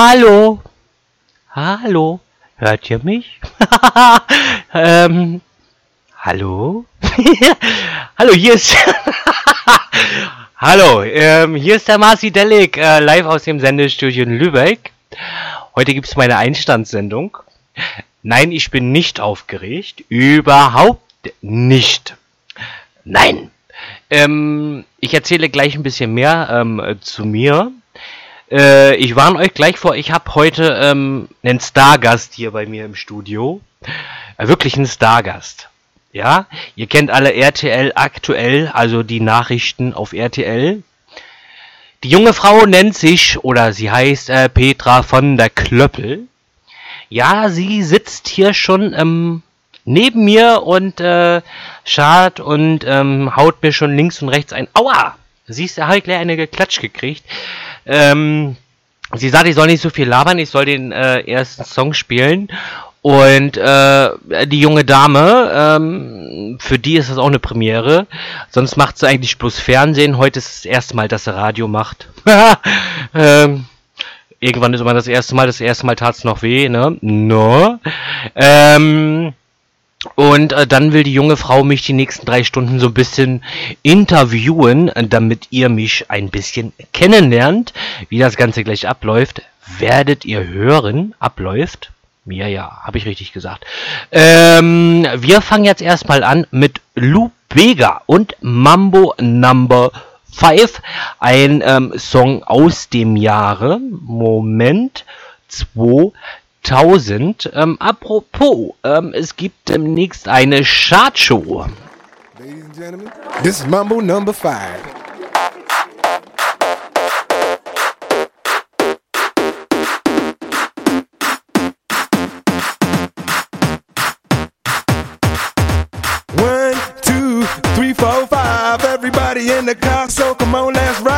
Hallo? Hallo? Hört ihr mich? ähm, hallo? hallo, hier ist... hallo, ähm, hier ist der Marci Delic, äh, live aus dem Sendestudio in Lübeck. Heute gibt's meine Einstandssendung. Nein, ich bin nicht aufgeregt. Überhaupt nicht. Nein. Ähm, ich erzähle gleich ein bisschen mehr ähm, zu mir. Äh, ich warne euch gleich vor, ich habe heute ähm, einen Stargast hier bei mir im Studio. Äh, wirklich einen Stargast. Ja, ihr kennt alle RTL aktuell, also die Nachrichten auf RTL. Die junge Frau nennt sich, oder sie heißt äh, Petra von der Klöppel. Ja, sie sitzt hier schon ähm, neben mir und äh, schart und ähm, haut mir schon links und rechts ein. Aua! Siehst du, habe ich gleich eine geklatscht gekriegt. Ähm, sie sagt, ich soll nicht so viel labern, ich soll den äh, ersten Song spielen. Und äh, die junge Dame, ähm, für die ist das auch eine Premiere. Sonst macht sie eigentlich bloß Fernsehen. Heute ist das erste Mal, dass sie Radio macht. ähm, irgendwann ist immer das erste Mal. Das erste Mal tat's noch weh, ne? No. Ähm, und äh, dann will die junge Frau mich die nächsten drei Stunden so ein bisschen interviewen, äh, damit ihr mich ein bisschen kennenlernt. Wie das Ganze gleich abläuft, werdet ihr hören. Abläuft. Ja, ja, habe ich richtig gesagt. Ähm, wir fangen jetzt erstmal an mit Lou Bega und Mambo Number 5. Ein ähm, Song aus dem Jahre, Moment, 2000. Ähm, apropos, ähm, es gibt demnächst eine Chartshow. Ladies and gentlemen, this is Mambo number five. One, two, three, four, five. Everybody in the car, so come on, let's ride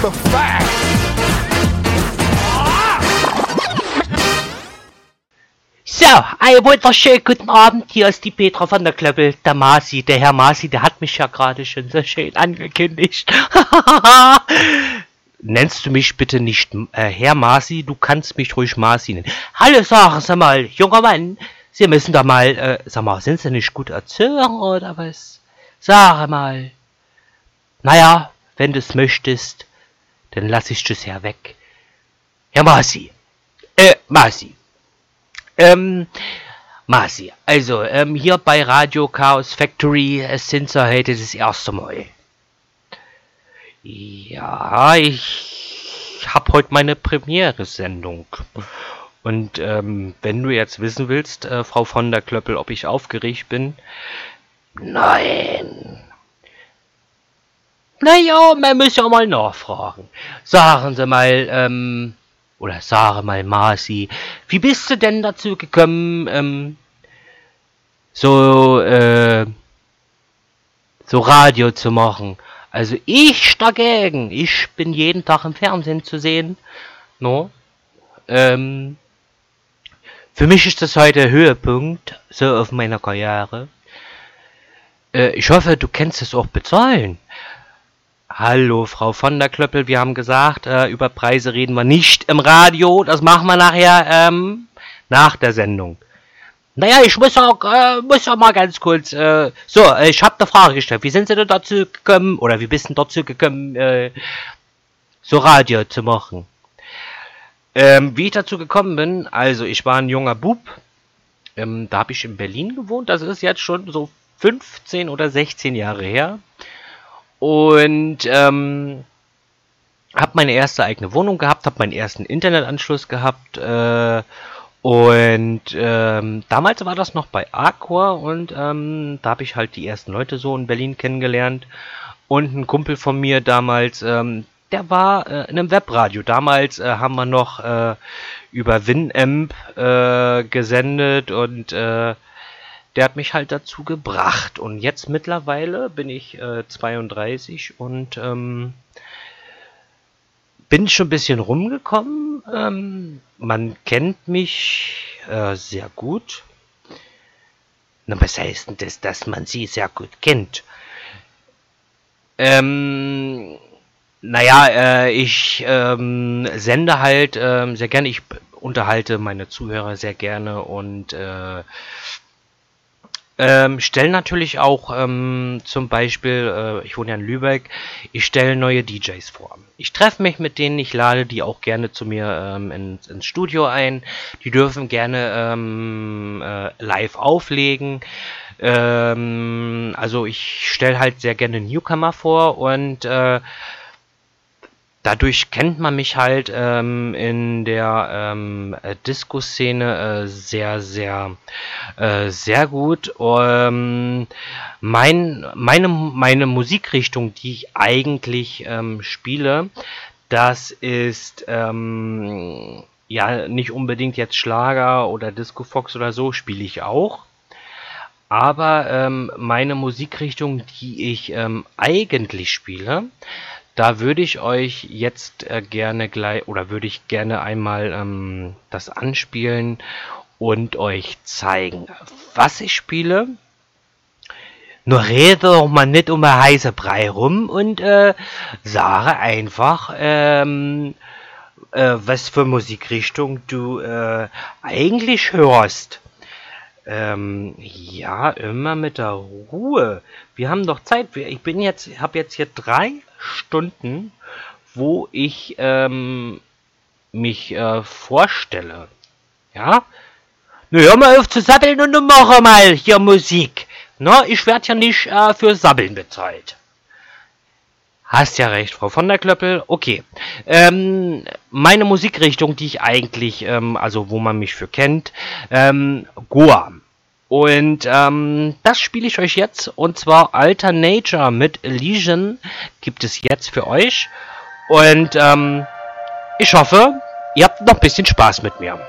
Number five. So, einen wunderschönen guten Abend. Hier ist die Petra von der Klöppel, der Masi. Der Herr Masi, der hat mich ja gerade schon so schön angekündigt. Nennst du mich bitte nicht äh, Herr Masi? Du kannst mich ruhig Masi nennen. Hallo, sagen Sie mal, junger Mann. Sie müssen doch mal, äh, sag mal, sind Sie nicht gut erzogen oder was? Sag mal. Naja, wenn du es möchtest, dann lass ich das ja weg. Herr Masi. Äh, Masi. Ähm, Masi, also, ähm, hier bei Radio Chaos Factory äh, sind Sie heute das erste Mal. Ja, ich hab heute meine Premiere-Sendung. Und ähm, wenn du jetzt wissen willst, äh, Frau von der Klöppel, ob ich aufgeregt bin. Nein. Naja, man muss ja mal nachfragen. Sagen Sie mal, ähm, oder sage mal, Marci, wie bist du denn dazu gekommen, ähm, so, äh, so Radio zu machen? Also ich dagegen, ich bin jeden Tag im Fernsehen zu sehen, no? Ähm, für mich ist das heute Höhepunkt, so auf meiner Karriere. Äh, ich hoffe, du kennst es auch bezahlen. Hallo, Frau von der Klöppel, wir haben gesagt, äh, über Preise reden wir nicht im Radio, das machen wir nachher ähm, nach der Sendung. Naja, ich muss auch, äh, muss auch mal ganz kurz, äh, so, ich habe eine Frage gestellt. Wie sind Sie denn dazu gekommen, oder wie bist du dazu gekommen, äh, so Radio zu machen? Ähm, wie ich dazu gekommen bin, also ich war ein junger Bub, ähm, da habe ich in Berlin gewohnt, das ist jetzt schon so 15 oder 16 Jahre her. Und ähm, habe meine erste eigene Wohnung gehabt, habe meinen ersten Internetanschluss gehabt äh, und ähm, damals war das noch bei Aqua und ähm, da habe ich halt die ersten Leute so in Berlin kennengelernt und ein Kumpel von mir damals, ähm, der war äh, in einem Webradio. Damals äh, haben wir noch äh, über Winamp äh, gesendet und äh, der hat mich halt dazu gebracht. Und jetzt mittlerweile bin ich äh, 32 und ähm, bin schon ein bisschen rumgekommen. Ähm, man kennt mich äh, sehr gut. Na, was heißt denn das, dass man sie sehr gut kennt? Ähm, naja, äh, ich ähm, sende halt ähm, sehr gerne, ich unterhalte meine Zuhörer sehr gerne und äh, Ähm, stelle natürlich auch ähm, zum Beispiel, äh, ich wohne ja in Lübeck, ich stelle neue DJs vor. Ich treffe mich mit denen, ich lade die auch gerne zu mir ähm, ins, ins, Studio ein. Die dürfen gerne ähm, äh, live auflegen. Ähm, also ich stelle halt sehr gerne Newcomer vor und äh, dadurch kennt man mich halt ähm, in der ähm, äh, Disco-Szene äh, sehr, sehr, äh, sehr gut. Ähm, mein, meine, meine Musikrichtung, die ich eigentlich ähm, spiele, das ist ähm, ja nicht unbedingt jetzt Schlager oder Disco Fox oder so, spiele ich auch. Aber ähm, meine Musikrichtung, die ich ähm, eigentlich spiele, da würde ich euch jetzt äh, gerne gleich oder würde ich gerne einmal ähm, das anspielen und euch zeigen, was ich spiele. Nur rede doch mal nicht um ein heiße Brei rum und äh, sage einfach, ähm, äh, was für Musikrichtung du äh, eigentlich hörst. Ähm, ja, immer mit der Ruhe. Wir haben doch Zeit. Ich bin jetzt, habe jetzt hier drei Stunden, wo ich ähm, mich äh, vorstelle. Ja? Na, hör mal auf zu sabbeln und mache mal hier Musik. Na, ich werde ja nicht äh, für Sabbeln bezahlt. Hast ja recht, Frau von der Klöppel. Okay. Ähm, meine Musikrichtung, die ich eigentlich, ähm, also wo man mich für kennt, ähm, Goa. Und ähm, das spiele ich euch jetzt. Und zwar Alter Nature mit Elysian gibt es jetzt für euch. Und ähm, ich hoffe, ihr habt noch ein bisschen Spaß mit mir.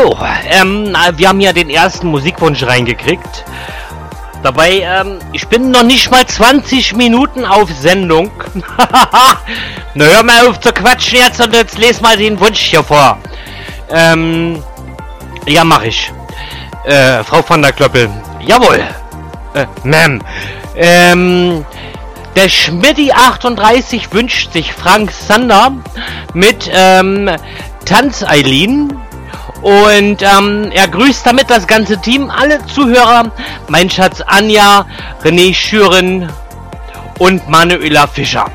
So, ähm, wir haben ja den ersten Musikwunsch reingekriegt. Dabei, ähm, ich bin noch nicht mal 20 Minuten auf Sendung. Na, hör mal auf zu quatschen jetzt und jetzt les mal den Wunsch hier vor. Ähm, ja, mach ich. Äh, Frau von der Klöppel. Jawohl. Äh, Ma'am. Ähm, der Schmidti 38 wünscht sich Frank Sander mit, ähm, Tanz Eileen. Und ähm, er grüßt damit das ganze Team, alle Zuhörer, mein Schatz Anja, René Schüren und Manuela Fischer.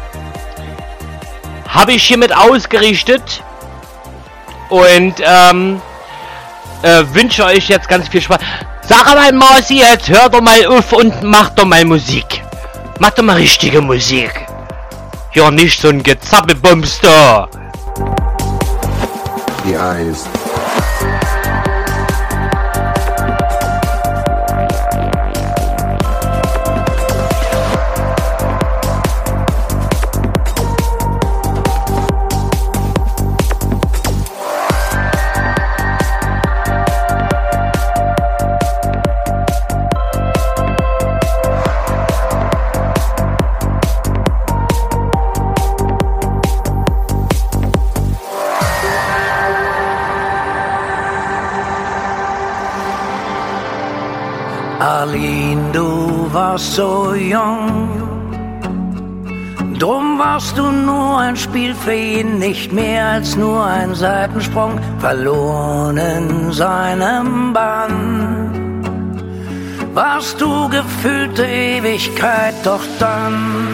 Habe ich hiermit ausgerichtet und ähm, äh, wünsche euch jetzt ganz viel Spaß. Sag mal, Marci, jetzt hör doch mal auf und mach doch mal Musik. Mach doch mal richtige Musik. Ja, nicht so ein Gezappelbumster. The eyes. Arlene, Spiel für ihn, nicht mehr als nur ein Seitensprung, verloren in seinem Bann. Warst du gefühlte Ewigkeit, doch dann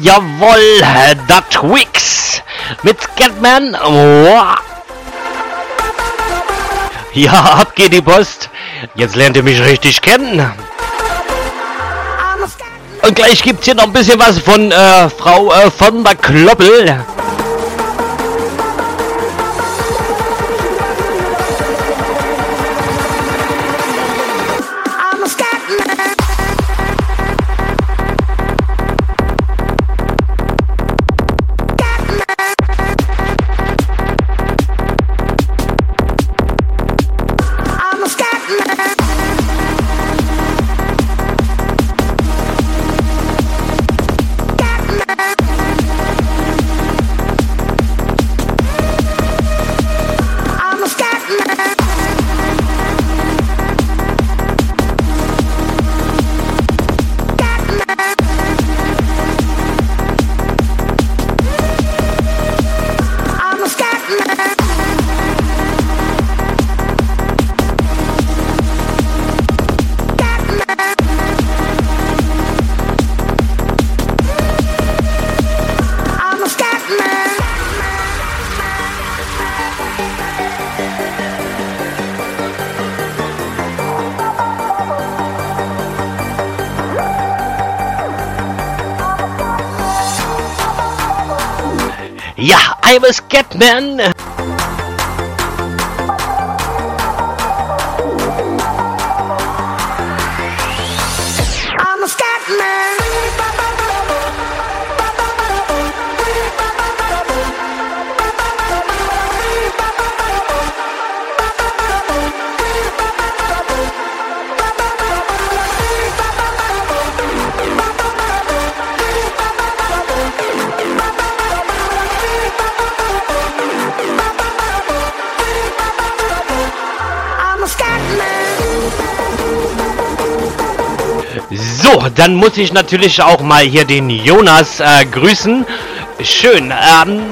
Jawoll, da Twix mit Scatman. Oh. Ja, ab geht die Post. Jetzt lernt ihr mich richtig kennen. Und gleich gibt's hier noch ein bisschen was von äh, Frau äh, von der Kloppel. Then dann muss ich natürlich auch mal hier den Jonas äh, grüßen. Schön, ähm,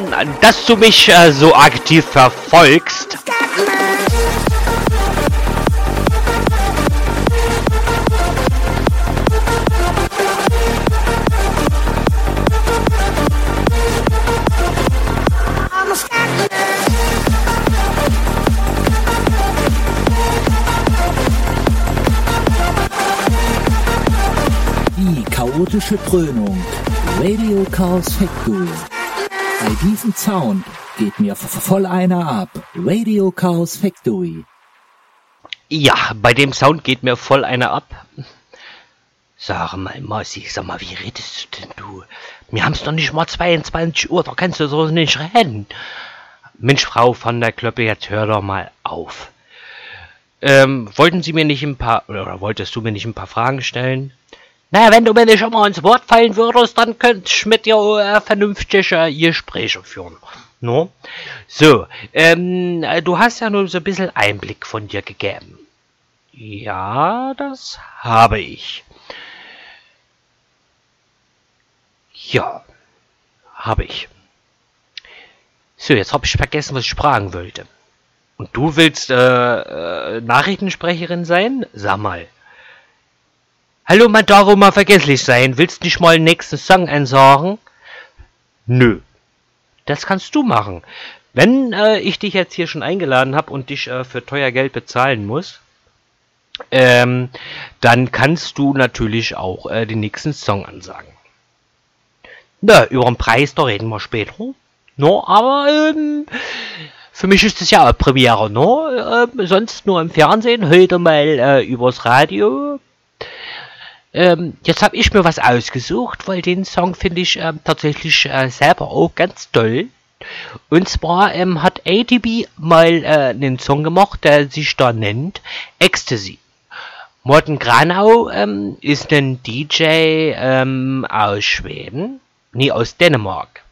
dass du mich äh, so aktiv verfolgst. Chaotische Krönung. Radio Chaos Factory. Bei diesem Sound geht mir voll einer ab. Radio Chaos Factory. Ja, bei dem Sound geht mir voll einer ab. Sag mal, Marci, sag mal, wie redest du denn du? Wir haben's doch nicht mal 22 Uhr, da kannst du so nicht reden. Mensch, Frau von der Klöppe, jetzt hör doch mal auf. Ähm, wollten Sie mir nicht ein paar, oder wolltest du mir nicht ein paar Fragen stellen? Naja, wenn du mir nicht immer ins Wort fallen würdest, dann könnte ich mit dir äh, vernünftig äh, Gespräche führen. No? So, ähm, äh, du hast ja nur so ein bisschen Einblick von dir gegeben. Ja, das habe ich. Ja, habe ich. So, jetzt habe ich vergessen, was ich fragen wollte. Und du willst äh, äh, Nachrichtensprecherin sein? Sag mal. Hallo, auch mal vergesslich sein. Willst nicht mal den nächsten Song einsagen? Nö. Das kannst du machen. Wenn äh, ich dich jetzt hier schon eingeladen habe und dich äh, für teuer Geld bezahlen muss, ähm, dann kannst du natürlich auch äh, den nächsten Song ansagen. Na, über den Preis, da reden wir später. No, aber ähm, für mich ist das ja eine Premiere, no? Ähm, sonst nur im Fernsehen, heute mal äh, übers Radio. Ähm, jetzt habe ich mir was ausgesucht, weil den Song finde ich ähm, tatsächlich äh, selber auch ganz toll. Und zwar ähm, hat ATB mal äh, einen Song gemacht, der sich da nennt Ecstasy. Morten Granau ähm, ist ein DJ ähm, aus Schweden, nee, aus Dänemark.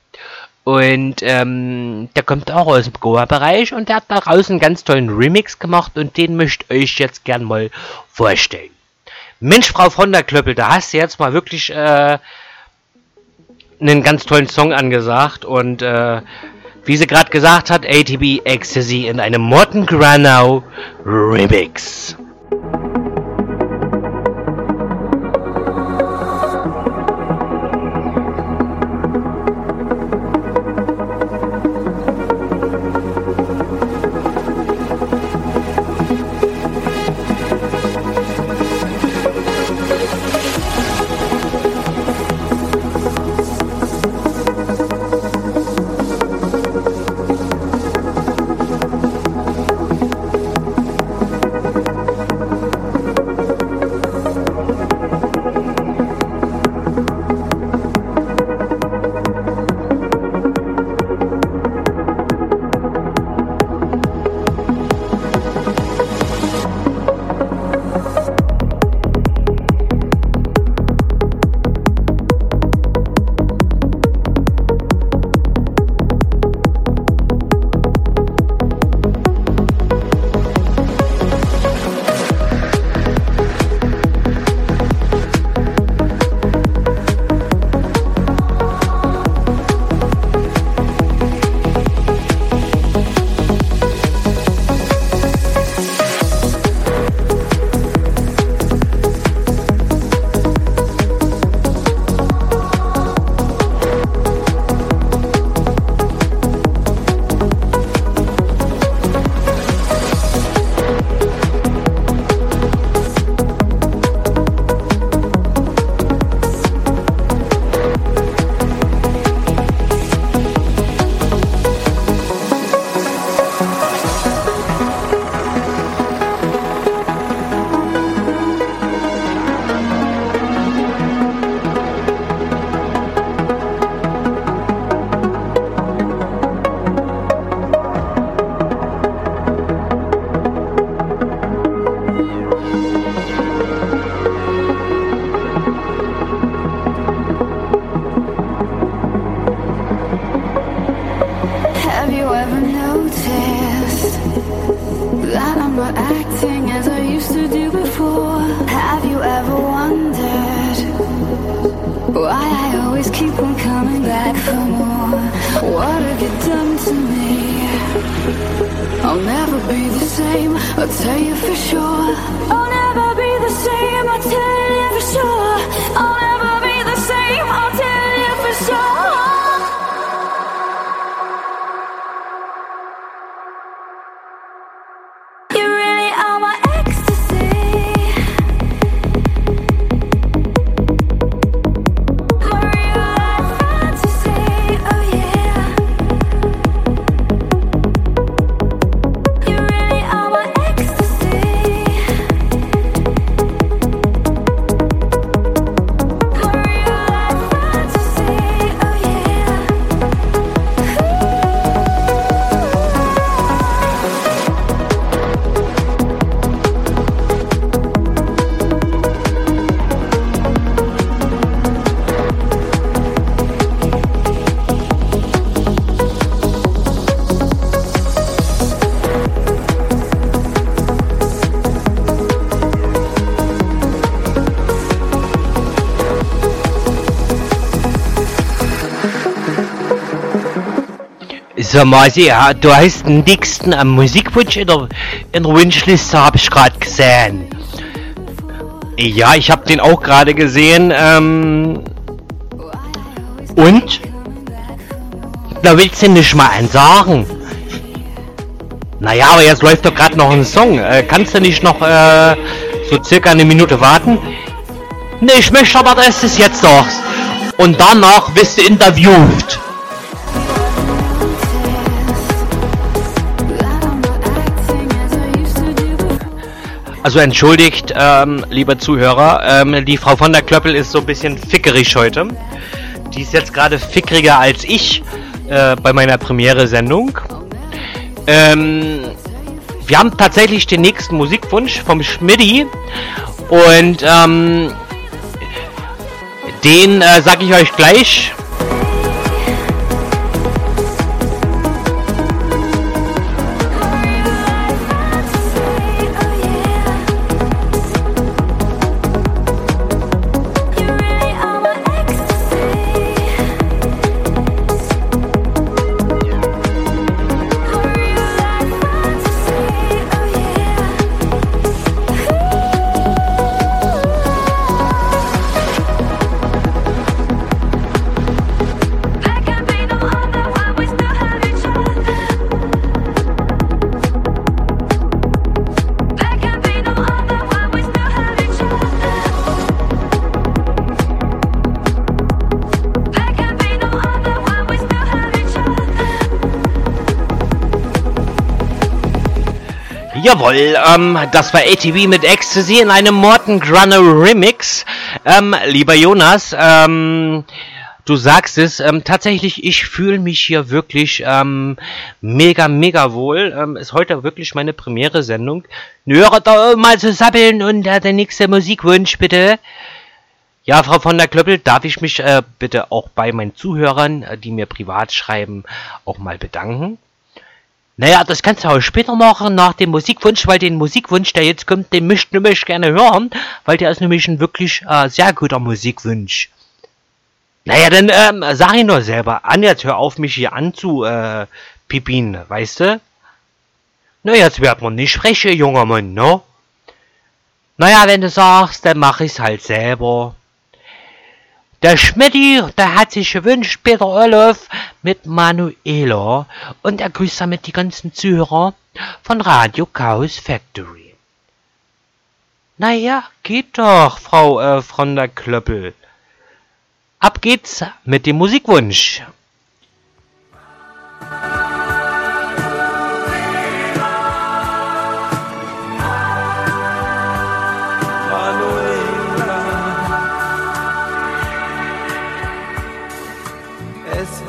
Und ähm, der kommt auch aus dem Goa-Bereich und der hat daraus einen ganz tollen Remix gemacht und den möchte ich euch jetzt gern mal vorstellen. Mensch, Frau von der Klöppel, da hast du jetzt mal wirklich äh, einen ganz tollen Song angesagt und äh, wie sie gerade gesagt hat, ATB Ecstasy in einem Morten Granau Remix. Sag mal, Sie, ja, du hast den dicksten am Musikwunsch in der, in der Wunschliste, habe ich gerade gesehen. Ja, ich habe den auch gerade gesehen. Ähm, und? Da willst du nicht mal einen sagen? Naja, aber jetzt läuft doch gerade noch ein Song. Äh, kannst du nicht noch äh, so circa eine Minute warten? Ne, ich möchte aber, dass es jetzt sagst. Und danach wirst du interviewt. Also entschuldigt, ähm, lieber Zuhörer, ähm, die Frau von der Klöppel ist so ein bisschen fickerig heute. Die ist jetzt gerade fickriger als ich äh, bei meiner Premiere-Sendung. Ähm, wir haben tatsächlich den nächsten Musikwunsch vom Schmidti und ähm, den äh, sag ich euch gleich. Jawohl, ähm, das war ATV mit Ecstasy in einem Morton Grunner Remix. Ähm, lieber Jonas, ähm, du sagst es, ähm, tatsächlich, ich fühle mich hier wirklich ähm, mega, mega wohl. Ähm, ist heute wirklich meine Premiere-Sendung. Höre da mal zu sappeln und äh, der nächste Musikwunsch bitte. Ja, Frau von der Klöppel, darf ich mich äh, bitte auch bei meinen Zuhörern, äh, die mir privat schreiben, auch mal bedanken? Naja, das kannst du auch später machen, nach dem Musikwunsch, weil den Musikwunsch, der jetzt kommt, den möchte ich nämlich gerne hören, weil der ist nämlich ein wirklich äh, sehr guter Musikwunsch. Naja, dann ähm, sag ich nur selber, an, jetzt hör auf, mich hier anzu, äh, weißt du? Na, jetzt wird man nicht sprechen, junger Mann, ne? Naja, wenn du sagst, dann mach ich's halt selber. Der Schmidti, der hat sich gewünscht, Peter Olof mit Manuela und er grüßt damit die ganzen Zuhörer von Radio Chaos Factory. Naja, geht doch, Frau äh, von der Klöppel. Ab geht's mit dem Musikwunsch.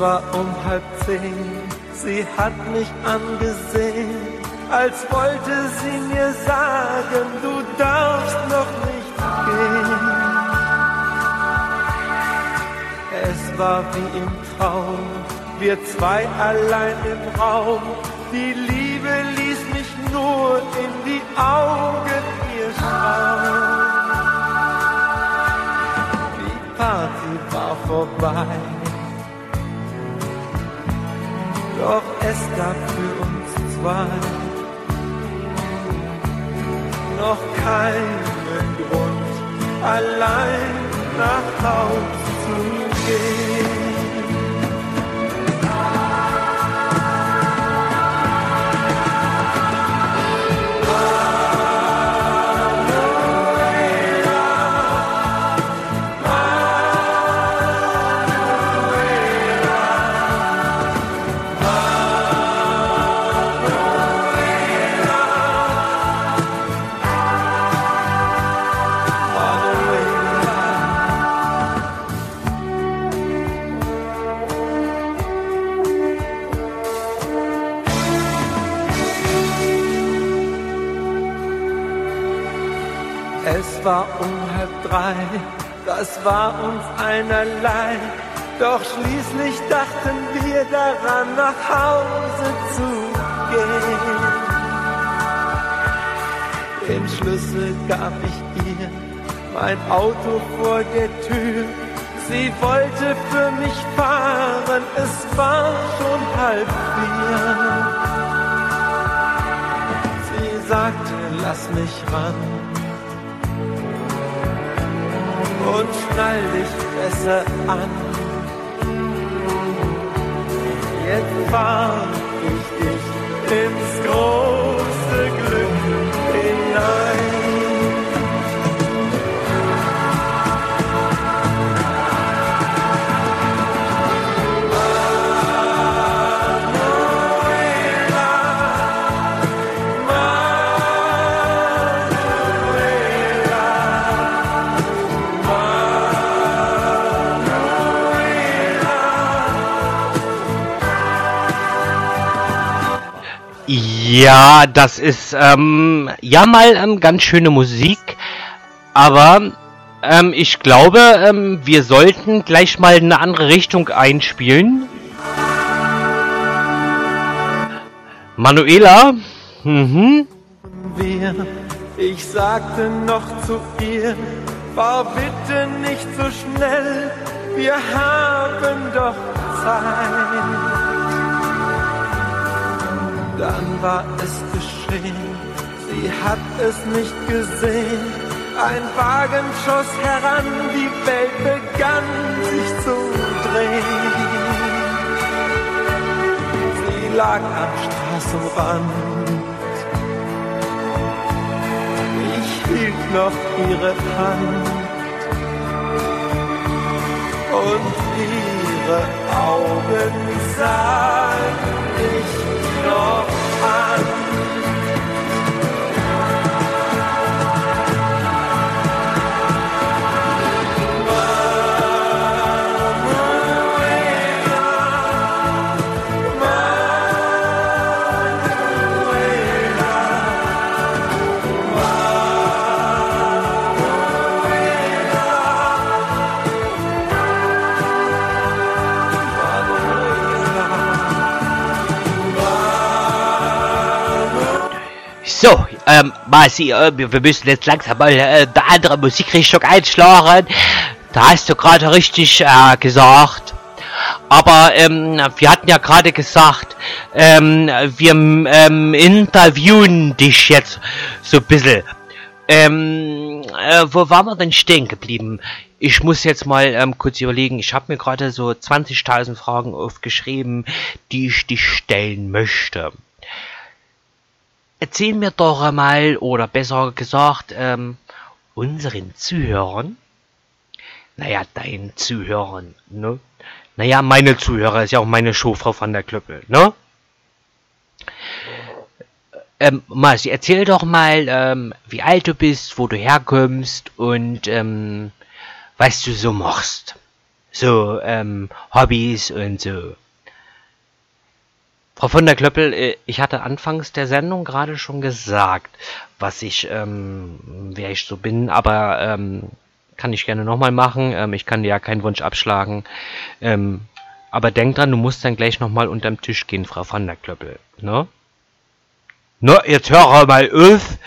War um halb zehn, sie hat mich angesehen, als wollte sie mir sagen, du darfst noch nicht gehen. Es war wie im Traum, wir zwei allein im Raum, die Liebe ließ mich nur in die Augen ihr schauen. Die Party war war vorbei. Doch es gab für uns zwei noch keinen Grund, allein nach Haus zu gehen. Es war um halb drei, das war uns einerlei. Doch schließlich dachten wir daran, nach Hause zu gehen. Den Schlüssel gab ich ihr, mein Auto vor der Tür. Sie wollte für mich fahren, es war schon halb vier. Sie sagte, lass mich ran und schnall dich besser an. Jetzt fahr ich dich ins große Ja, das ist ähm, ja mal ähm, ganz schöne Musik, aber ähm, ich glaube, ähm, wir sollten gleich mal eine andere Richtung einspielen. Manuela, mhm. wir. Ich sagte noch zu ihr, fahr bitte nicht so schnell, wir haben doch Zeit. Dann war es geschehen, sie hat es nicht gesehen. Ein Wagen schoss heran, die Welt begann sich zu drehen. Sie lag am Straßenrand. Ich hielt noch ihre Hand und ihre Augen sahen ich noch an. Ähm, Marci, äh, wir wir müssen jetzt langsam mal äh, eine andere Musikrichtung einschlagen. Da hast du gerade richtig äh, gesagt. Aber ähm, wir hatten ja gerade gesagt, ähm, wir ähm, interviewen dich jetzt so ein bisschen. Ähm, äh, wo waren wir denn stehen geblieben? Ich muss jetzt mal ähm, kurz überlegen. Ich habe mir gerade so 20.000 Fragen aufgeschrieben, die ich dich stellen möchte. Erzähl mir doch mal, oder besser gesagt, ähm, unseren Zuhörern, naja, deinen Zuhörern, ne? Naja, meine Zuhörer ist ja auch meine Show, Frau van der Klöppel, ne? Ähm, Marci, erzähl doch mal, ähm, wie alt du bist, wo du herkommst und, ähm, was du so machst. So, ähm, Hobbys und so. Frau von der Klöppel, äh, ich hatte anfangs der Sendung gerade schon gesagt, was ich, ähm, wer ich so bin, aber ähm, kann ich gerne nochmal machen. Ähm, ich kann dir ja keinen Wunsch abschlagen. Ähm, aber denk dran, du musst dann gleich nochmal unterm Tisch gehen, Frau von der Klöppel. Ne? Ne, jetzt hör mal auf.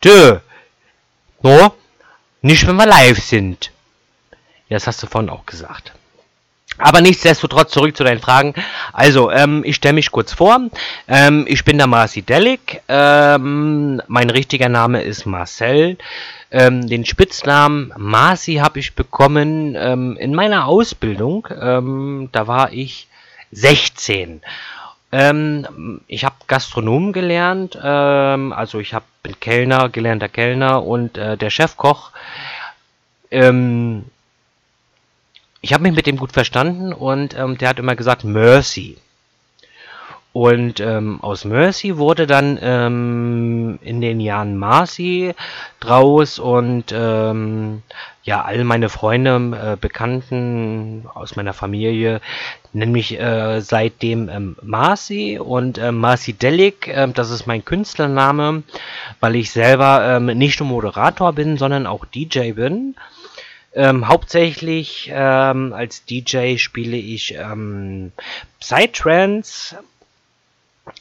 Du. No? Nicht, wenn wir live sind. Ja, das hast du vorhin auch gesagt. Aber nichtsdestotrotz zurück zu deinen Fragen. Also, ähm, ich stelle mich kurz vor. Ähm, ich bin der Marci Delic. Ähm, mein richtiger Name ist Marcel. Ähm, den Spitznamen Marci habe ich bekommen ähm, in meiner Ausbildung. Ähm, da war ich 16. Ähm, ich habe Gastronom gelernt, ähm, also ich hab, Kellner, gelernter Kellner und äh, der Chefkoch. Ähm, ich habe mich mit dem gut verstanden und ähm, der hat immer gesagt Mercy. Und ähm, aus Mercy wurde dann ähm, in den Jahren Marcy draus und ähm, ja, all meine Freunde, äh, Bekannten aus meiner Familie nennen mich äh, seitdem ähm, Marcy und äh, Marcy Delic, äh, das ist mein Künstlername, weil ich selber ähm, nicht nur Moderator bin, sondern auch DJ bin. Ähm, hauptsächlich ähm, als DJ spiele ich ähm, Psytrance,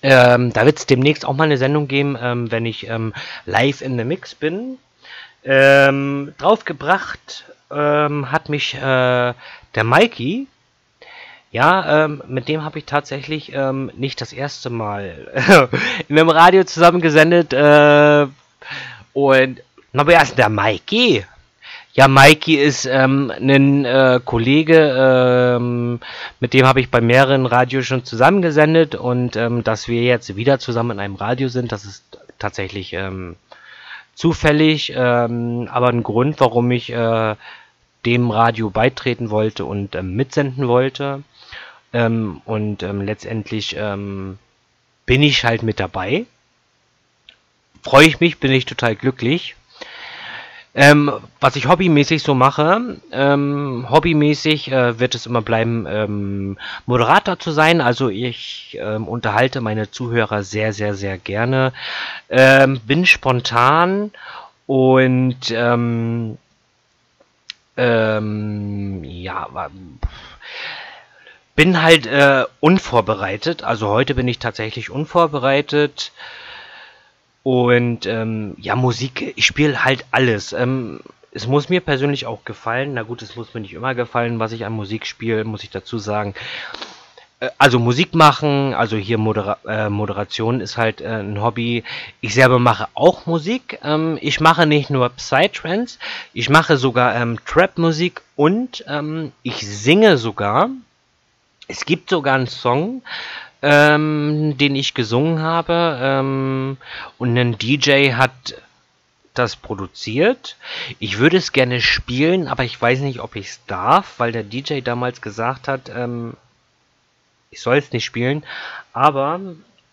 ähm, da wird es demnächst auch mal eine Sendung geben, ähm, wenn ich ähm, live in the Mix bin. Ähm, draufgebracht hat mich äh, der Mikey. Ja, mit dem habe ich tatsächlich nicht das erste Mal in einem Radio zusammengesendet. Äh, und, na, wer ist der Mikey? Ja, Mikey ist ähm, ein äh, Kollege, ähm, mit dem habe ich bei mehreren Radios schon zusammengesendet und ähm, dass wir jetzt wieder zusammen in einem Radio sind, das ist tatsächlich ähm, zufällig, ähm, aber ein Grund, warum ich äh, dem Radio beitreten wollte und ähm, mitsenden wollte. Ähm, und ähm, letztendlich ähm, bin ich halt mit dabei. Freue ich mich, bin ich total glücklich. Ähm, was ich hobbymäßig so mache, ähm, hobbymäßig äh, wird es immer bleiben, ähm, Moderator zu sein. Also ich ähm, unterhalte meine Zuhörer sehr, sehr, sehr gerne. Ähm, bin spontan und ähm, ja, bin halt äh, unvorbereitet. Also heute bin ich tatsächlich unvorbereitet. Und ähm, ja, Musik, ich spiele halt alles. Ähm, es muss mir persönlich auch gefallen. Na gut, es muss mir nicht immer gefallen, was ich an Musik spiele, muss ich dazu sagen. Äh, also Musik machen, also hier Modera äh, Moderation ist halt äh, ein Hobby. Ich selber mache auch Musik. Ähm, ich mache nicht nur Psytrance, ich mache sogar ähm, Trap-Musik und ähm, ich singe sogar. Es gibt sogar einen Song, ähm, den ich gesungen habe. Ähm, und ein DJ hat das produziert. Ich würde es gerne spielen, aber ich weiß nicht, ob ich es darf, weil der DJ damals gesagt hat, ähm, ich soll es nicht spielen. Aber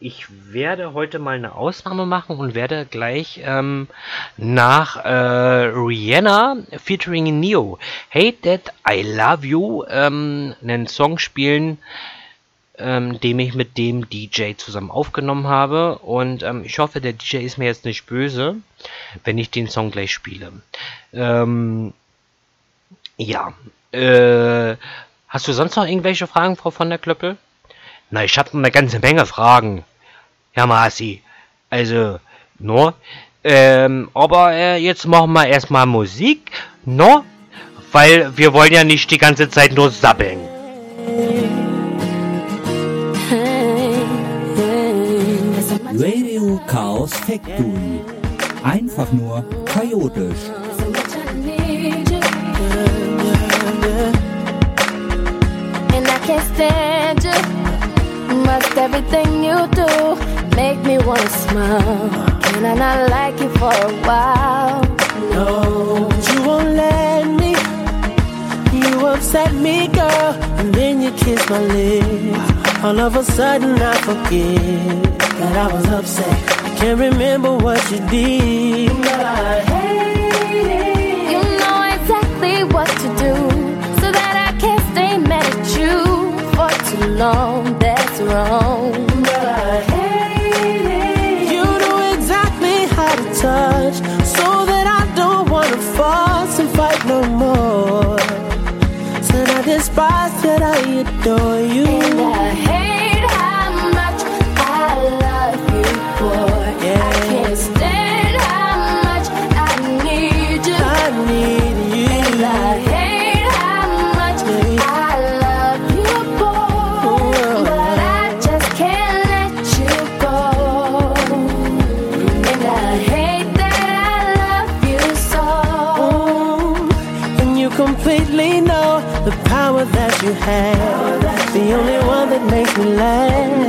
ich werde heute mal eine Ausnahme machen und werde gleich ähm, nach äh, Rihanna featuring Neo Hate That I Love You ähm, einen Song spielen, ähm, dem ich mit dem DJ zusammen aufgenommen habe. Und ähm, ich hoffe, der DJ ist mir jetzt nicht böse, wenn ich den Song gleich spiele. Ähm, ja. Äh, hast du sonst noch irgendwelche Fragen, Frau von der Klöppel? Na, ich habe eine ganze Menge Fragen. Ja, Marci. Also, no. Ähm, aber äh, jetzt machen wir erstmal Musik, no? Weil wir wollen ja nicht die ganze Zeit nur sabbeln. Chaos Factory. Einfach nur chaotisch. And I can't stand you. Must everything you do make me wanna smile. Can I not like you for a while? No, but you won't let me. You upset me, girl, and then you kiss my lips. All of a sudden I forget that I was upset. Can't remember what you did. But I hate it. You know exactly what to do so that I can't stay mad at you for too long. That's wrong. But I hate it. You know exactly how to touch so that I don't wanna fuss and fight no more. Said I despise that I adore you. The only one that makes me laugh.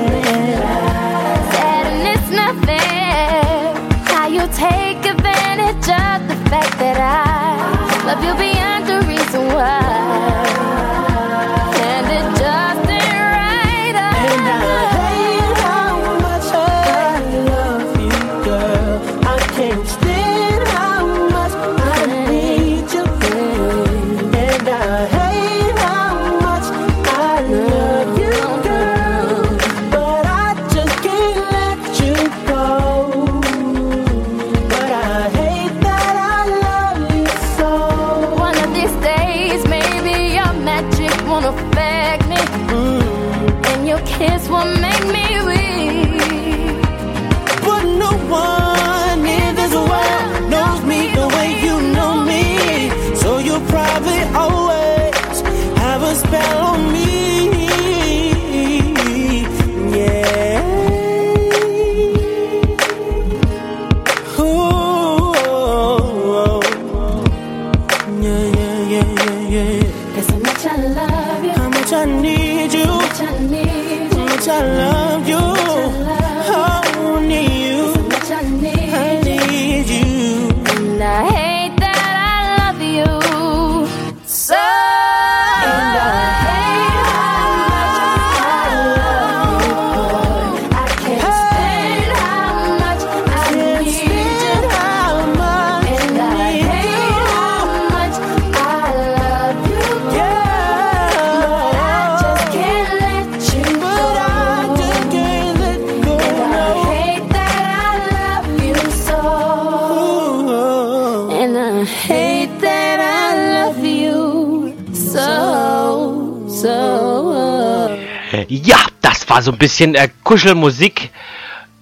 War so ein bisschen äh, Kuschelmusik.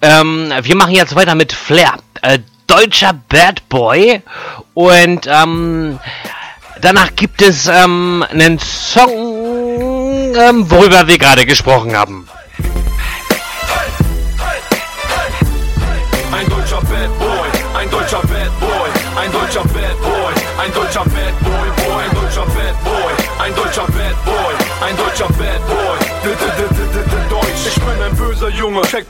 Ähm, wir machen jetzt weiter mit Flair. Äh, deutscher Bad Boy. Und ähm, danach gibt es ähm, einen Song, ähm, worüber wir gerade gesprochen haben.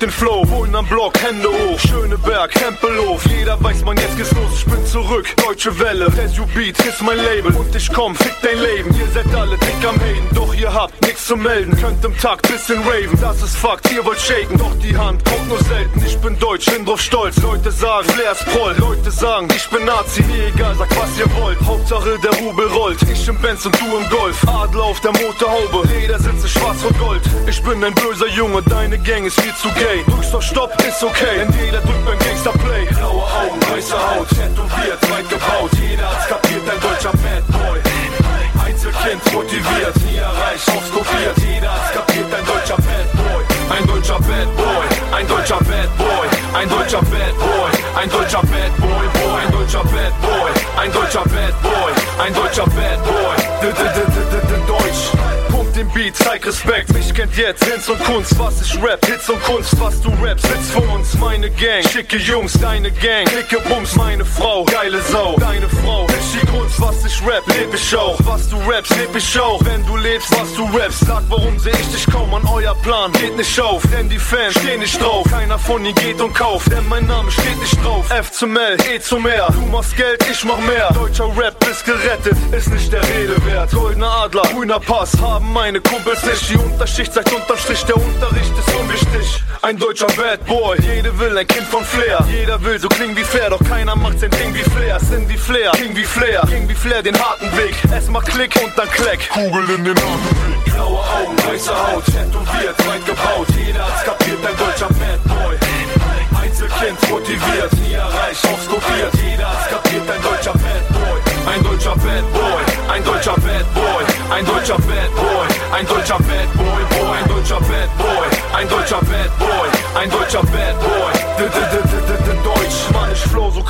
Den Flow, wohnen am Block, Hände hoch, Schöneberg, Tempelhof, jeder weiß, man jetzt geht's los, ich bin zurück, deutsche Welle, Resu Beat ist mein Label. Und ich komm, fick dein Leben, ihr seid alle dick am Haten, doch ihr habt nichts zu melden, könnt im Takt bisschen raven, das ist Fakt, ihr wollt shaken, doch die Hand kommt nur selten, ich bin deutsch, bin drauf stolz, Leute sagen, Flair ist Proll, Leute sagen, ich bin Nazi, mir egal, sagt was ihr wollt, Hauptsache der Rubel rollt, ich im Benz und du im Golf, Adler auf der Motorhaube, Ledersitze schwarz und gold, ich bin ein böser Junge, deine Gang ist viel zu gay, drückst auf Stopp, ist okay, denn jeder drückt beim Gangster Play, blaue Augen, weiße Haut, tätowiert, weit gebaut, jeder hat's kapiert, ein deutscher Bad Boy. Einzelkind motiviert, nie erreicht, aufs kopiert. Jeder hat's kapiert, ein deutscher Bad Boy. Ein deutscher Bad Boy, ein deutscher Bad Boy, ein deutscher Bad Boy, ein deutscher Bad Boy, ein deutscher Bad Boy, ein deutscher Bad Boy, ein deutscher Bad Boy. Zeig Respekt. Mich kennt jetzt Hinz und Kunst. Was ich rap, Hits und Kunst. Was du rappst, sitzt vor uns. Meine Gang, schicke Jungs, deine Gang. Dicke Bums, meine Frau, geile Sau. Deine Frau, ist die Kunst. Was ich rap, leb ich auch. Was du rappst, leb ich auch. Wenn du lebst, was du rappst. Sag, warum seh ich dich kaum an euer Plan. Geht nicht auf, denn die Fans stehen nicht drauf. Keiner von ihnen geht und kauft, denn mein Name steht nicht drauf. F zum L, E zum R. Du machst Geld, ich mach mehr. Deutscher Rap ist gerettet, ist nicht der Rede wert. Goldener Adler, grüner Pass, haben meine Kumpels nicht. Die Unterschicht sagt unterm Strich, der Unterricht ist unwichtig. Ein deutscher Bad Boy, jeder will ein Kind von Flair. Jeder will so klingen wie Flair, doch keiner macht sein Ding wie Flair. Sind wie Flair, King wie Flair, King wie Flair, den harten Weg. Erstmal Klick und dann Kleck. Kugel in den Atemweg. Blaue Augen, weiße Haut, tätowiert, weit gebaut. Jeder hat's kapiert, ein deutscher Bad Boy. Einzelkind motiviert, nie erreicht, aufs kopiert. Jeder hat's kapiert, ein deutscher Bad Boy. Ein deutscher Bad Boy, ein deutscher Bad Boy, ein deutscher Bad Boy, ein deutscher Bad Boy, Boy, ein deutscher Bad Boy, ein deutscher Bad Boy, ein deutscher Bad Boy.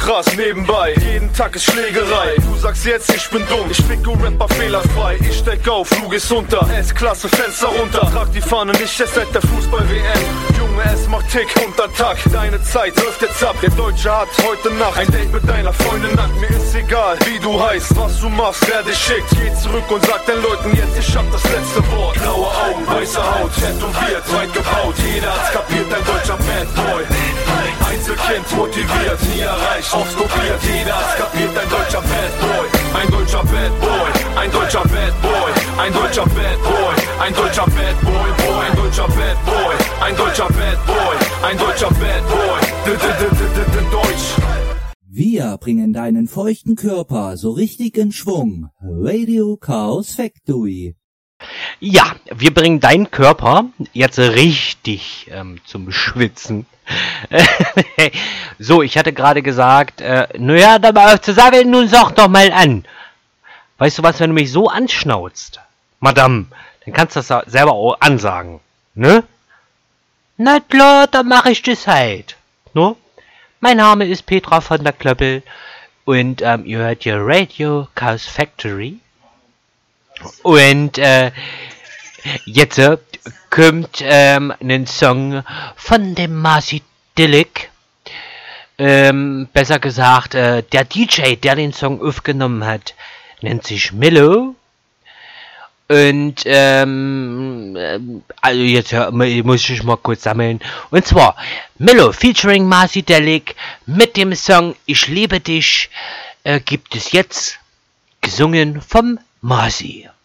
Krass. Nebenbei. Jeden Tag ist Schlägerei. Du sagst jetzt, ich bin dumm. Ich ficke Rapper fehlerfrei. Ich steck auf, Flug ist unter. S-Klasse, Fenster runter. Trag die Fahne nicht erst seit der Fußball-WM. Junge, es macht Tick unter Tag. Deine Zeit läuft jetzt ab. Der Deutsche hat heute Nacht ein Date mit deiner Freundin nackt. Mir ist egal, wie du heißt, was du machst, wer dich schickt. Geh zurück und sag den Leuten jetzt, ich hab das letzte Wort. Blaue Augen, weiße Haut, tätowiert, weit gebaut. Jeder hat's kapiert, ein deutscher Bad Boy. Einzelkind motiviert, nie erreicht, aufs kopiert. Jeder hat's kapiert, ein deutscher Bad Boy. Ein deutscher Bad Boy, ein deutscher Bad Boy, ein deutscher Bad Boy, ein deutscher Bad Boy, ein deutscher Bad Boy, ein deutscher Bad Boy, ein deutscher Bad Boy, Deutsch. Wir bringen deinen feuchten Körper so richtig in Schwung. Radio Chaos Factory. Ja, wir bringen deinen Körper jetzt richtig ähm, zum Schwitzen. so, ich hatte gerade gesagt, äh, naja, dann mal zusammen, nun sag doch mal an. Weißt du was, wenn du mich so anschnauzt, Madame, dann kannst du das selber auch ansagen, ne? Na klar, dann mach ich das halt, ne? Mein Name ist Petra von der Klöppel und ähm, ihr hört hier Radio Chaos Factory. Und äh, jetzt äh, kommt ähm, ein Song von dem Marcy Dillick. Ähm, besser gesagt, äh, der DJ, der den Song aufgenommen hat, nennt sich Milo. Und ähm, ähm, also jetzt hör, muss ich mal kurz sammeln. Und zwar Milo featuring Marcy Delic mit dem Song Ich liebe dich äh, gibt es jetzt gesungen vom Marcy. Und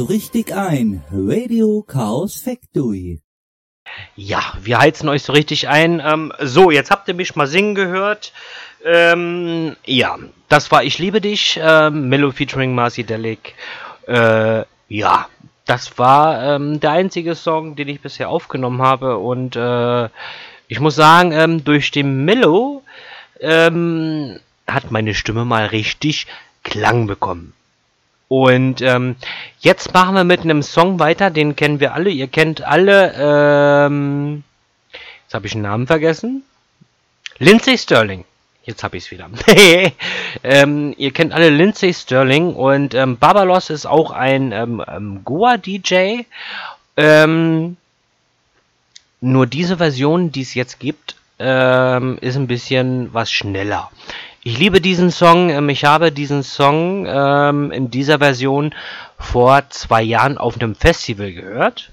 so richtig ein. Radio Chaos Factory. Ja, wir heizen euch so richtig ein. Ähm, so, jetzt habt ihr mich mal singen gehört. Ähm, ja, das war Ich liebe dich, ähm, Mellow featuring Marcy Delic. Äh, ja, das war ähm, der einzige Song, den ich bisher aufgenommen habe. Und äh, ich muss sagen, ähm, durch den Mellow ähm, hat meine Stimme mal richtig Klang bekommen. Und ähm, jetzt machen wir mit einem Song weiter, den kennen wir alle. Ihr kennt alle, ähm, jetzt habe ich den Namen vergessen. Lindsay Sterling. Jetzt habe ich es wieder. ähm, ihr kennt alle Lindsay Sterling und ähm, Babalos ist auch ein ähm, ähm, Goa-DJ. Ähm, nur diese Version, die es jetzt gibt, ähm, ist ein bisschen was schneller. Ich liebe diesen Song. Ähm, ich habe diesen Song ähm, in dieser Version vor zwei Jahren auf einem Festival gehört.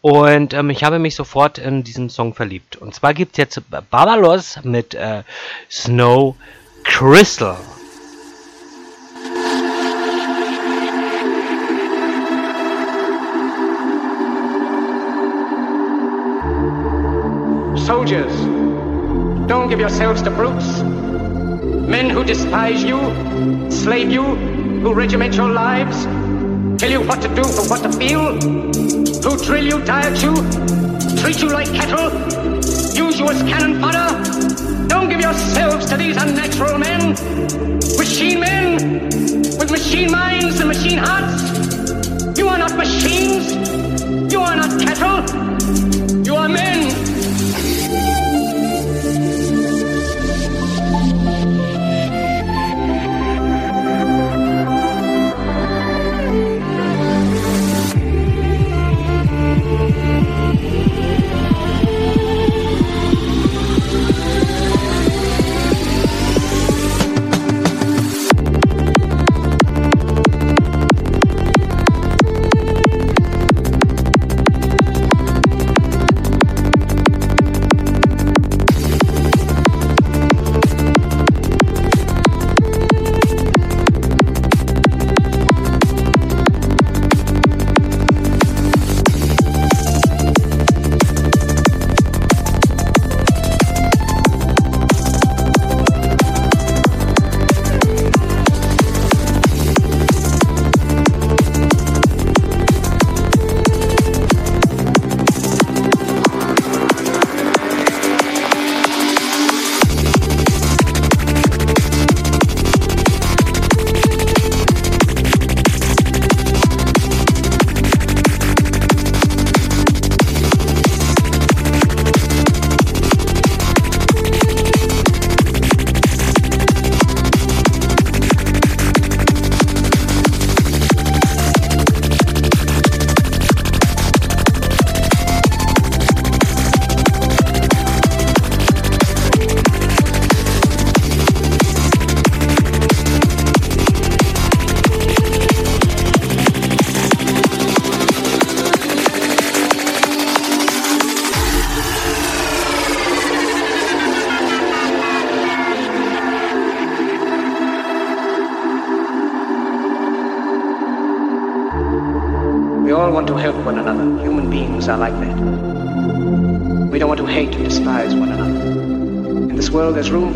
Und ähm, ich habe mich sofort in diesen Song verliebt. Und zwar gibt es jetzt Barbalos mit äh, Snow Crystal. Soldiers, don't give yourselves to brutes. Men who despise you, slave you, who regiment your lives, tell you what to do what to feel, who drill you, diet you, treat you like cattle, use you as cannon fodder. Don't give yourselves to these unnatural men, machine men, with machine minds and machine hearts. You are not machines. You are not cattle. You are men.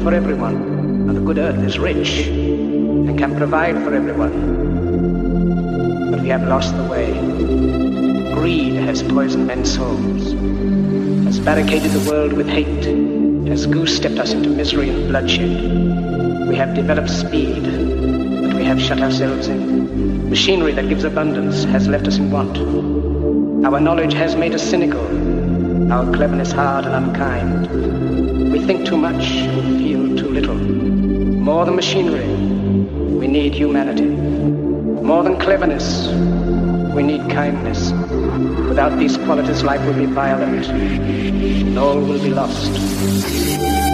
For everyone, and the good earth is rich and can provide for everyone. But we have lost the way. Greed has poisoned men's souls, has barricaded the world with hate, has goose-stepped us into misery and bloodshed. We have developed speed, but we have shut ourselves in. Machinery that gives abundance has left us in want. Our knowledge has made us cynical, our cleverness hard and unkind. We think too much and feel too little. More than machinery, we need humanity. More than cleverness, we need kindness. Without these qualities, life will be violent, and all will be lost.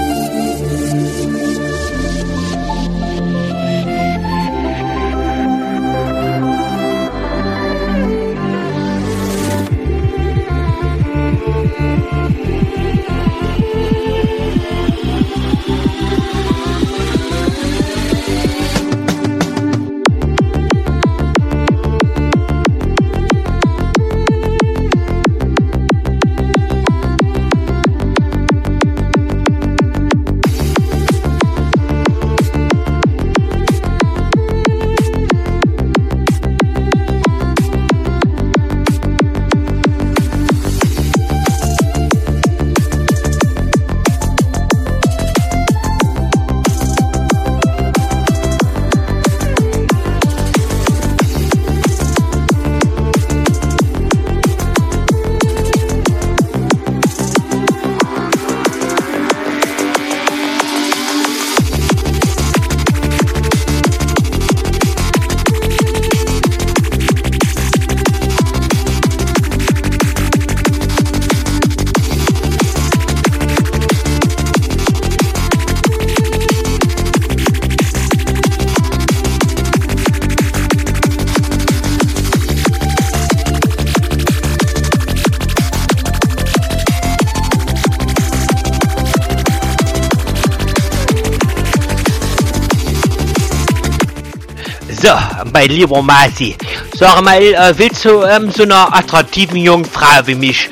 Mein lieber Masi, sag mal, äh, willst du ähm, so einer attraktiven jungen Frau wie mich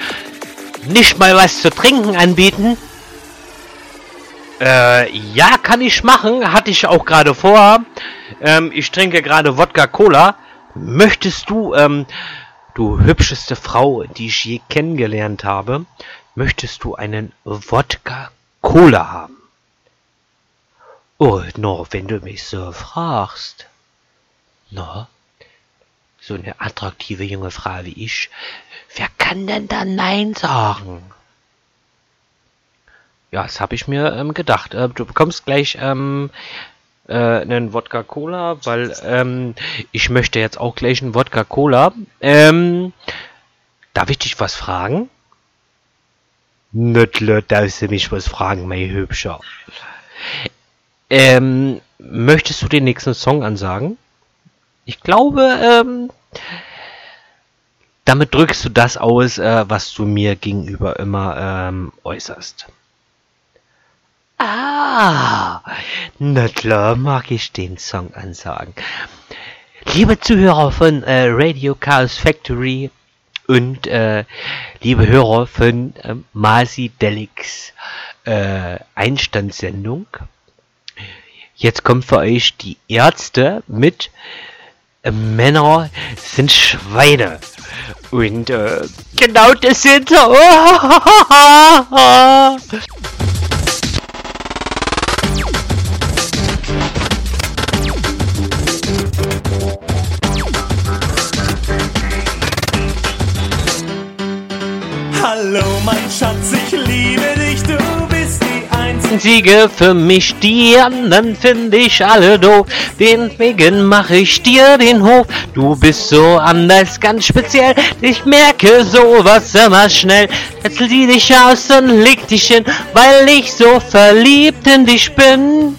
nicht mal was zu trinken anbieten? Äh, ja, kann ich machen, hatte ich auch gerade vor. Ähm, ich trinke gerade Wodka-Cola. Möchtest du, ähm, du hübscheste Frau, die ich je kennengelernt habe, möchtest du einen Wodka-Cola haben? Oh, no, wenn du mich so fragst. No, so eine attraktive junge Frau wie ich, wer kann denn da Nein sagen? Ja, das habe ich mir ähm, gedacht. Äh, du bekommst gleich ähm, äh, einen Wodka Cola, weil ähm, ich möchte jetzt auch gleich einen Wodka Cola. Ähm, darf ich dich was fragen? Nötle, darfst du mich was fragen, mein Hübscher. Ähm, möchtest du den nächsten Song ansagen? Ich glaube, ähm, damit drückst du das aus, äh, was du mir gegenüber immer ähm, äußerst. Ah, na klar mag ich den Song ansagen. Liebe Zuhörer von äh, Radio Chaos Factory und äh, liebe Hörer von äh, Masi Delix äh, Einstandssendung. Jetzt kommt für euch die Ärzte mit Männer sind Schweine. Und äh, genau das sind. Oh, Hallo mein Schatz, ich liebe Siege für mich, die anderen finde ich alle doof. Deswegen mache ich dir den Hof. Du bist so anders, ganz speziell. Ich merke sowas immer schnell. Jetzt zieh dich aus und leg dich hin, weil ich so verliebt in dich bin.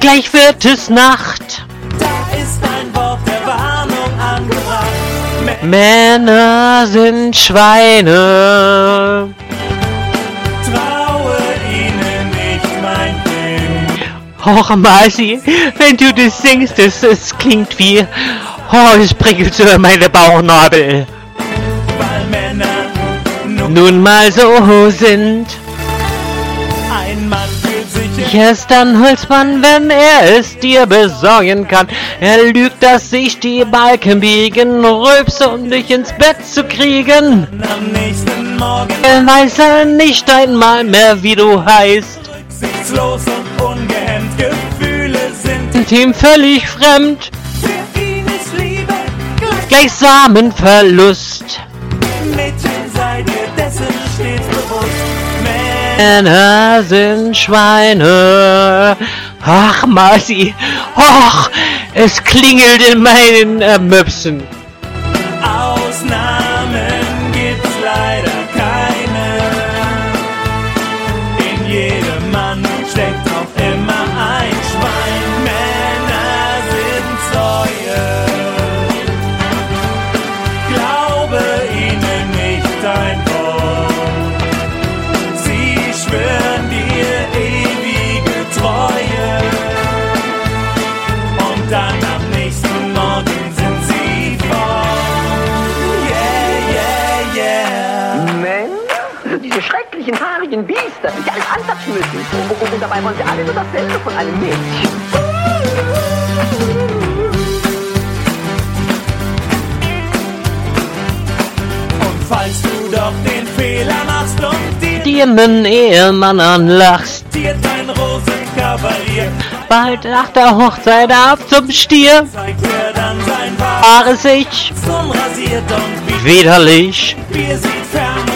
Gleich wird es Nacht. Da ist ein Wort der Warnung angebracht. Männer sind Schweine. Och, Masi, wenn du das singst, das, das klingt wie... Oh, es prickelt so in meine Bauchnabel. Weil Männer Nun mal so sind. ein Mann fühlt sich Er ist ein Holzmann, wenn er es dir besorgen kann. Er lügt, dass sich die Balken biegen, rülpse, um dich ins Bett zu kriegen. am nächsten Morgen Er weiß er nicht einmal mehr, wie du heißt. rücksichtslos und ungehemmt. Gefühle sind ihm völlig fremd, für ihn ist Liebe gleich. gleichsamen Verlust. Mädchen, sei dir dessen stets bewusst. Männer sind Schweine. Ach, Masi. Och, es klingelt in meinen äh, Möpsen. Dabei wollen sie alle nur dasselbe von einem Mädchen. Und falls du doch den Fehler machst und dir Dir einen Ehemann anlachst. dir dein Rosenkavalier Bald nach der Hochzeit ab zum Stier. zeigt er dann sein wahres Haare sich unrasiert und wie widerlich. Bier sieht fern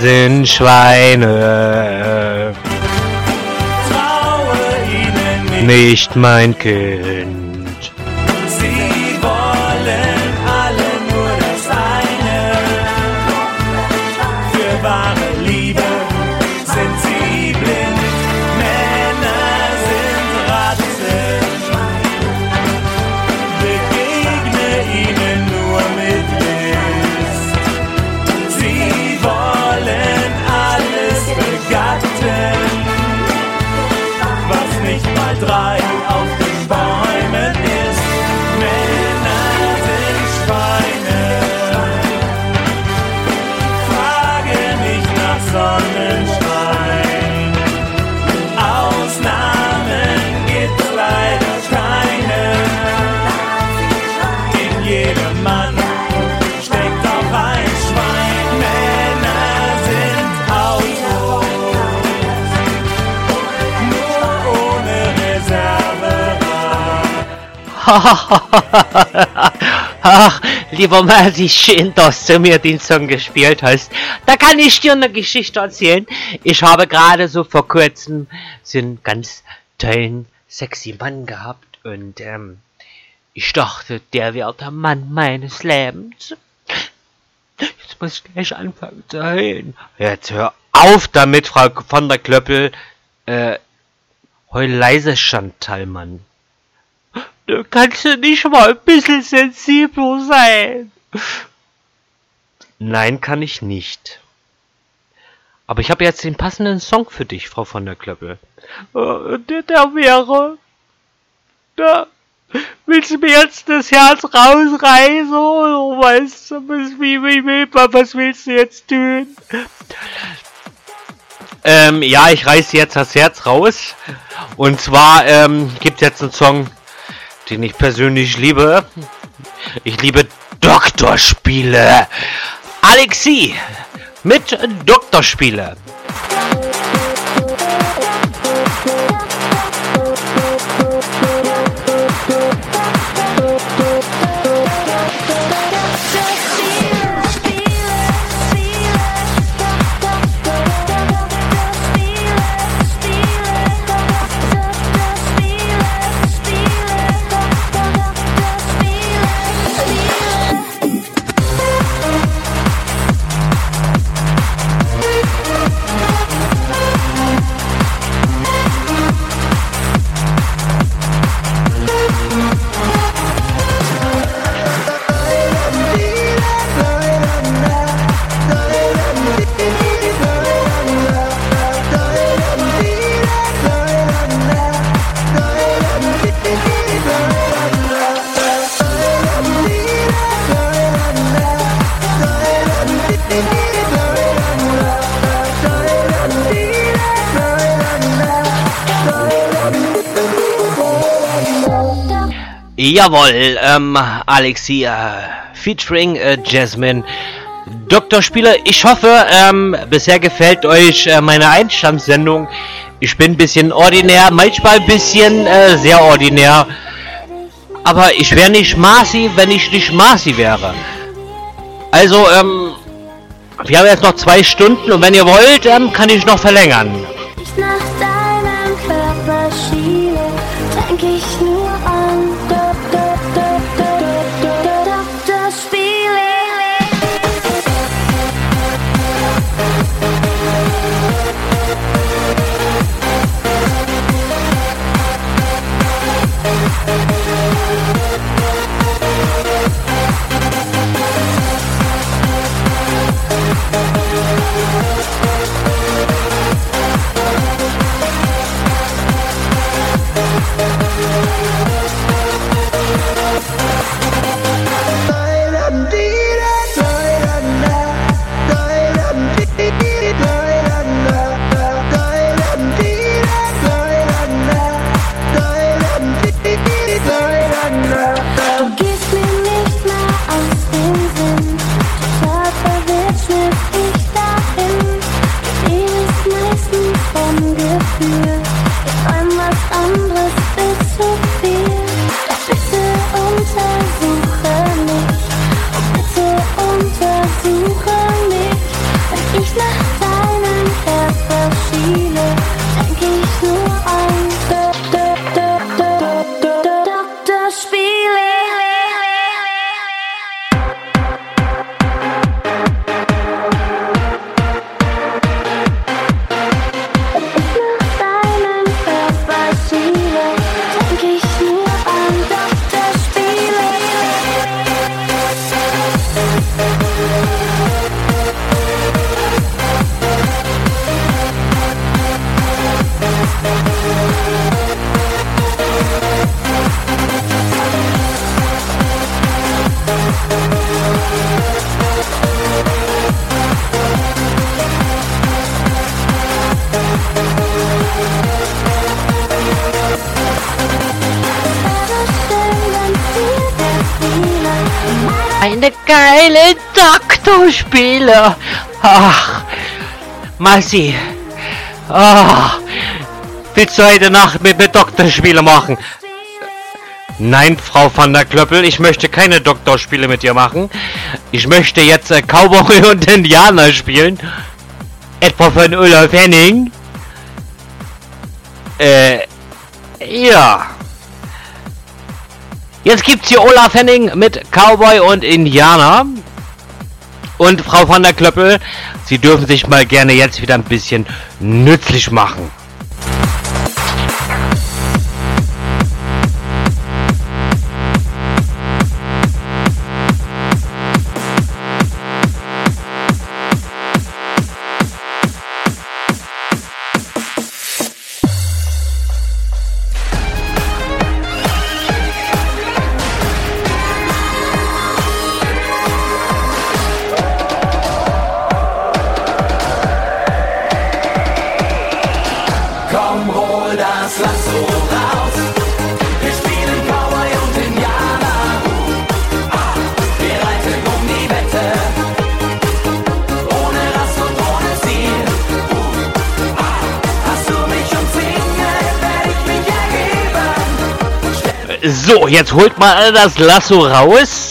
sind Schweine. traue ihnen. Nicht mein Kind. Ach, lieber Marci, schön, dass du mir den Song gespielt hast. Da kann ich dir eine Geschichte erzählen. Ich habe gerade so vor kurzem so einen ganz tollen, sexy Mann gehabt und ähm, ich dachte, der wäre der Mann meines Lebens. Jetzt muss ich gleich anfangen zu heulen. Jetzt hör auf damit, Frau von der Klöppel. Äh, heul leise, Chantal, Mann. Du kannst du nicht mal ein bisschen sensibler sein. Nein, kann ich nicht. Aber ich habe jetzt den passenden Song für dich, Frau von der Klöppel. Äh, der, der wäre... Da... Willst du mir jetzt das Herz rausreißen? Oder weißt du, was, wie, wie, wie, was willst du jetzt tun? Ähm, ja, ich reiße jetzt das Herz raus. Und zwar ähm, gibt jetzt einen Song, den ich persönlich liebe. Ich liebe Doktorspiele. Alexi mit Doktorspiele. Jawohl, ähm, Alexia, featuring äh, Jasmine. Dr. Spieler, ich hoffe, ähm, bisher gefällt euch äh, meine Einstandssendung. Ich bin ein bisschen ordinär, manchmal ein bisschen äh, sehr ordinär. Aber ich wäre nicht Marci, wenn ich nicht Marci wäre. Also, ähm, wir haben jetzt noch zwei Stunden und wenn ihr wollt, ähm, kann ich noch verlängern. Doktorspiele. Ach, Marci. Ah, willst du heute Nacht mit mir Doktorspiele machen? Nein, Frau van der Klöppel, ich möchte keine Doktorspiele mit dir machen. Ich möchte jetzt äh, Cowboy und Indianer spielen. Etwa von Olaf Henning. Äh, ja. Jetzt gibt's hier Olaf Henning mit Cowboy und Indianer. Und Frau van der Klöppel, Sie dürfen sich mal gerne jetzt wieder ein bisschen nützlich machen. Jetzt holt mal das Lasso raus.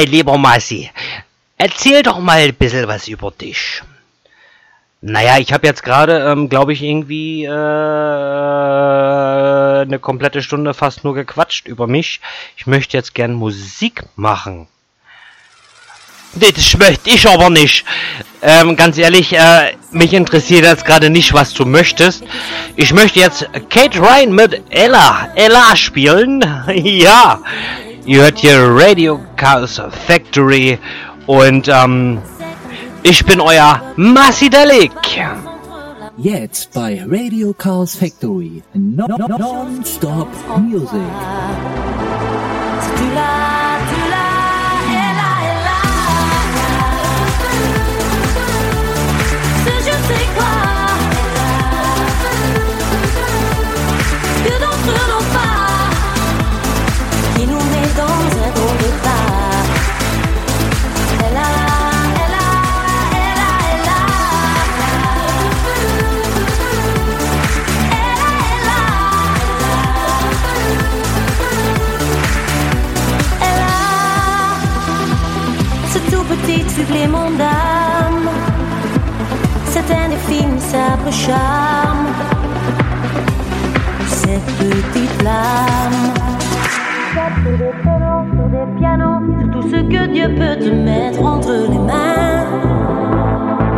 Bei lieber Massi, erzähl doch mal ein bisschen was über dich. Naja, ich habe jetzt gerade, ähm, glaube ich, irgendwie äh, eine komplette Stunde fast nur gequatscht über mich. Ich möchte jetzt gern Musik machen. Nee, das möchte ich aber nicht. Ähm, ganz ehrlich, äh, mich interessiert jetzt gerade nicht, was du möchtest. Ich möchte jetzt Kate Ryan mit Ella, Ella spielen. ja. Ihr hört hier Radio Chaos Factory und ähm, ich bin euer Masidelic. Jetzt bei Radio Chaos Factory. No- no- no- Non-stop Music. Petite supplément mon âme. Cet indéfinissable charme. Cette petite. Sur des des pianos, tout ce que Dieu peut te mettre entre les mains.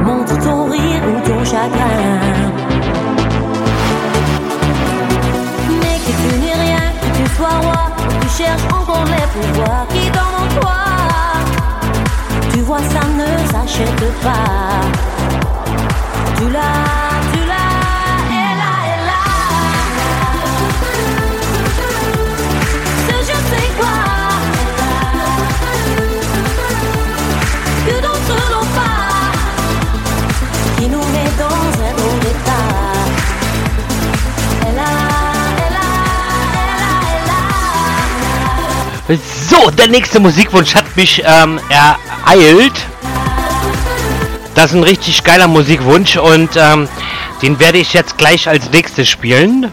Montre ton rire ou ton chagrin. Mais que tu n'es rien, que tu sois roi, tu cherches encore les pouvoirs qui dorment en toi. Ça ne s'achète pas. Tu l'as, So, der nächste Musikwunsch hat mich ähm, ereilt. Das ist ein richtig geiler Musikwunsch und ähm, den werde ich jetzt gleich als nächstes spielen.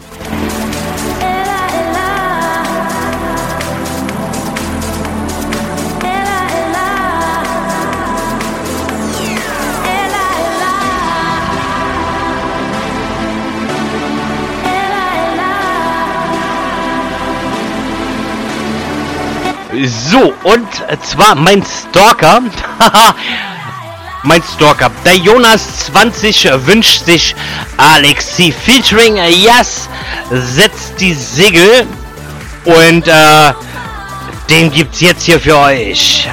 So, und zwar mein Stalker. mein Stalker. Der Jonas 20 wünscht sich Alexi featuring Yes setzt die Segel. Und äh, den gibt's jetzt hier für euch.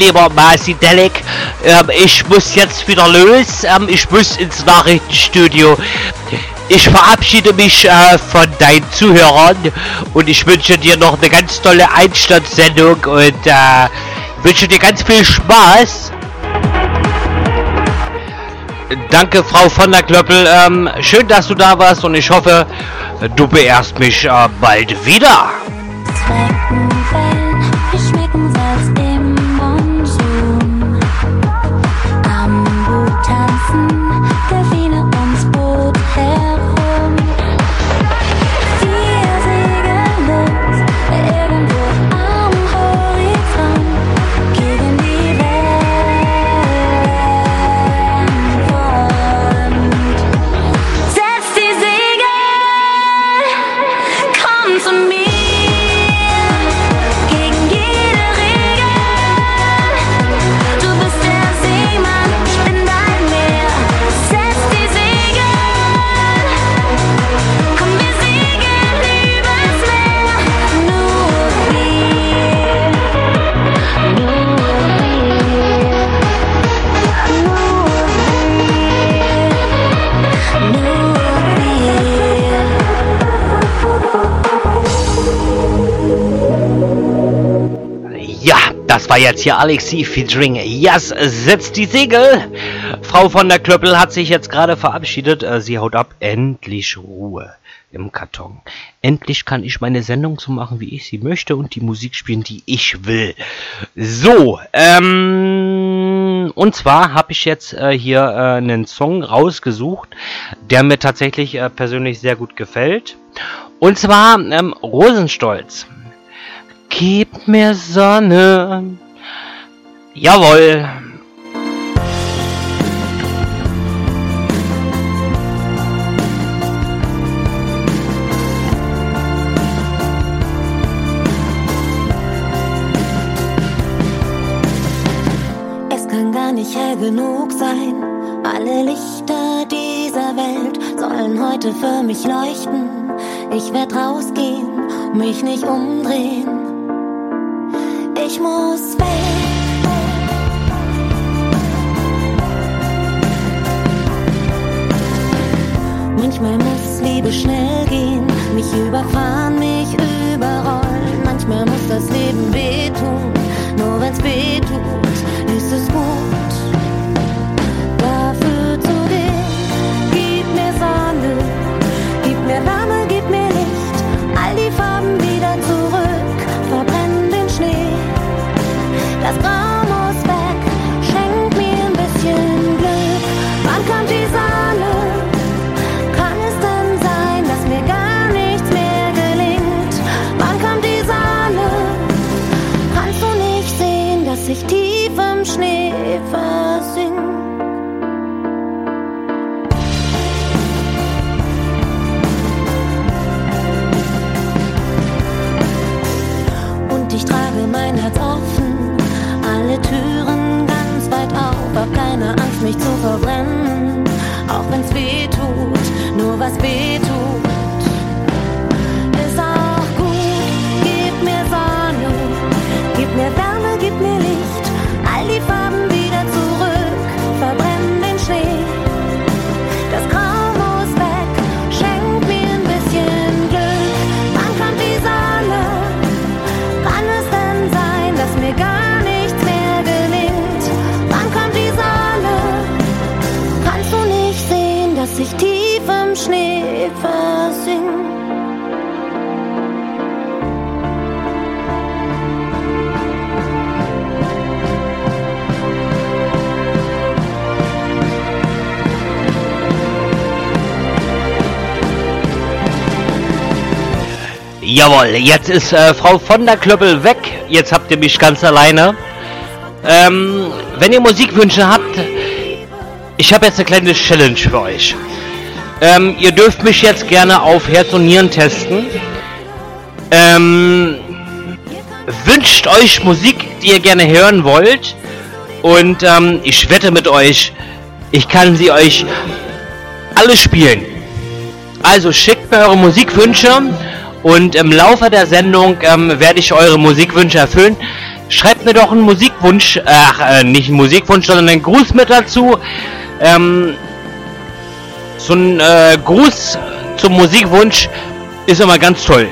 Lieber Masi Delik, ähm, ich muss jetzt wieder los. Ähm, ich muss ins Nachrichtenstudio. Ich verabschiede mich äh, von deinen Zuhörern und ich wünsche dir noch eine ganz tolle Einstandssendung und äh, wünsche dir ganz viel Spaß. Danke, Frau von der Klöppel. Ähm, schön, dass du da warst und ich hoffe, du beehrst mich äh, bald wieder. Jetzt hier Alexi featuring Yes, setzt die Segel. Frau von der Klöppel hat sich jetzt gerade verabschiedet. Äh, sie haut ab. Endlich Ruhe im Karton. Endlich kann ich meine Sendung so machen, wie ich sie möchte und die Musik spielen, die ich will. So, ähm, und zwar habe ich jetzt äh, hier äh, einen Song rausgesucht, der mir tatsächlich äh, persönlich sehr gut gefällt. Und zwar ähm, Rosenstolz. Gib mir Sonne. Jawohl. Es kann gar nicht hell genug sein. Alle Lichter dieser Welt sollen heute für mich leuchten. Ich werd rausgehen, mich nicht umdrehen. Ich muss weg. Manchmal muss Liebe schnell gehen, mich überfahren, mich überrollen. Manchmal muss das Leben wehtun, nur wenn's weh tut, ist es gut. Tut, nur Jawohl, jetzt ist äh, Frau von der Klöppel weg. Jetzt habt ihr mich ganz alleine. Ähm, wenn ihr Musikwünsche habt, ich habe jetzt eine kleine Challenge für euch. Ähm, ihr dürft mich jetzt gerne auf Herz und Nieren testen. Ähm, wünscht euch Musik, die ihr gerne hören wollt. Und ähm, ich wette mit euch, ich kann sie euch alle spielen. Also schickt mir eure Musikwünsche und im Laufe der Sendung ähm, werde ich eure Musikwünsche erfüllen. Schreibt mir doch einen Musikwunsch, ach, äh, nicht einen Musikwunsch, sondern einen Gruß mit dazu. Ähm, so ein äh, Gruß zum Musikwunsch ist immer ganz toll.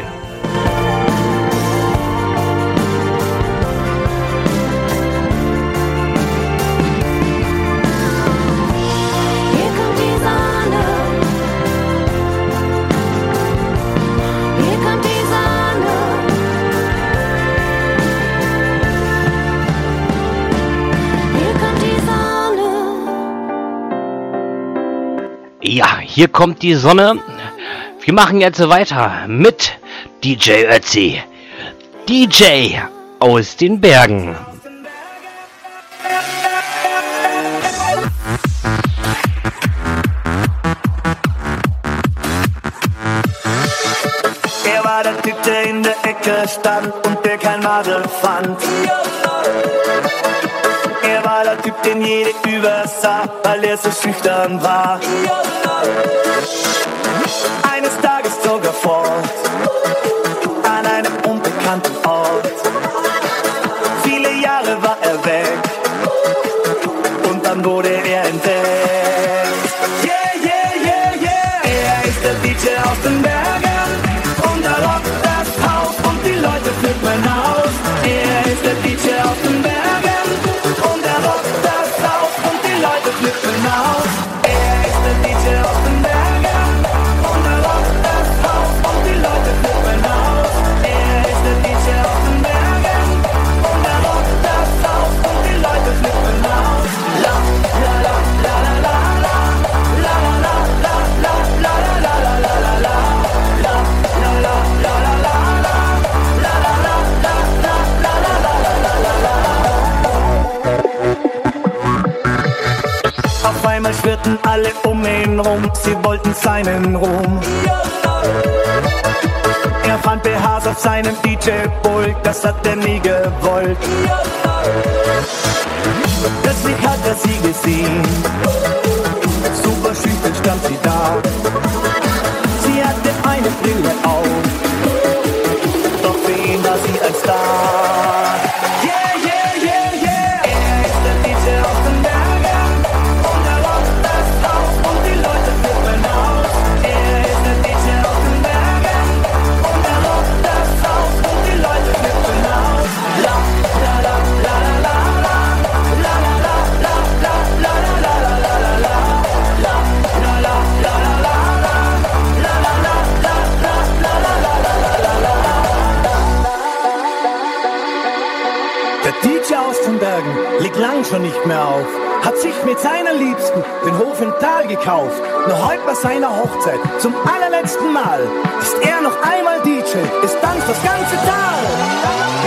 Hier kommt die Sonne. Wir machen jetzt weiter mit DJ Ötzi. DJ aus den Bergen. Er war der Typ, der in der Ecke stand und der kein Madel fand. Er der Typ, den jede übersah, weil er so schüchtern war. Eines Tages zog er fort an einem unbekannten Ort. Viele Jahre war er weg und dann wurde er einmal schwirrten alle um ihn rum, sie wollten seinen Ruhm. Er fand BHs auf seinem DJ-Pult, das hat er nie gewollt. Plötzlich hat er sie gesehen, super schüchtern stand sie da. Sie hatte eine Brille auf, doch für ihn war sie ein Star. Der DJ aus den Bergen liegt lang schon nicht mehr auf, hat sich mit seiner Liebsten den Hof im Tal gekauft. Nur heute bei seiner Hochzeit zum allerletzten Mal ist er noch einmal DJ, Ist dann das ganze Tal.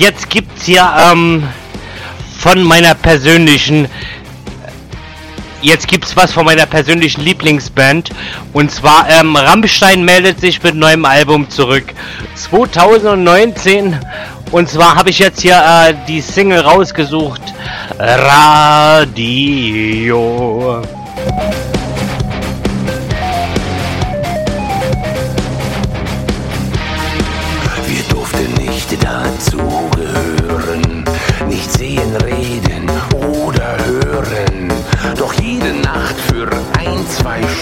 jetzt gibt's ja ähm, von meiner persönlichen jetzt gibt's was von meiner persönlichen Lieblingsband. Und zwar, ähm, Rammstein meldet sich mit neuem Album zurück. 2019. Und zwar habe ich jetzt hier äh, die Single rausgesucht. Radio. faz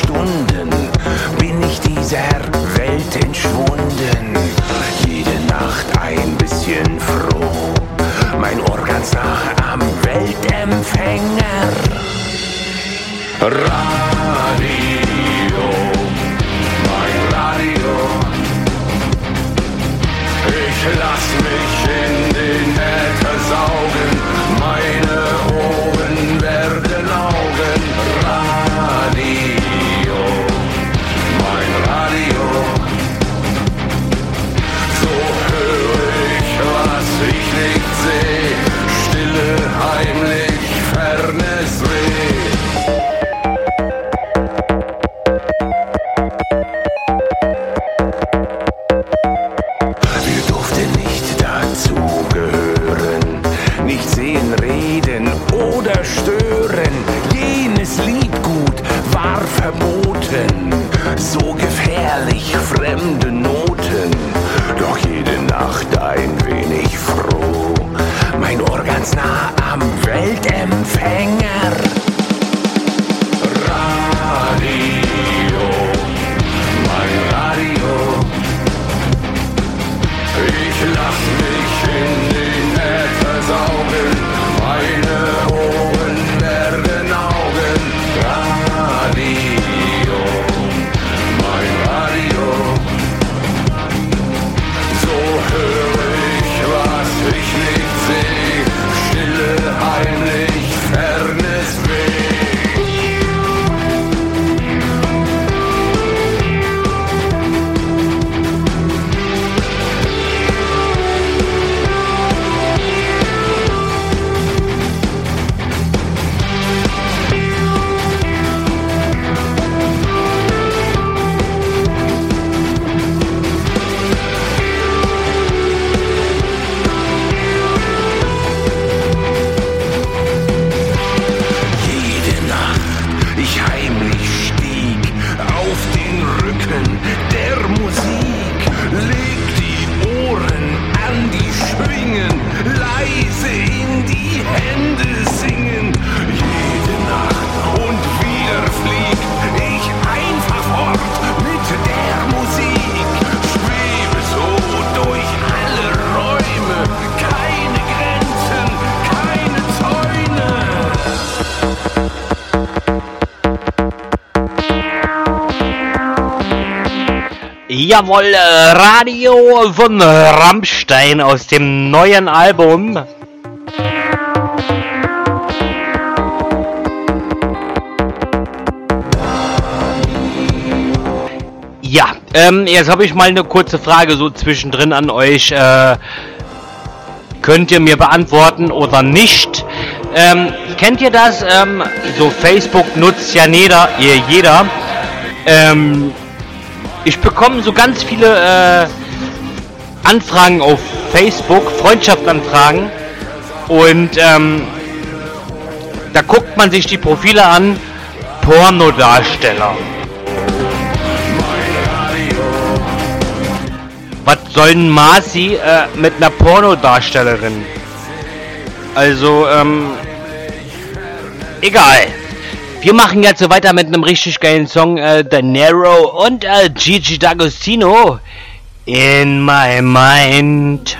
Jawohl, äh, Radio von Rammstein aus dem neuen Album. Ja, ähm, jetzt habe ich mal eine kurze Frage so zwischendrin an euch. Äh, könnt ihr mir beantworten oder nicht? Ähm, kennt ihr das? Ähm, so Facebook nutzt ja jeder. jeder. Ähm, ich bekomme so ganz viele äh, Anfragen auf Facebook, Freundschaftsanfragen. Und ähm, da guckt man sich die Profile an. Pornodarsteller. Was soll ein Marci äh, mit einer Pornodarstellerin? Also, ähm, egal. Wir machen jetzt so weiter mit einem richtig geilen Song, äh, The Narrow und äh, Gigi D'Agostino. In my mind.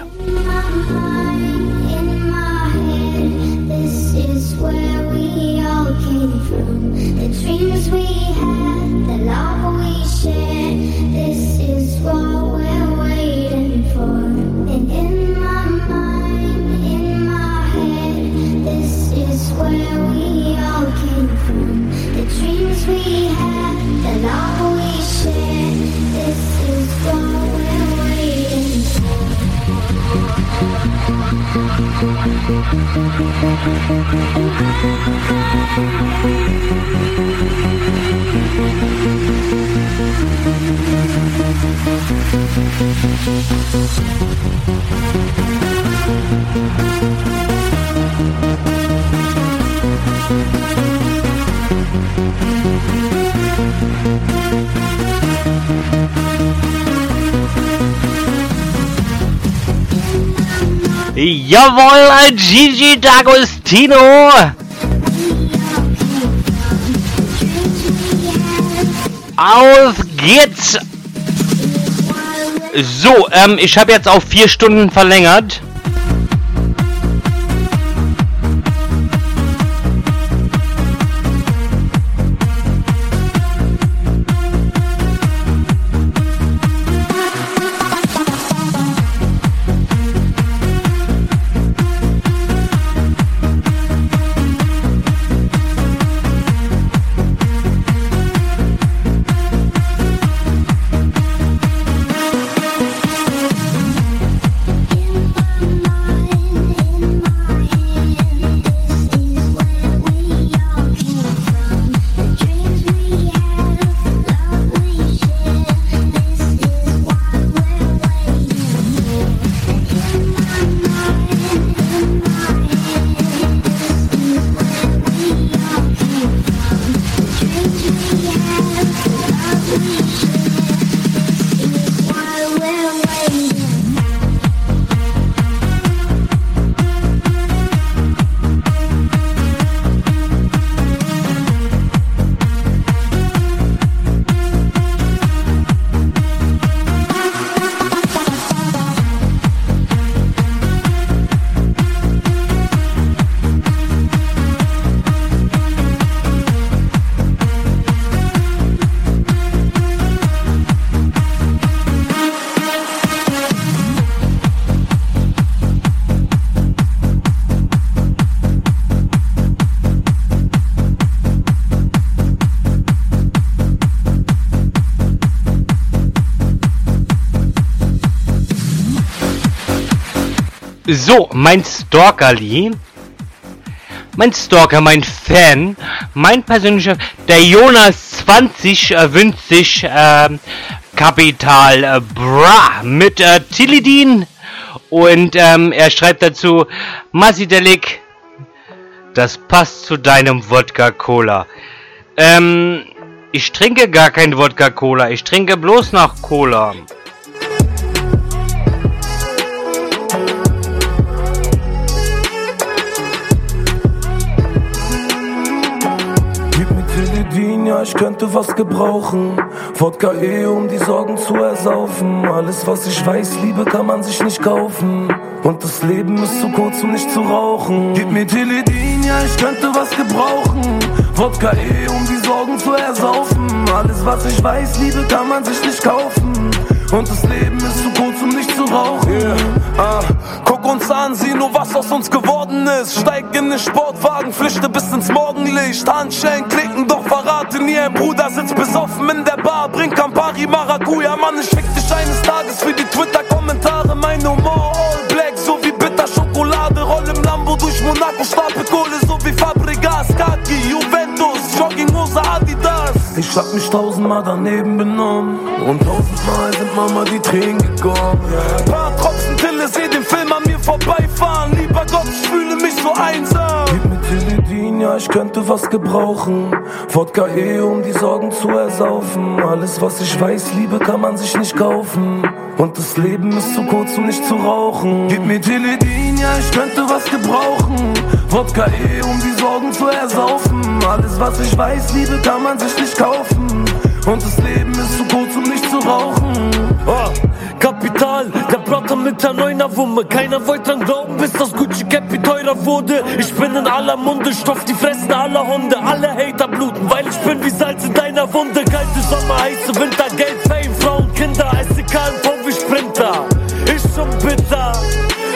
Jawohl, Gigi D'Agostino. Auf geht's. So, ähm, ich habe jetzt auf vier Stunden verlängert. So, mein Stalkerli. Mein Stalker, mein Fan, mein persönlicher, der Jonas 20 äh, wünscht sich äh, Kapital äh, Bra mit äh, Tilidin und ähm, er schreibt dazu, Masidelik, das passt zu deinem Wodka Cola. Ähm, ich trinke gar kein Wodka Cola, ich trinke bloß noch Cola. Ja, ich könnte was gebrauchen. Wodka eh, um die Sorgen zu ersaufen. Alles, was ich weiß, Liebe kann man sich nicht kaufen. Und das Leben ist zu kurz, um nicht zu rauchen. Gib mir Teledin, ja, ich könnte was gebrauchen. Wodka eh, um die Sorgen zu ersaufen. Alles, was ich weiß, Liebe kann man sich nicht kaufen. Und das Leben ist zu kurz, um nicht zu rauchen. Yeah. Ah, guck uns an, sieh nur, was aus uns geworden ist. Steig in den Sportwagen, flüchte bis ins Morgenlicht. Handschellen klicken, doch verrate nie. Ein Bruder sitzt besoffen in der Bar, bringt Campari Maracuja. Mann, ich schick dich eines Tages für die Twitter-Kommentare. Mein Humor all black, so wie bitter Schokolade. Roll im Lambo durch Monaco, Stapel Kohle, so wie Fabregas. Kaki, Juventus, Jogginghose, Adidas. Ich hab mich tausendmal daneben benommen. Und tausendmal sind Mama die Tränen gekommen. Yeah. Paar Tropfen Tille, seh den Film an mir vorbeifahren. Lieber Gott, ich fühle mich so einsam. Ja, ich könnte was gebrauchen. Wodka eh, um die Sorgen zu ersaufen. Alles, was ich weiß, Liebe kann man sich nicht kaufen. Und das Leben ist zu kurz, um nicht zu rauchen. Gib mir Teledin, ja, ich könnte was gebrauchen. Wodka eh, um die Sorgen zu ersaufen. Alles, was ich weiß, Liebe kann man sich nicht kaufen. Und das Leben ist zu kurz, um nicht zu rauchen. Oh, Kapital, der Brother mit der neuner Wumme. Keiner wollte dran glauben, bis das Gucci Cappy teurer wurde. Ich bin in aller Munde, Stoff die Fressen aller Hunde. Alle Hater bluten, weil ich bin wie Salz in deiner Wunde. Kalte Sommer, heiße Winter, Geld, Fame, Frauen, Kinder. SDK im VW Sprinter. Ist schon bitter,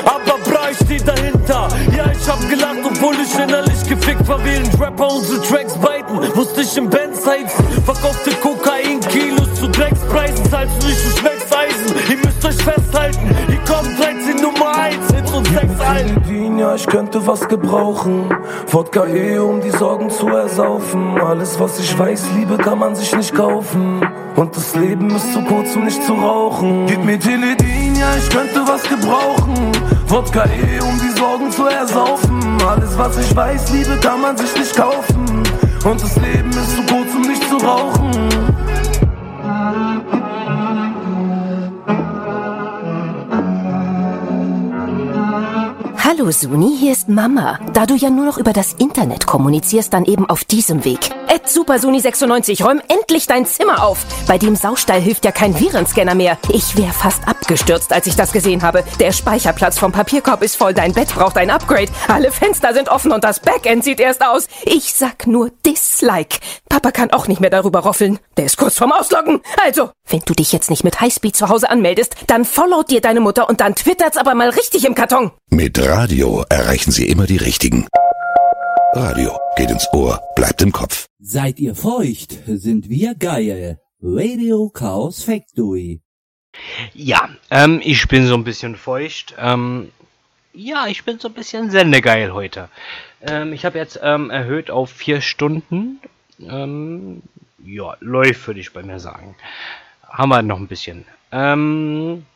aber bra, ich steh dahinter. Ja, ich hab gelacht, obwohl ich innerlich gefickt war. Während Rapper unsere Tracks beiten, musste ich im Benz heizen. Verkaufte Kokain, Kilos zu Dreckspreisen. Zahlst du nicht, du schmeckst Eisen. Ihr müsst euch festhalten, hier kommt 13 Nummer 1, Hits und 6 Alben. Teledin, ja, ich könnte was gebrauchen. Wodka eh, um die Sorgen zu ersaufen. Alles, was ich weiß, Liebe kann man sich nicht kaufen. Und das Leben ist zu kurz, um nicht zu rauchen. Gib mir Teledin, ja, ich könnte was gebrauchen. Wodka eh, um die Sorgen zu ersaufen. Alles, was ich weiß, Liebe kann man sich nicht kaufen. Und das Leben ist zu kurz, um nicht zu rauchen. Hallo Suni, hier ist Mama. Da du ja nur noch über das Internet kommunizierst, dann eben auf diesem Weg. Ed SuperSuni96, räum endlich dein Zimmer auf. Bei dem Saustall hilft ja kein Virenscanner mehr. Ich wäre fast abgestürzt, als ich das gesehen habe. Der Speicherplatz vom Papierkorb ist voll, dein Bett braucht ein Upgrade. Alle Fenster sind offen und das Backend sieht erst aus. Ich sag nur Dislike. Papa kann auch nicht mehr darüber roffeln. Der ist kurz vorm Ausloggen. Also, wenn du dich jetzt nicht mit Highspeed zu Hause anmeldest, dann followt dir deine Mutter und dann twittert's aber mal richtig im Karton. Mit erreichen Sie immer die Richtigen. Radio geht ins Ohr, bleibt im Kopf. Seid ihr feucht, sind wir geil. Radio Chaos Factory. Ja, ähm, ich bin so ein bisschen feucht. Ähm, ja, ich bin so ein bisschen sendegeil heute. Ähm, ich habe jetzt ähm, erhöht auf vier Stunden. Ähm, ja, läuft, würde ich bei mir sagen. Haben wir noch ein bisschen. Ähm,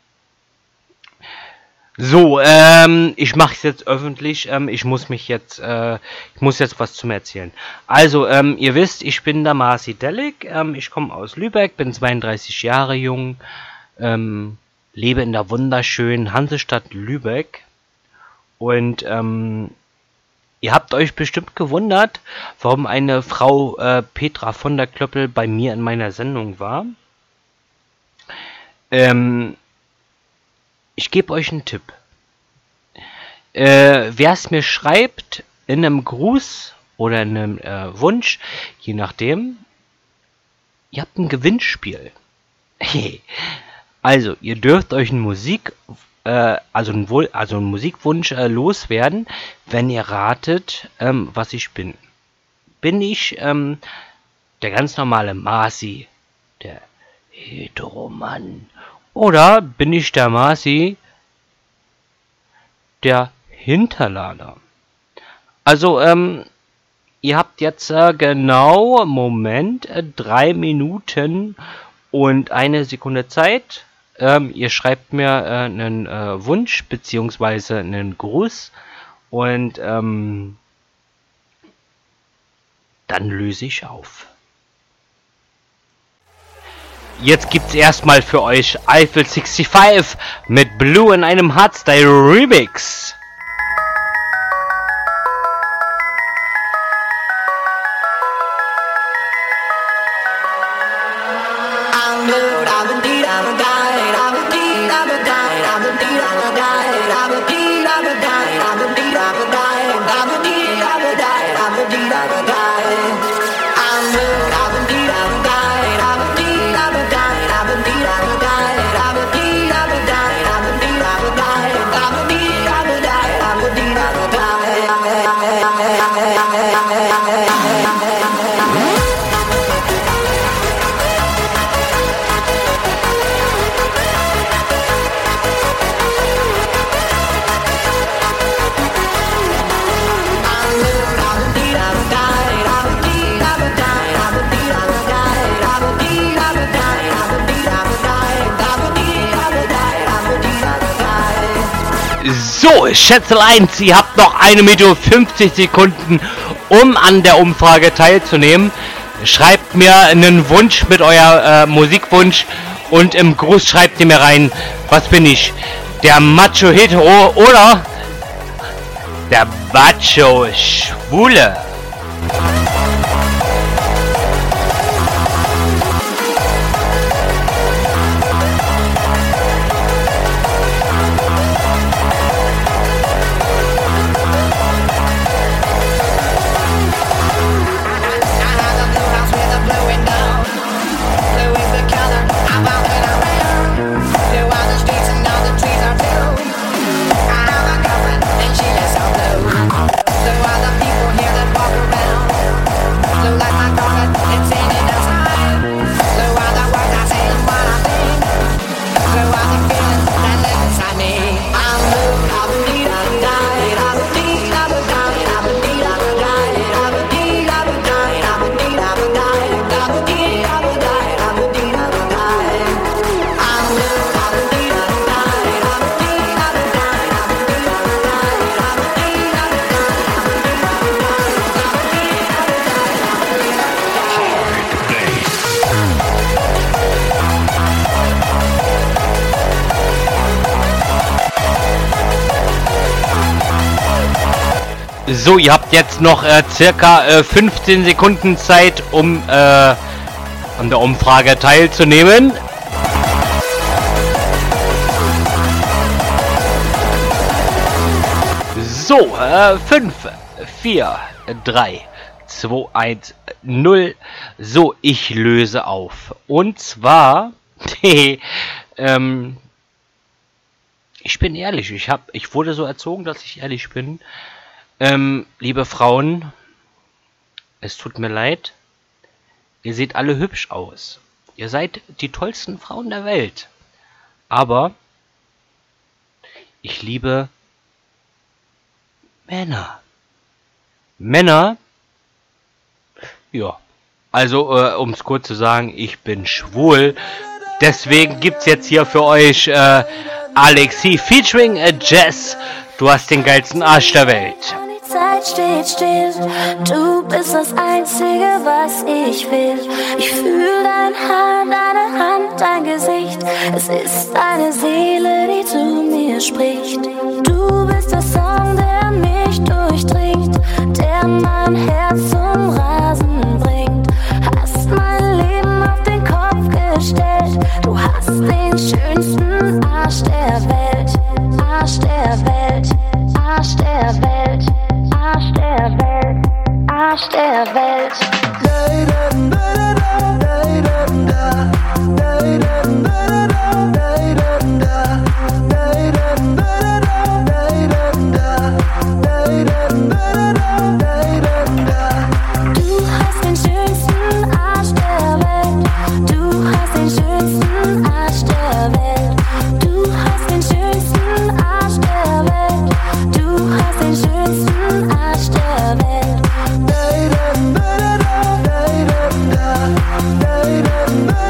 so, ähm, ich mache es jetzt öffentlich. Ähm, ich muss mich jetzt, äh, ich muss jetzt was zum Erzählen. Also, ähm, ihr wisst, ich bin der Marci Delic. Ähm, ich komme aus Lübeck, bin 32 Jahre jung, ähm, lebe in der wunderschönen Hansestadt Lübeck. Und ähm, ihr habt euch bestimmt gewundert, warum eine Frau äh, Petra von der Klöppel bei mir in meiner Sendung war. Ähm, ich gebe euch einen Tipp. Äh, Wer es mir schreibt, in einem Gruß oder in einem äh, Wunsch, je nachdem, ihr habt ein Gewinnspiel. also, ihr dürft euch ein Musik, äh, also ein Wohl, also einen Musikwunsch äh, loswerden, wenn ihr ratet, ähm, was ich bin. Bin ich ähm, der ganz normale Marci, der Heteromann, oder bin ich der Marci, der Hinterlader? Also, ähm, ihr habt jetzt äh, genau, Moment, äh, drei Minuten und eine Sekunde Zeit. Ähm, ihr schreibt mir äh, einen äh, Wunsch beziehungsweise einen Gruß und ähm, dann löse ich auf. Jetzt gibt's erstmal für euch Eiffel 65 mit Blue in einem Hardstyle Remix. So, Schätzelein, ihr habt noch eine Minute 50 Sekunden, um an der Umfrage teilzunehmen. Schreibt mir einen Wunsch mit euer äh, Musikwunsch und im Gruß schreibt ihr mir rein, was bin ich? Der Macho Hetero oder der Macho Schwule? Ihr habt jetzt noch äh, circa äh, 15 Sekunden Zeit, um äh, an der Umfrage teilzunehmen. So, äh, 5, 4, 3, 2, 1, 0. So, ich löse auf. Und zwar, ähm, ich bin ehrlich, ich hab, ich wurde so erzogen, dass ich ehrlich bin. Ähm, liebe Frauen, es tut mir leid. Ihr seht alle hübsch aus. Ihr seid die tollsten Frauen der Welt. Aber ich liebe Männer. Männer, ja. Also, äh, um es kurz zu sagen, ich bin schwul. Deswegen gibt's jetzt hier für euch äh, Alexi featuring äh, Jess. Du hast den geilsten Arsch der Welt. Zeit steht still, du bist das Einzige, was ich will. Ich fühle dein Haar, deine Hand, dein Gesicht. Es ist deine Seele, die zu mir spricht. Du bist der Song, der mich durchdringt, der mein Herz zum Rasen bringt. Hast mein Leben auf den Kopf gestellt. Du hast den schönsten Arsch der Welt, Arsch der Welt, Arsch der Welt, Arsch der Welt, Arsch der Welt. Du hast den schönsten Arsch der Welt. Du hast den schönsten Arsch der Welt. Du hast den schönsten Arsch der Welt. Du hast den schönsten baby, baby.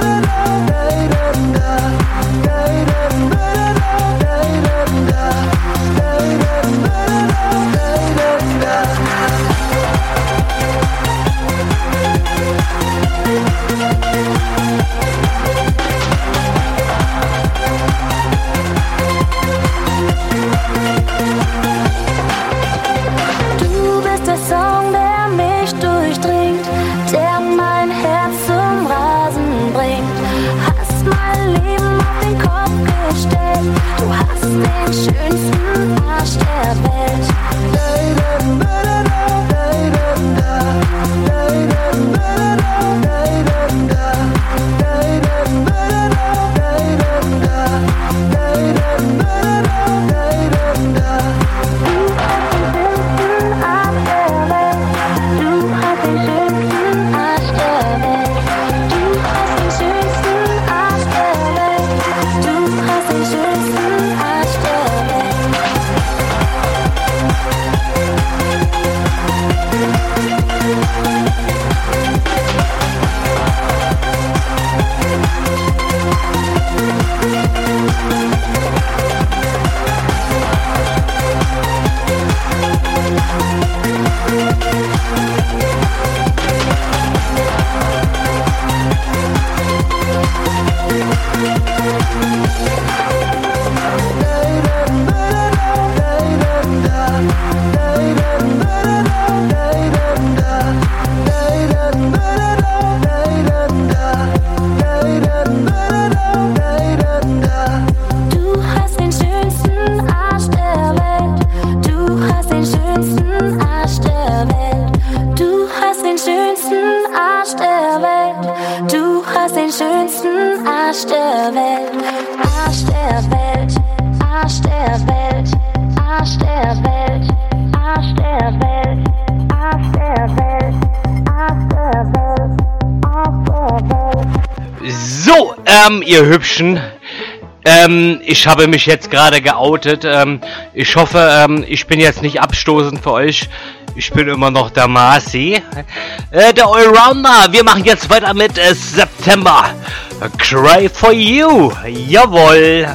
Stay. Bam, ihr Hübschen. Ähm, ich habe mich jetzt gerade geoutet. Ähm, ich hoffe, ähm, ich bin jetzt nicht abstoßend für euch. Ich bin immer noch der Marcy. Äh, der Allrounder. Wir machen jetzt weiter mit äh, September. A cry for you. Jawohl.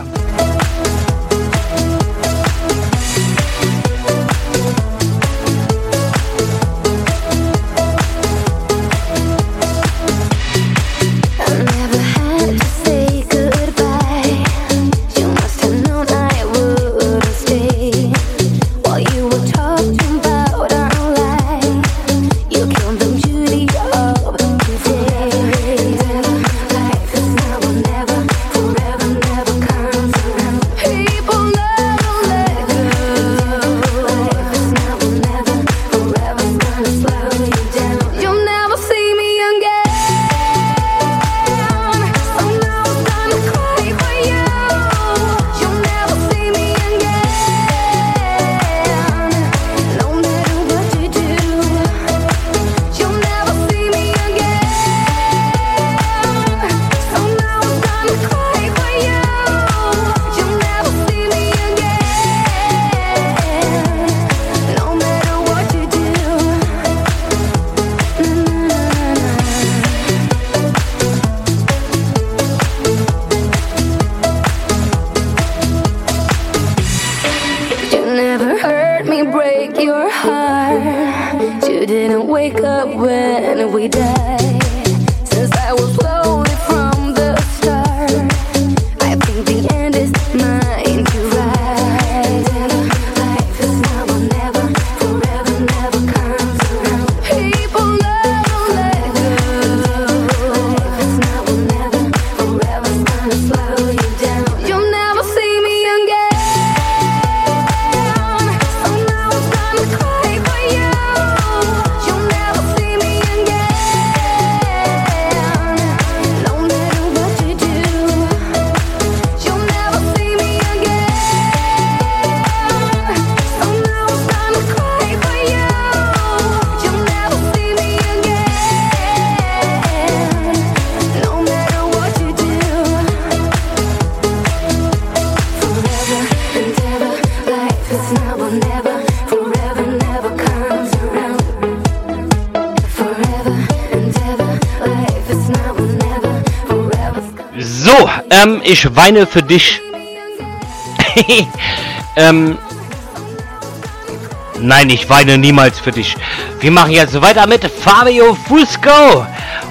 ich weine für dich. ähm, nein, ich weine niemals für dich. Wir machen jetzt weiter mit Fabio Fusco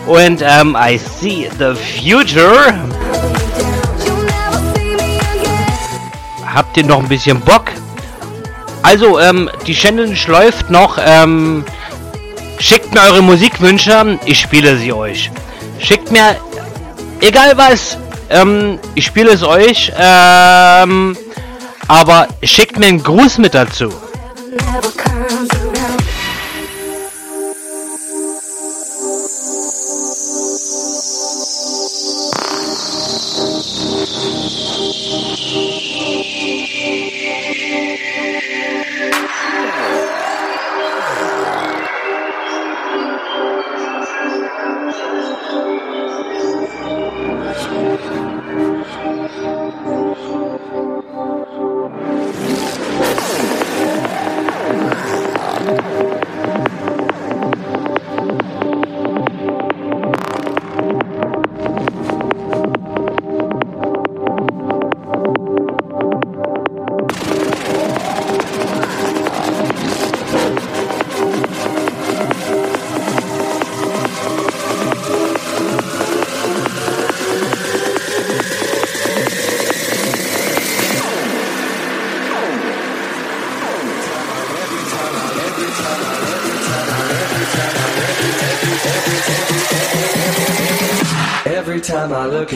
und ähm, I See the Future. Habt ihr noch ein bisschen Bock? Also, ähm, die Challenge läuft noch. Ähm, schickt mir eure Musikwünsche, ich spiele sie euch. Schickt mir egal was, ähm, ich spiele es euch, ähm, aber schickt mir einen Gruß mit dazu.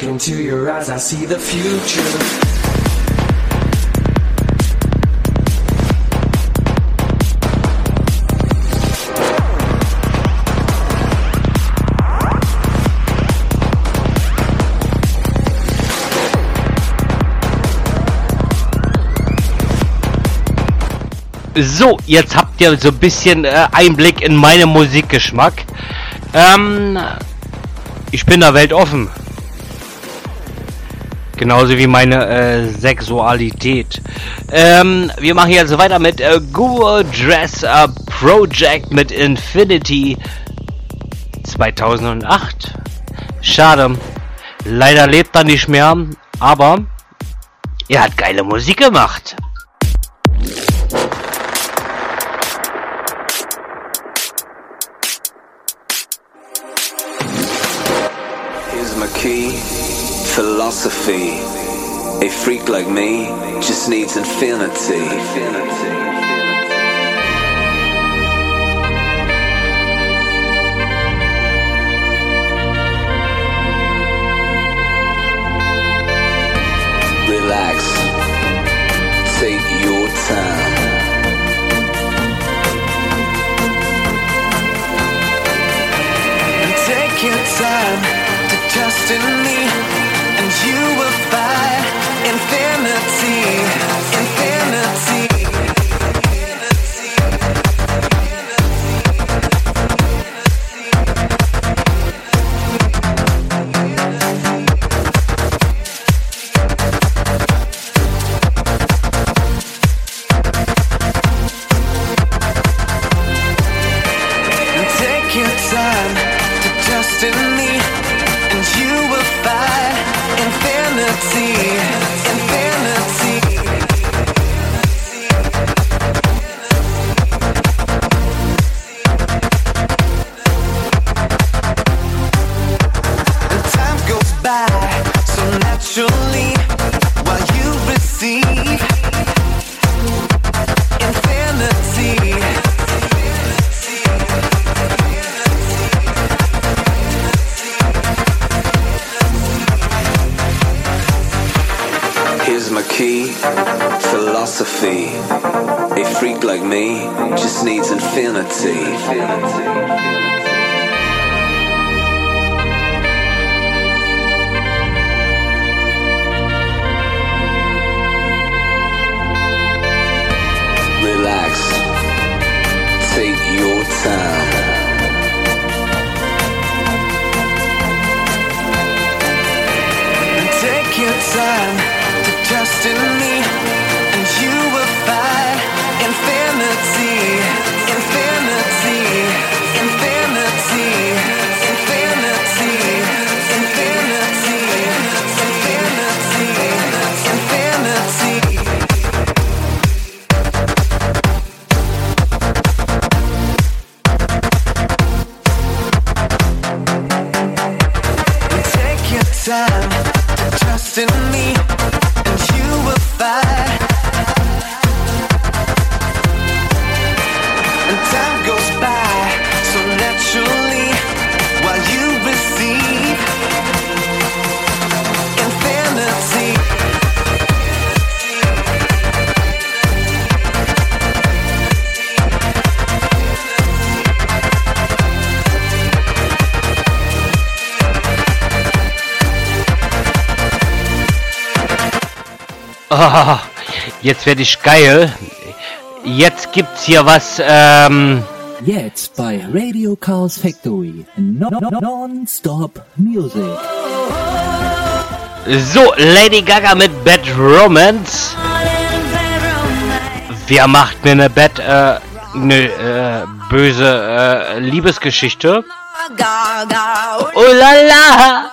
Look into your eyes, I see the future. So, jetzt habt ihr so ein bisschen äh, Einblick in meinen Musikgeschmack. Ähm, ich bin da weltoffen. Genauso wie meine äh, Sexualität. Ähm, wir machen jetzt weiter mit äh, Guru Dress Up Project mit Infinity 2008. Schade. Leider lebt er nicht mehr, aber er hat geile Musik gemacht. Here's my key, philosophy. A freak like me just needs infinity. Relax, take your time. Take your time to trust in me, and you will find infinity, infinity. Jetzt werde ich geil. Jetzt gibt's hier was, ähm... Jetzt bei Radio Chaos Factory. Non-Stop Music. So, Lady Gaga mit Bad Romance. Wer macht mir eine Bad, äh, ne, äh, böse, äh, Liebesgeschichte? Oh la la!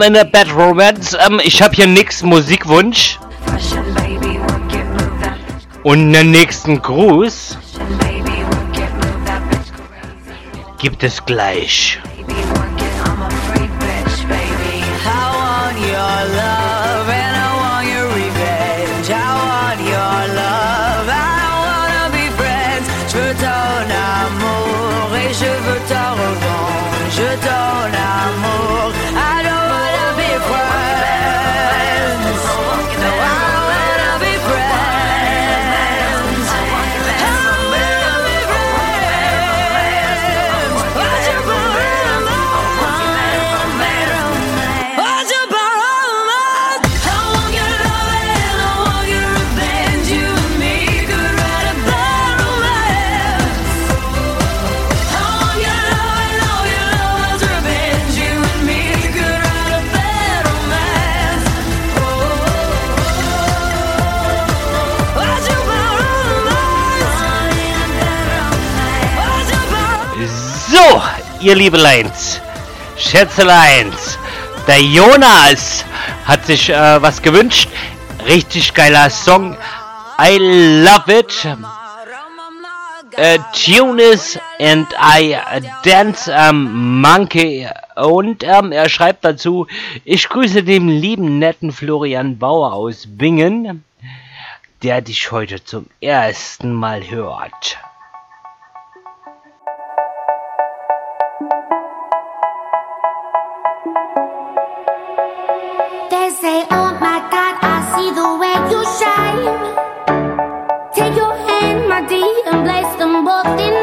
Ja, gib mir eine Bad Romance. Ähm, ich habe hier nix Musikwunsch. Und einen nächsten Gruß gibt es gleich. ihr Liebeleins, Schätzeleins, der Jonas hat sich äh, was gewünscht. Richtig geiler Song. I love it. Äh, Tunis and I Dance ähm, Monkey. Und ähm, er schreibt dazu, ich grüße den lieben netten Florian Bauer aus Bingen, der dich heute zum ersten Mal hört. you shine. Take your hand, my dear, and bless them both in.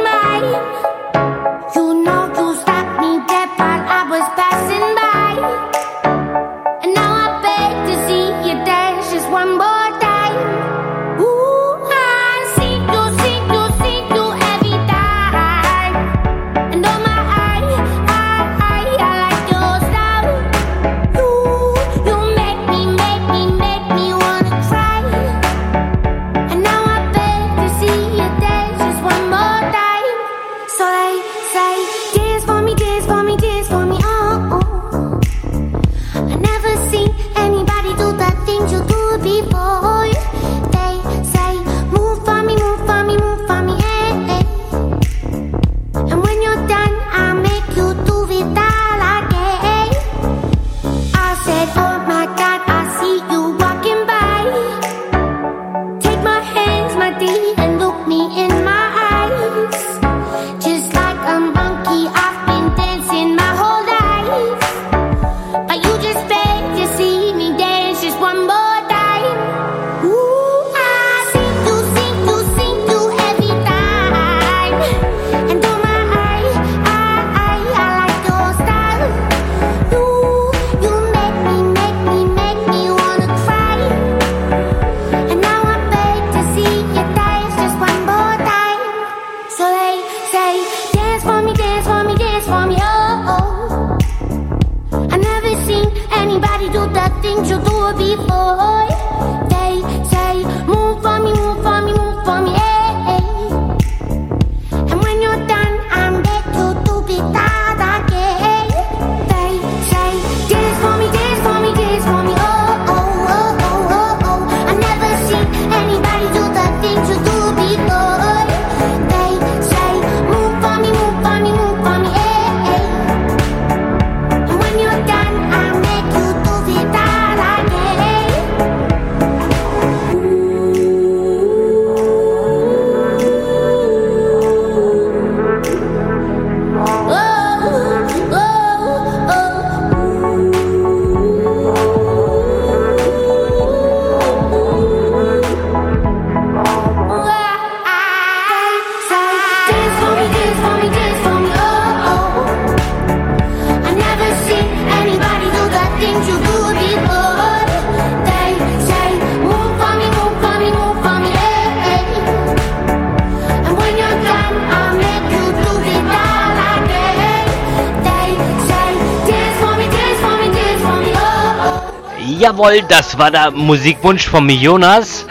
war der Musikwunsch von mir, Jonas.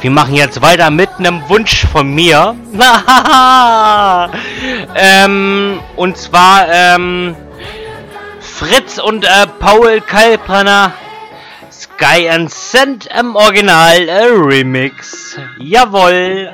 Wir machen jetzt weiter mit einem Wunsch von mir. ähm, und zwar ähm, Fritz und äh, Paul Kalpaner Sky and Send im Original äh, Remix. Jawoll.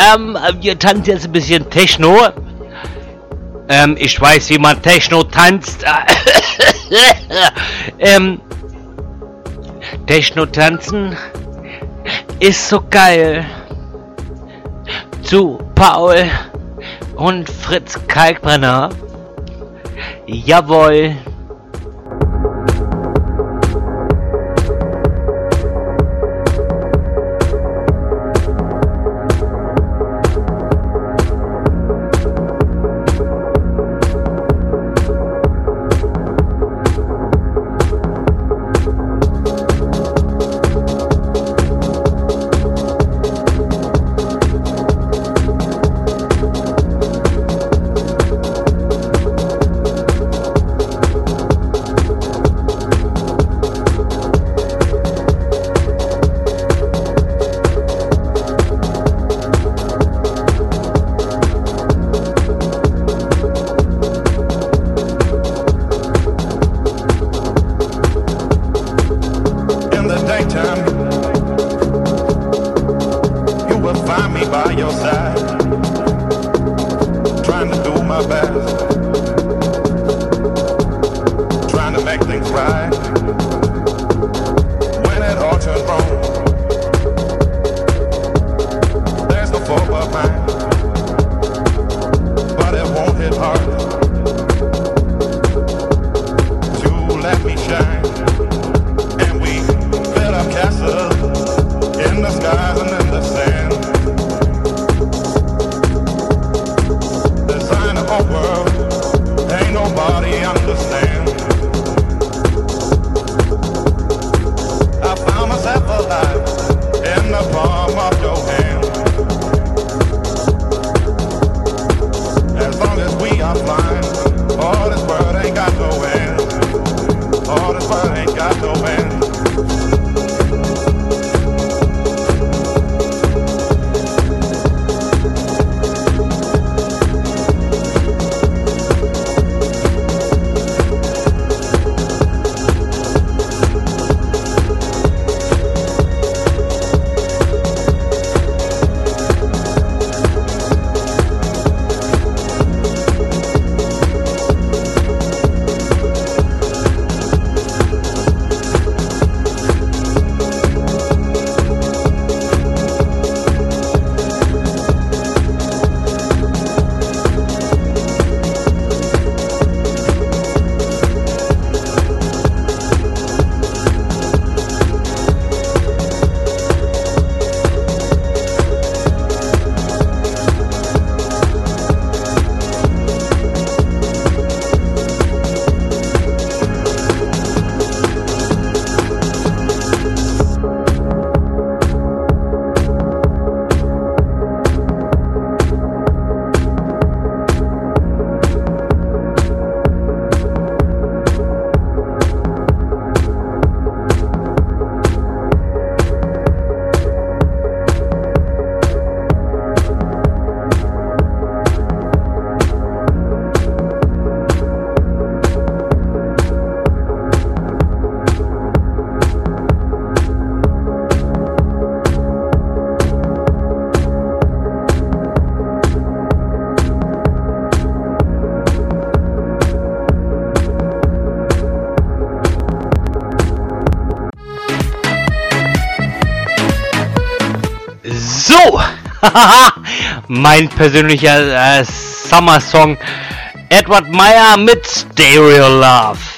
Ähm, wir tanzen jetzt ein bisschen Techno. Ähm, ich weiß, wie man Techno tanzt. ähm, Techno tanzen ist so geil. Zu Paul und Fritz Kalkbrenner. Jawohl. mein persönlicher äh, Summer Song Edward Meyer mit Stereo Love.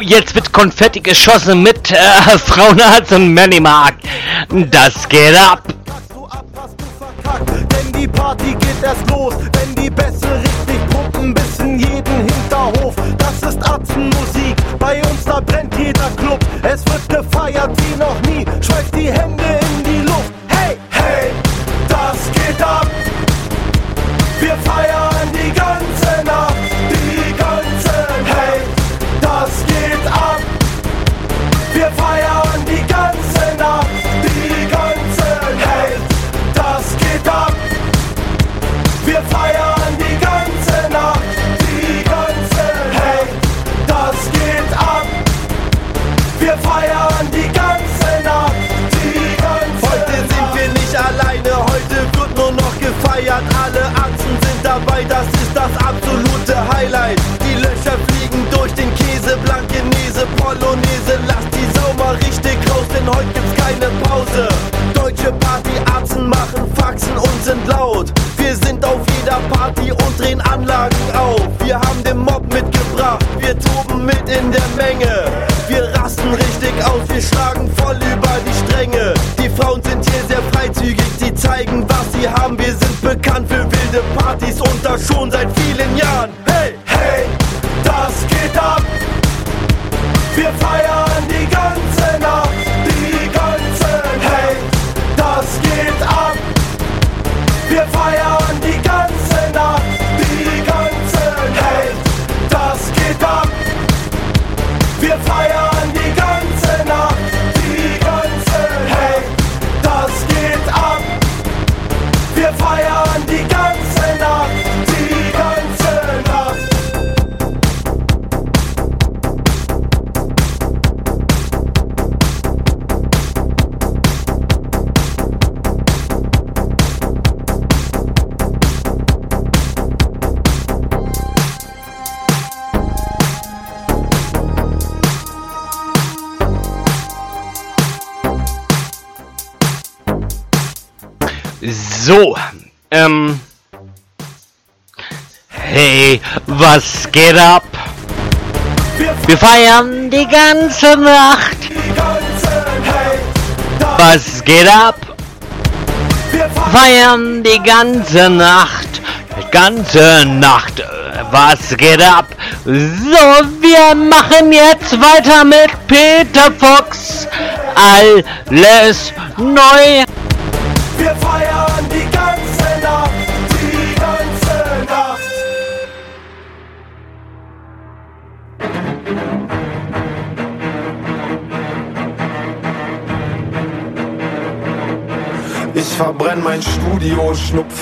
Jetzt wird Konfetti geschossen mit äh, Frauenarzt und Manimark. Das geht ab. Party und drehen Anlagen auf. Wir haben den Mob mitgebracht, wir toben mit in der Menge. Wir rasten richtig aus, wir schlagen voll über die Stränge. Die Frauen sind hier sehr freizügig, die zeigen, was sie haben. Wir sind bekannt für wilde Partys und das schon seit vielen Jahren. So, ähm. Hey, was geht ab? Wir feiern die ganze Nacht. Was geht ab? Feiern die ganze Nacht. Die ganze Nacht. Was geht ab? So, wir machen jetzt weiter mit Peter Fox. Alles neu.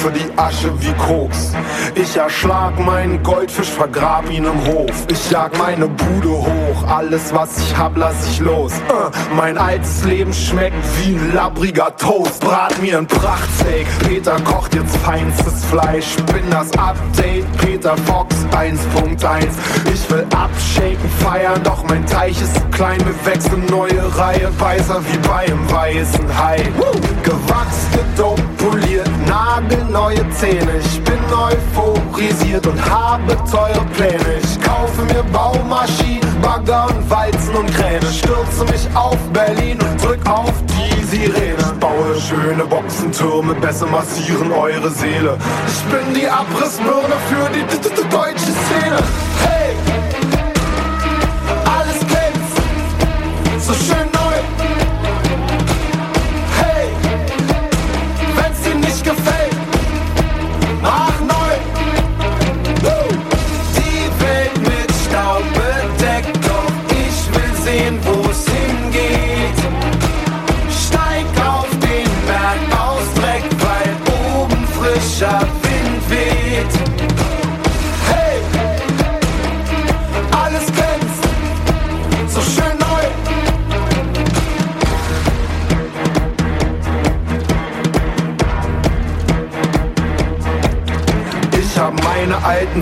Schnupfe die Asche wie Koks. Ich erschlag meinen Goldfisch, vergrab ihn im Hof. Ich jag meine Bude hoch, alles was ich hab, lass ich los. Äh, mein altes Leben schmeckt wie ein labbriger Toast. Brat mir ein Prachtsteak, Peter kocht jetzt feinstes Fleisch. Bin das Update, Peter Fox 1.1. Ich will abshaken, feiern, doch mein Teich ist zu klein. Wir wechseln neue Reihe, weißer wie beim weißen Hai. Gewachs, gedopt, poliert, nagelneue Zähne. Ich bin euphorisiert und habe teure Pläne. Ich kaufe mir Baumaschinen, Bagger und Walzen und Kräne. Stürze mich auf Berlin und drück auf die Sirene. Baue schöne Boxentürme, besser massieren eure Seele. Ich bin die Abrissbirne für die deutsche Szene.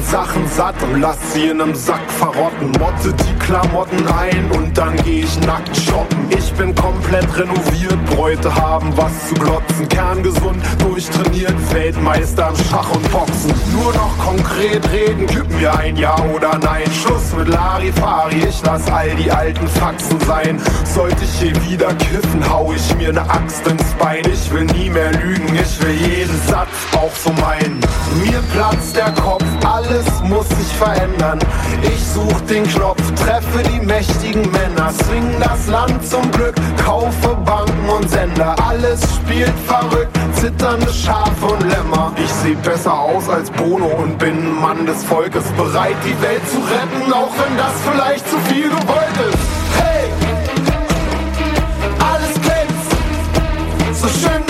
Sachen satt und lass sie in nem Sack verrotten. Motte die Klamotten ein und dann geh ich nackt shoppen. Ich bin komplett renoviert, Bräute haben was zu glotzen. Kerngesund, durchtrainiert, Weltmeister im Schach und Boxen. Nur noch konkret reden, gib mir ein Ja oder Nein. Schluss mit Larifari, ich lass all die alten Faxen sein. Sollte ich je wieder kiffen, hau ich mir ne Axt ins Bein. Ich will nie mehr lügen, ich will jeden Satz auch so meinen. Mir platzt der Kopf, alles muss sich verändern. Ich such den Knopf, treffe die mächtigen Männer, swing das Land zum Glück, kaufe Banken und Sender. Alles spielt verrückt, zitternde Schafe und Lämmer. Ich seh besser aus als Bono und bin Mann des Volkes, bereit die Welt zu retten, auch wenn das vielleicht zu viel gewollt ist. Hey! Alles glänzt, so schön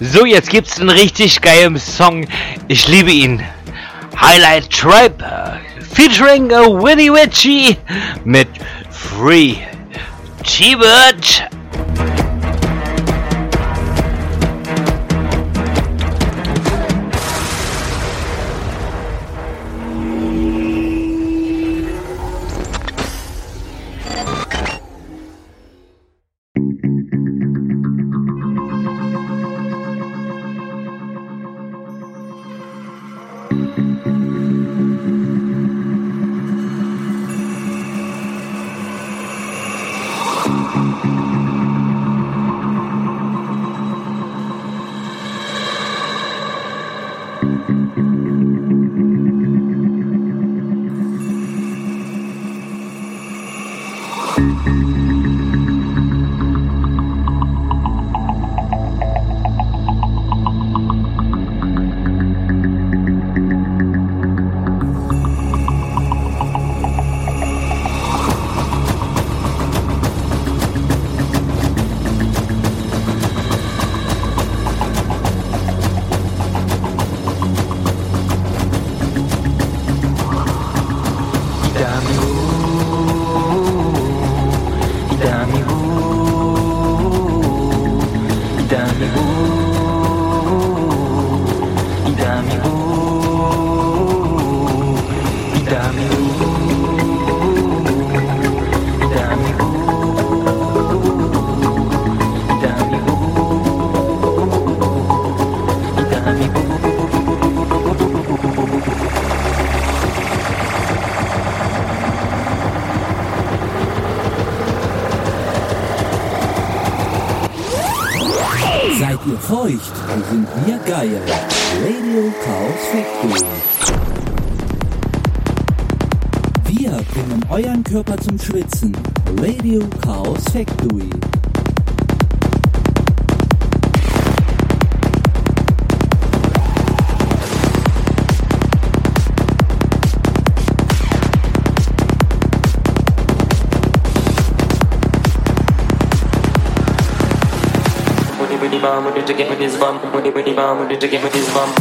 so, jetzt gibt's einen richtig geilen Song. Ich liebe ihn. Highlight Tribe äh, featuring äh, Winnie Ritchie mit Free T-Bird. with it with the bomb, with the game with his bomb.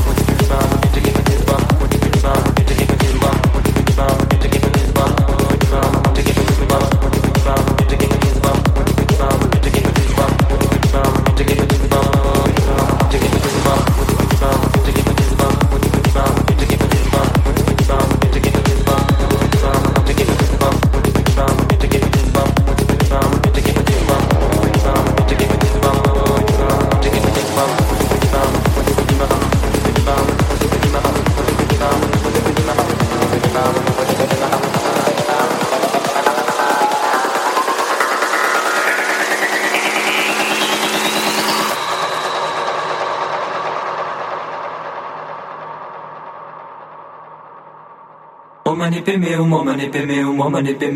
mane pe meu mane pe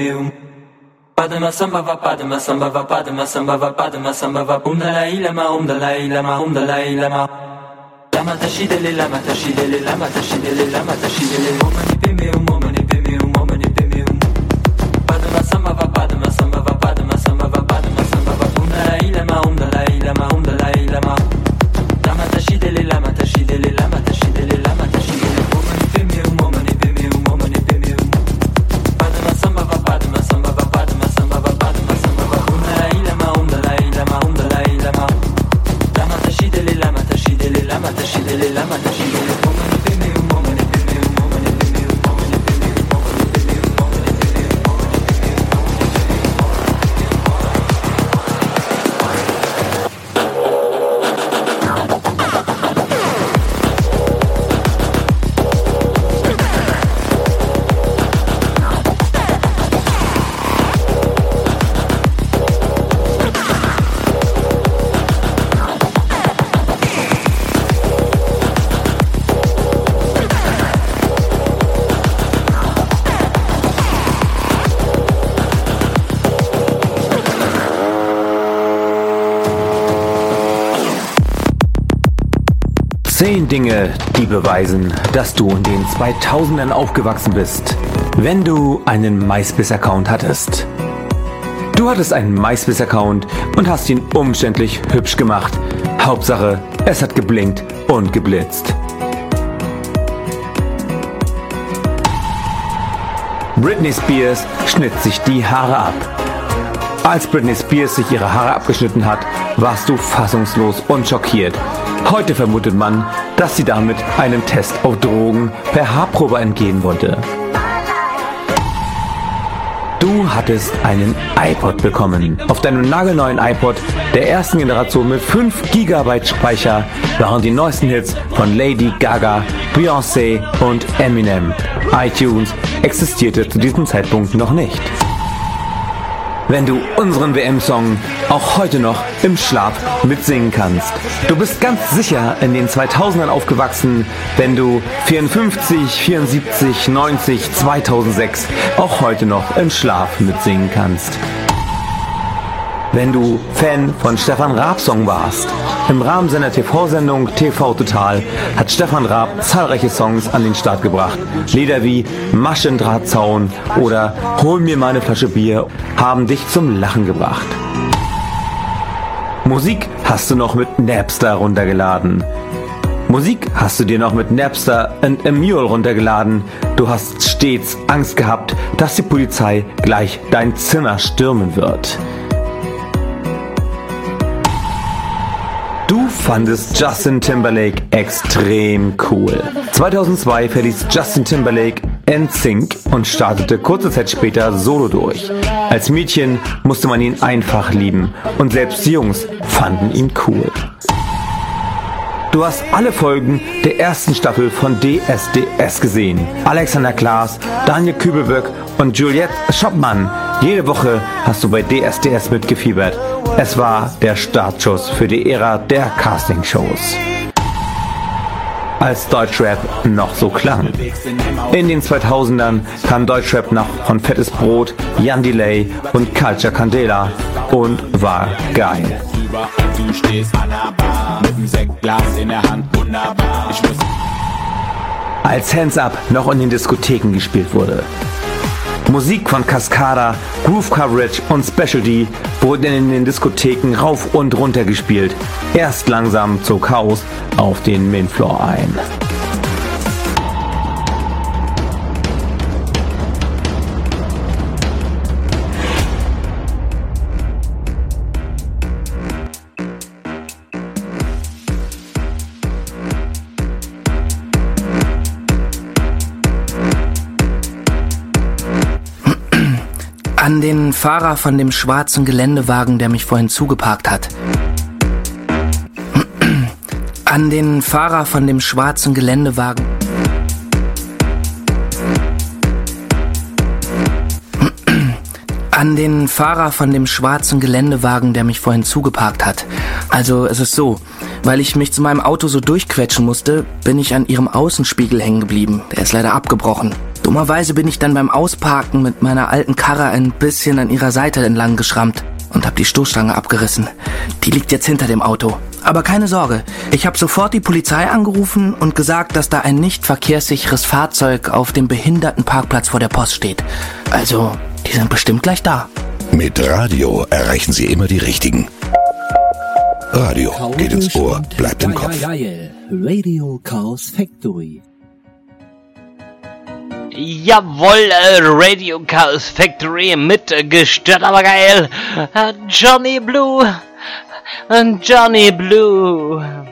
Padma samba va padma samba va padma samba va padma samba va. Om Dalai Lama Om Dalai Lama Om Dalai Lama Lama tashi dele lama tashi dele lama tashi dele lama tashi dele mane pe Zehn Dinge, die beweisen, dass du in den 2000ern aufgewachsen bist, wenn du einen MySpace-Account hattest. Du hattest einen MySpace-Account und hast ihn umständlich hübsch gemacht. Hauptsache, es hat geblinkt und geblitzt. Britney Spears schnitt sich die Haare ab. Als Britney Spears sich ihre Haare abgeschnitten hat, warst du fassungslos und schockiert. Heute vermutet man, dass sie damit einem Test auf Drogen per Haarprobe entgehen wollte. Du hattest einen iPod bekommen. Auf deinem nagelneuen iPod der ersten Generation mit 5 GB Speicher waren die neuesten Hits von Lady Gaga, Beyoncé und Eminem. iTunes existierte zu diesem Zeitpunkt noch nicht. Wenn du unseren WM-Song auch heute noch im Schlaf mitsingen kannst. Du bist ganz sicher in den 2000ern aufgewachsen, wenn du 54, 74, 90, 2006 auch heute noch im Schlaf mitsingen kannst. Wenn du Fan von Stefan Raab Song warst. Im Rahmen seiner TV-Sendung TV Total hat Stefan Raab zahlreiche Songs an den Start gebracht. Lieder wie Maschendrahtzaun oder Hol mir meine Flasche Bier haben dich zum Lachen gebracht. Musik hast du noch mit Napster runtergeladen. Musik hast du dir noch mit Napster and a Mule runtergeladen. Du hast stets Angst gehabt, dass die Polizei gleich dein Zimmer stürmen wird. Du fandest Justin Timberlake extrem cool. 2002 verließ Justin Timberlake NSYNC und startete kurze Zeit später solo durch. Als Mädchen musste man ihn einfach lieben und selbst die Jungs fanden ihn cool. Du hast alle Folgen der ersten Staffel von DSDS gesehen. Alexander Klaas, Daniel Kübelböck und Juliette Schoppmann. Jede Woche hast du bei DSDS mitgefiebert. Es war der Startschuss für die Ära der Castingshows. Als Deutschrap noch so klang. In den 2000ern kam Deutschrap noch von Fettes Brot, Jan Delay und Culture Candela und war geil. Als Hands Up noch in den Diskotheken gespielt wurde. Musik von Cascada, Groove Coverage und Specialty wurden in den Diskotheken rauf und runter gespielt. Erst langsam zog Chaos auf den Mainfloor ein. An den Fahrer von dem schwarzen Geländewagen, der mich vorhin zugeparkt hat. An den Fahrer von dem schwarzen Geländewagen. An den Fahrer von dem schwarzen Geländewagen, der mich vorhin zugeparkt hat. Also es ist so, weil ich mich zu meinem Auto so durchquetschen musste, bin ich an ihrem Außenspiegel hängen geblieben. Der ist leider abgebrochen. Dummerweise bin ich dann beim Ausparken mit meiner alten Karre ein bisschen an ihrer Seite entlang geschrammt und habe die Stoßstange abgerissen. Die liegt jetzt hinter dem Auto. Aber keine Sorge, ich habe sofort die Polizei angerufen und gesagt, dass da ein nicht verkehrssicheres Fahrzeug auf dem Behindertenparkplatz vor der Post steht. Also, die sind bestimmt gleich da. Mit Radio erreichen Sie immer die Richtigen. Radio geht ins Ohr, bleibt im Kopf. Radio Chaos Factory. Jawohl, äh, Radio Chaos Factory mit gestört, aber geil. Äh, Johnny Blue. Äh, Johnny. Blue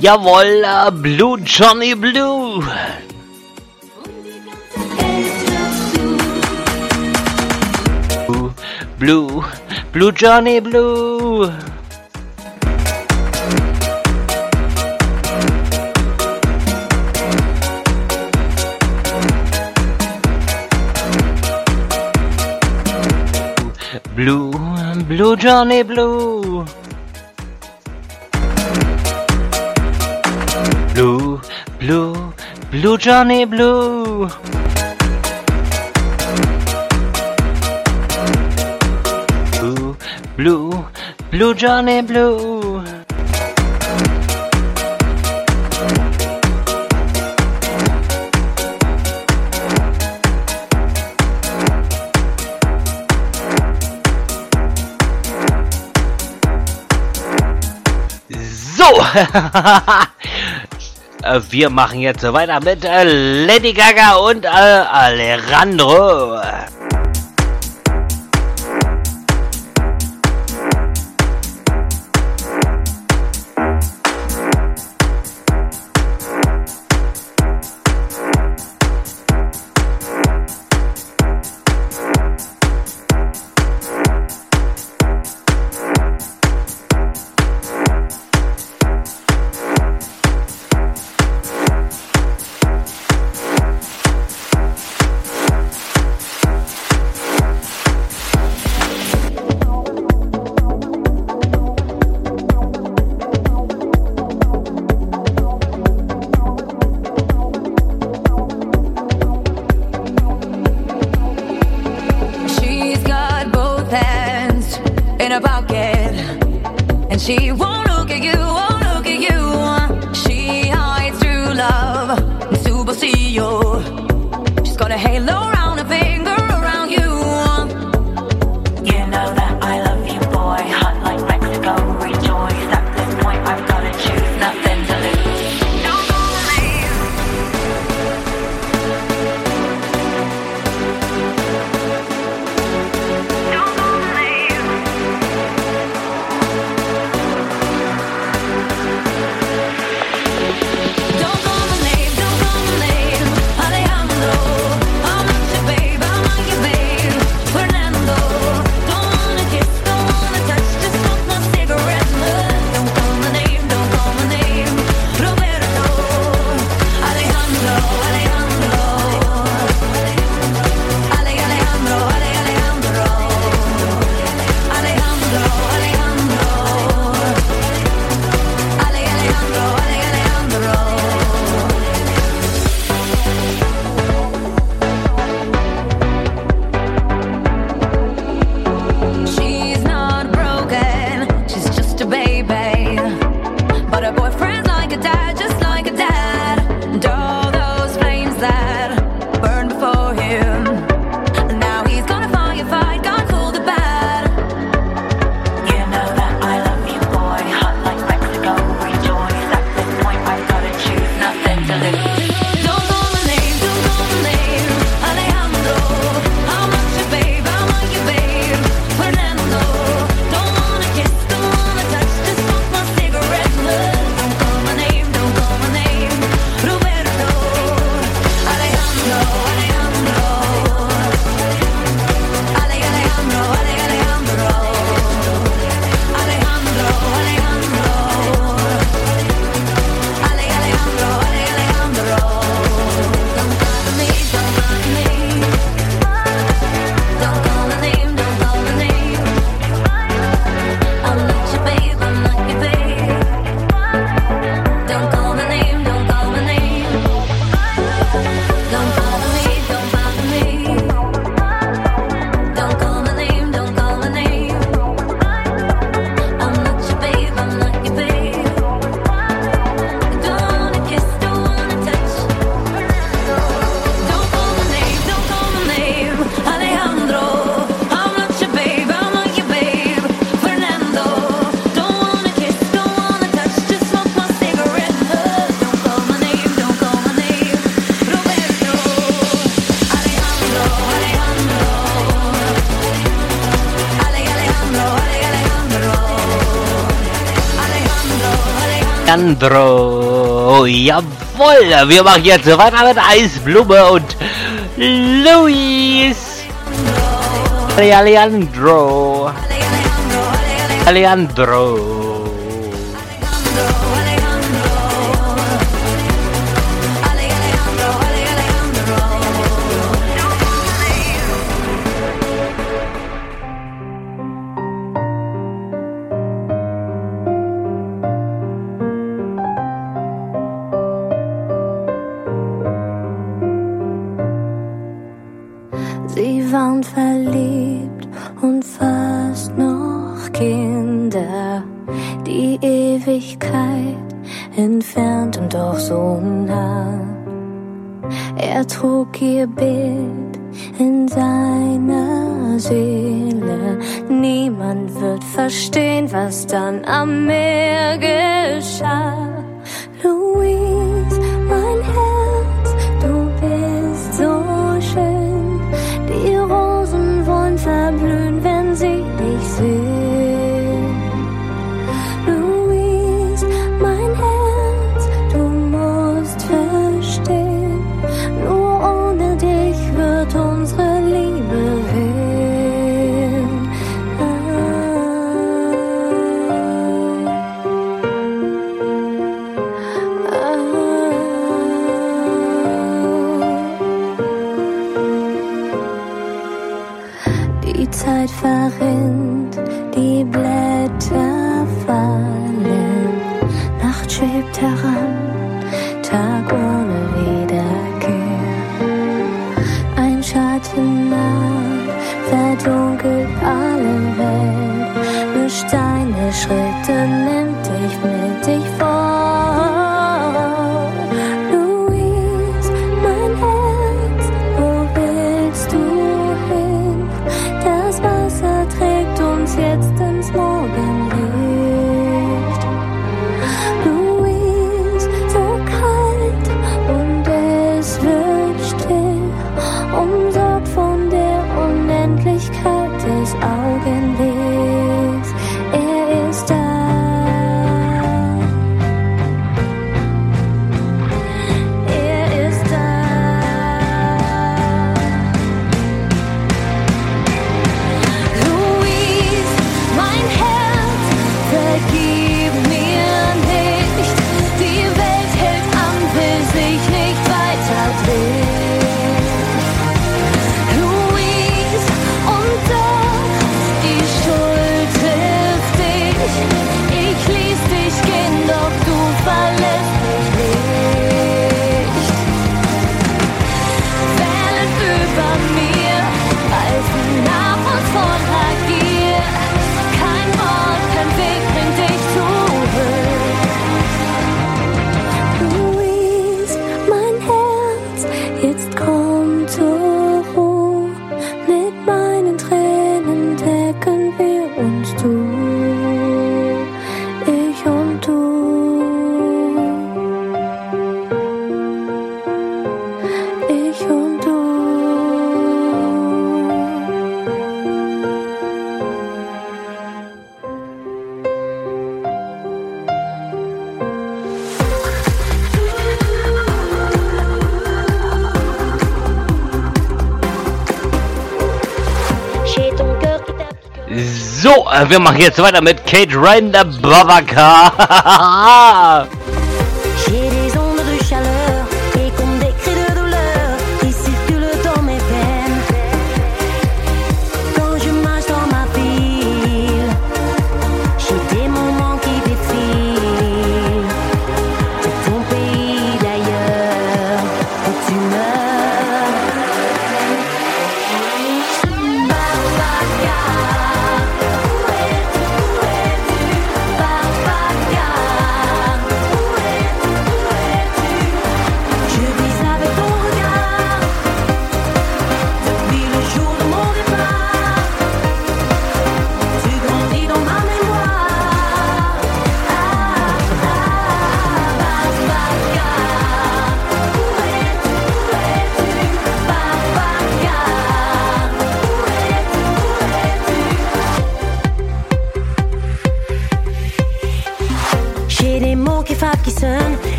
Jawohl, äh, Blue Johnny Blue. Blue, Blue, Blue Johnny Blue. Blue, Blue Johnny Blue. Blue, Blue, Blue Johnny Blue. Blue, Blue, Blue Johnny Blue. So. Äh, wir machen jetzt weiter mit äh, Lady Gaga und äh, Alejandro. Sandro. Jawoll, wir machen jetzt weiter mit Eisblume und Luis. Alejandro. Alejandro. Wir machen jetzt weiter mit Kate Ryan, der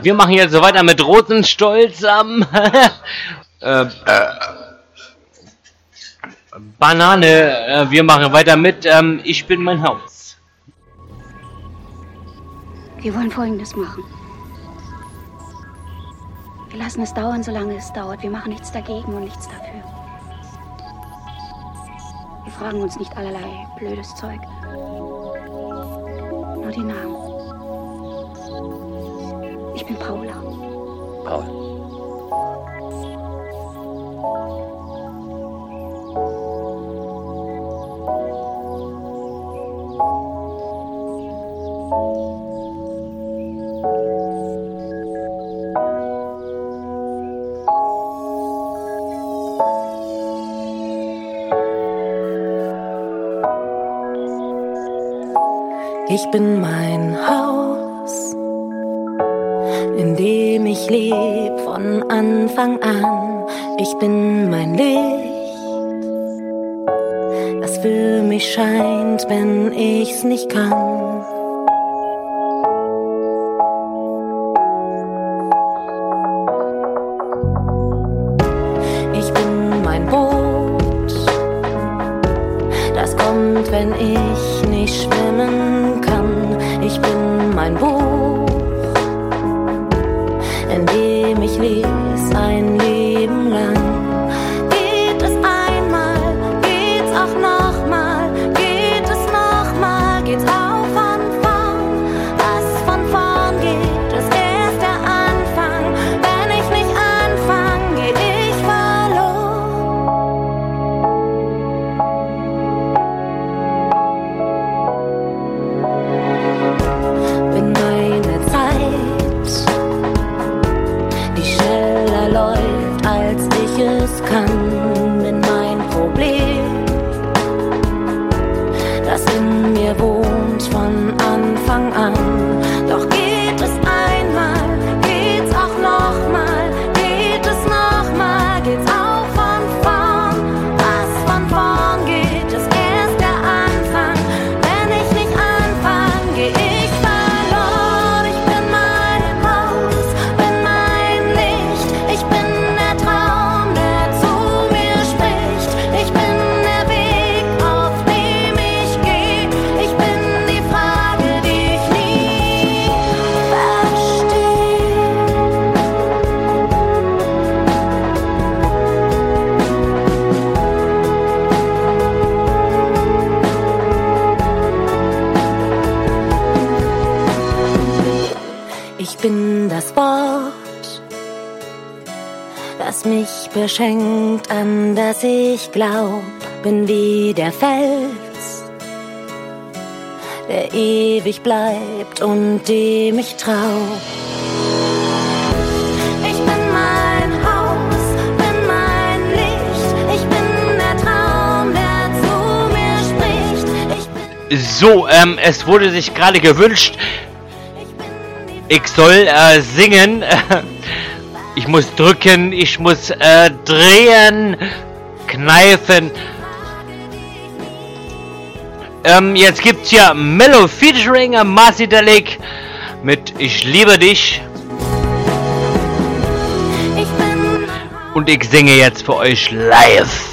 wir machen jetzt so weiter mit Rosenstolz am äh, Banane. Äh, wir machen weiter mit ähm, Ich bin mein Haus. Wir wollen Folgendes machen. Wir lassen es dauern, solange es dauert. Wir machen nichts dagegen und nichts dafür. Wir fragen uns nicht allerlei blödes Zeug. Ich bin mein Haus, in dem ich leb von Anfang an. Ich bin mein Licht, das für mich scheint, wenn ich's nicht kann. Bin das Wort, das mich beschenkt, an das ich glaub, bin wie der Fels, der ewig bleibt und dem ich trau. Ich bin mein Haus, bin mein Licht, ich bin der Traum, der zu mir spricht. So, ähm, es wurde sich gerade gewünscht, ich soll äh, singen. Ich muss drücken, ich muss äh, drehen, kneifen. Ähm, jetzt gibt's ja Mellow featuring Marcy Delic mit Ich liebe dich. Und ich singe jetzt für euch live.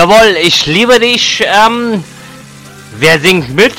Jawohl, ich liebe dich. Ähm, wer singt mit?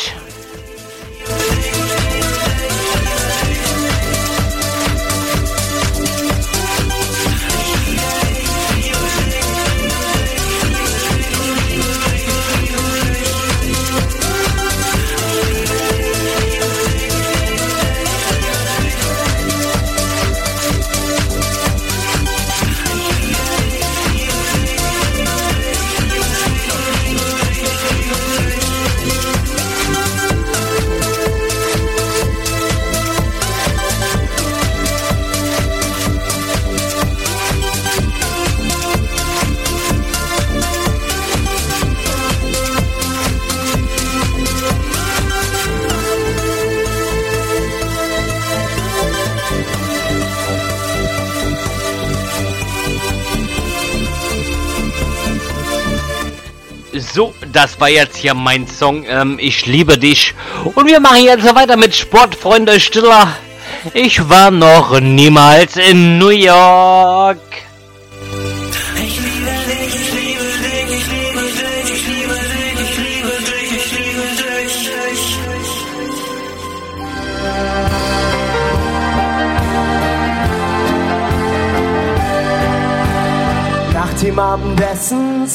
War jetzt hier mein Song. Ähm, ich liebe dich. Und wir machen jetzt weiter mit Sportfreunde Stiller. Ich war noch niemals in New York.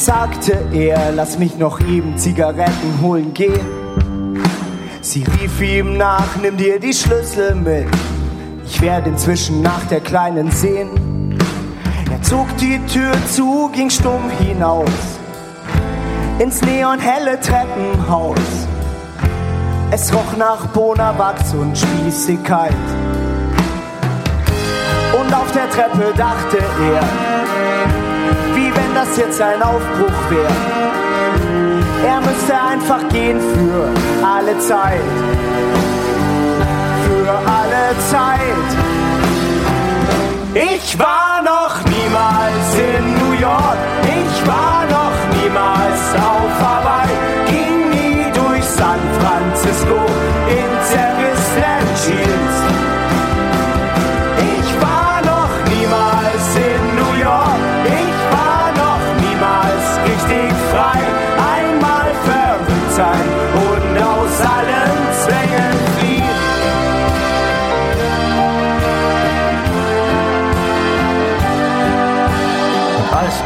Sagte er, lass mich noch eben Zigaretten holen gehen. Sie rief ihm nach, nimm dir die Schlüssel mit. Ich werde inzwischen nach der Kleinen sehen. Er zog die Tür zu, ging stumm hinaus. Ins neonhelle Treppenhaus. Es roch nach Bonawachs und Spießigkeit. Und auf der Treppe dachte er, das jetzt ein Aufbruch wäre. Er müsste einfach gehen für alle Zeit. Für alle Zeit. Ich war noch niemals in New York. Ich war noch niemals auf Hawaii. Ging nie durch San Francisco in zerrissenen Jeans.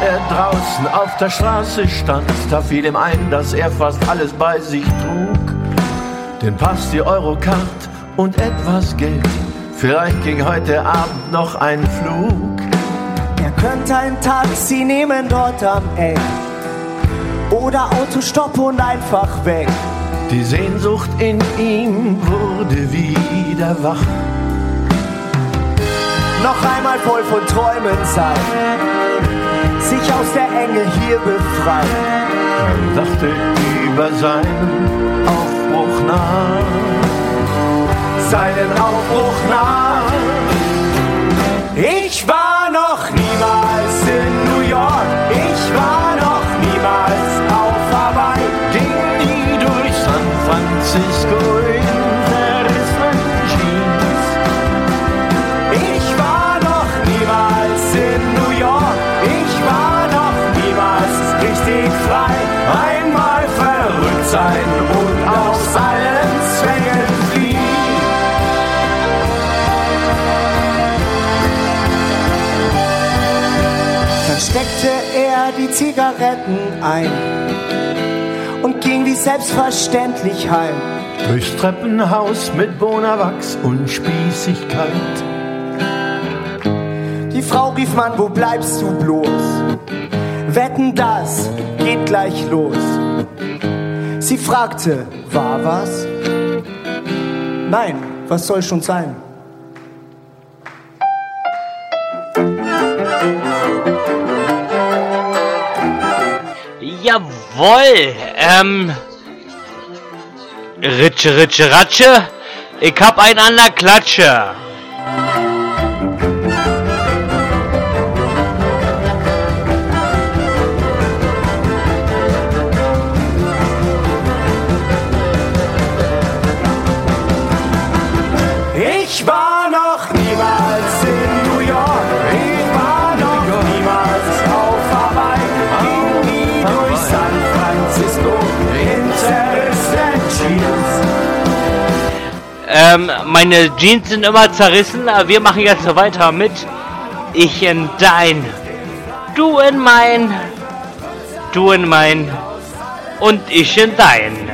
Er draußen auf der Straße stand, da fiel ihm ein, dass er fast alles bei sich trug. Den Pass, die Eurocard und etwas Geld. Vielleicht ging heute Abend noch ein Flug. Er könnte ein Taxi nehmen dort am Eck. Oder Autostopp und einfach weg. Die Sehnsucht in ihm wurde wieder wach. Noch einmal voll von Träumen sein. Sich aus der Enge hier befreien. Er dachte über seinen Aufbruch nach. Seinen Aufbruch nach. Ich war noch niemals in New York. Ich war noch niemals auf Hawaii. Ging nie durch San Francisco ein und ging wie selbstverständlich heim. Durchs Treppenhaus mit Bonawachs und Spießigkeit. Die Frau rief, Mann, wo bleibst du bloß? Wetten, das geht gleich los. Sie fragte, war was? Nein, was soll schon sein? Jawohl. Ähm. Ritsche, Ritsche, Ratsche. Ich hab einen an der Klatsche. Ähm, meine Jeans sind immer zerrissen, aber wir machen jetzt so weiter mit Ich in dein, du in mein, du in mein. Und ich in dein.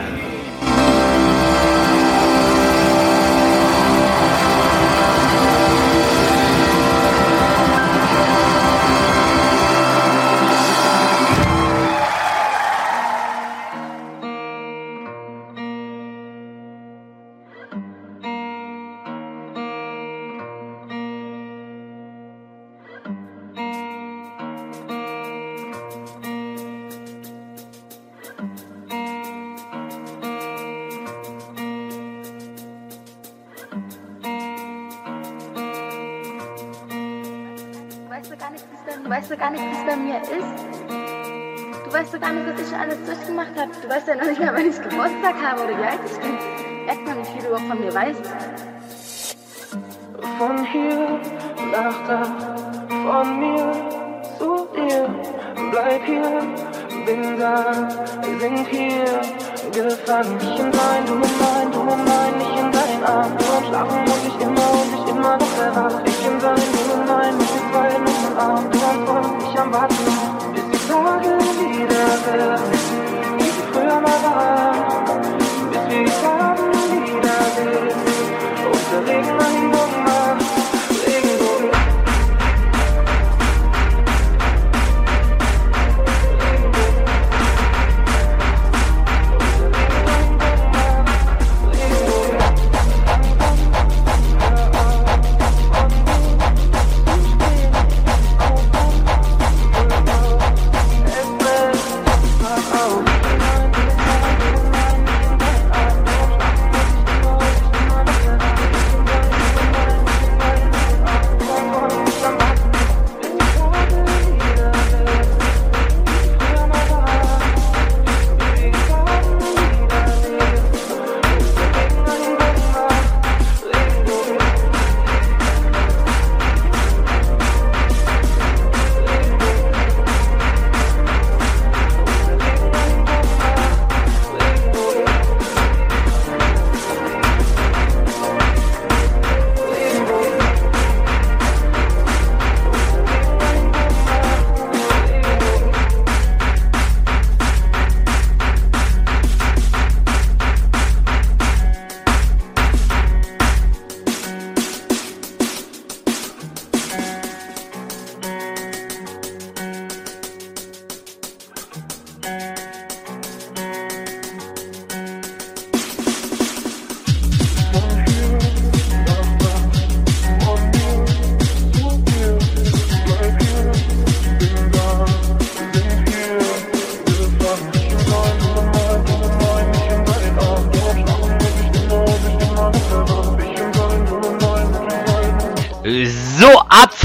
Habe. Du weißt ja noch nicht mal, wann ich Geburtstag habe oder wie alt ich bin. Merkt man, wie viel du überhaupt von mir weißt. Von hier nach da, von mir zu dir. Bleib hier, bin da, wir sind hier gefangen. Ich in dein, du in mein, du in mein, ich in dein Arm. Am Schlafen muss ich immer und ich immer noch erwach. Ich in dein, du in mein, den beiden im Arm. Du am Träumen, ich am Warten, bis die Tage wieder werden. Wie sie früher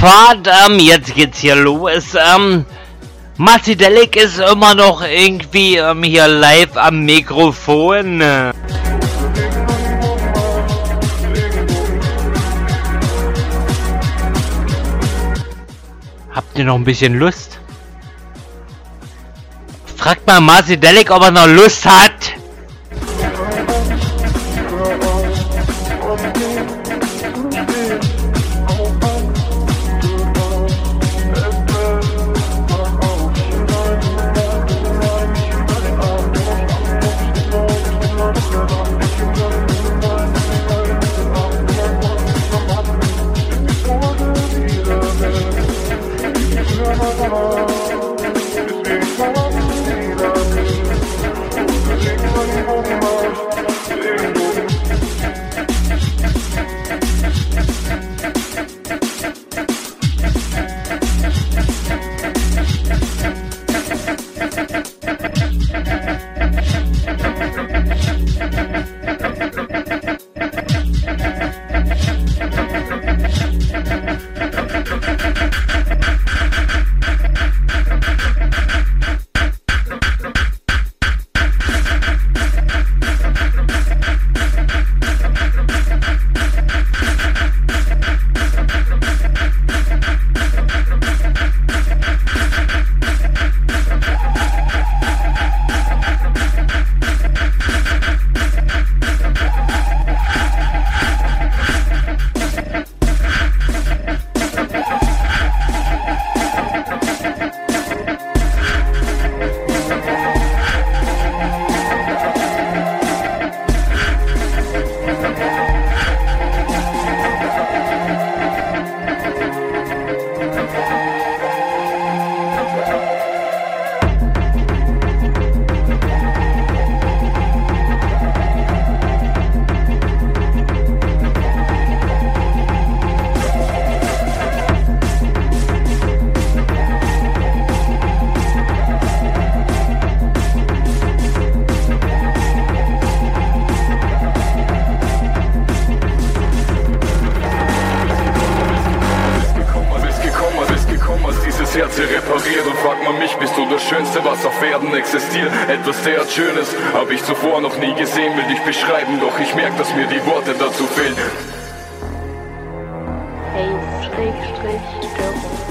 So, Abfahrt, ähm, jetzt geht's hier los. Ähm, Masidelic ist immer noch irgendwie ähm, hier live am Mikrofon. Habt ihr noch ein bisschen Lust? Fragt mal Masidelic, ob er noch Lust hat. sehr Schönes Hab ich zuvor noch nie gesehen, will dich beschreiben Doch ich merk, dass mir die Worte dazu fehlen. Hey, Schrägstrich, Störung.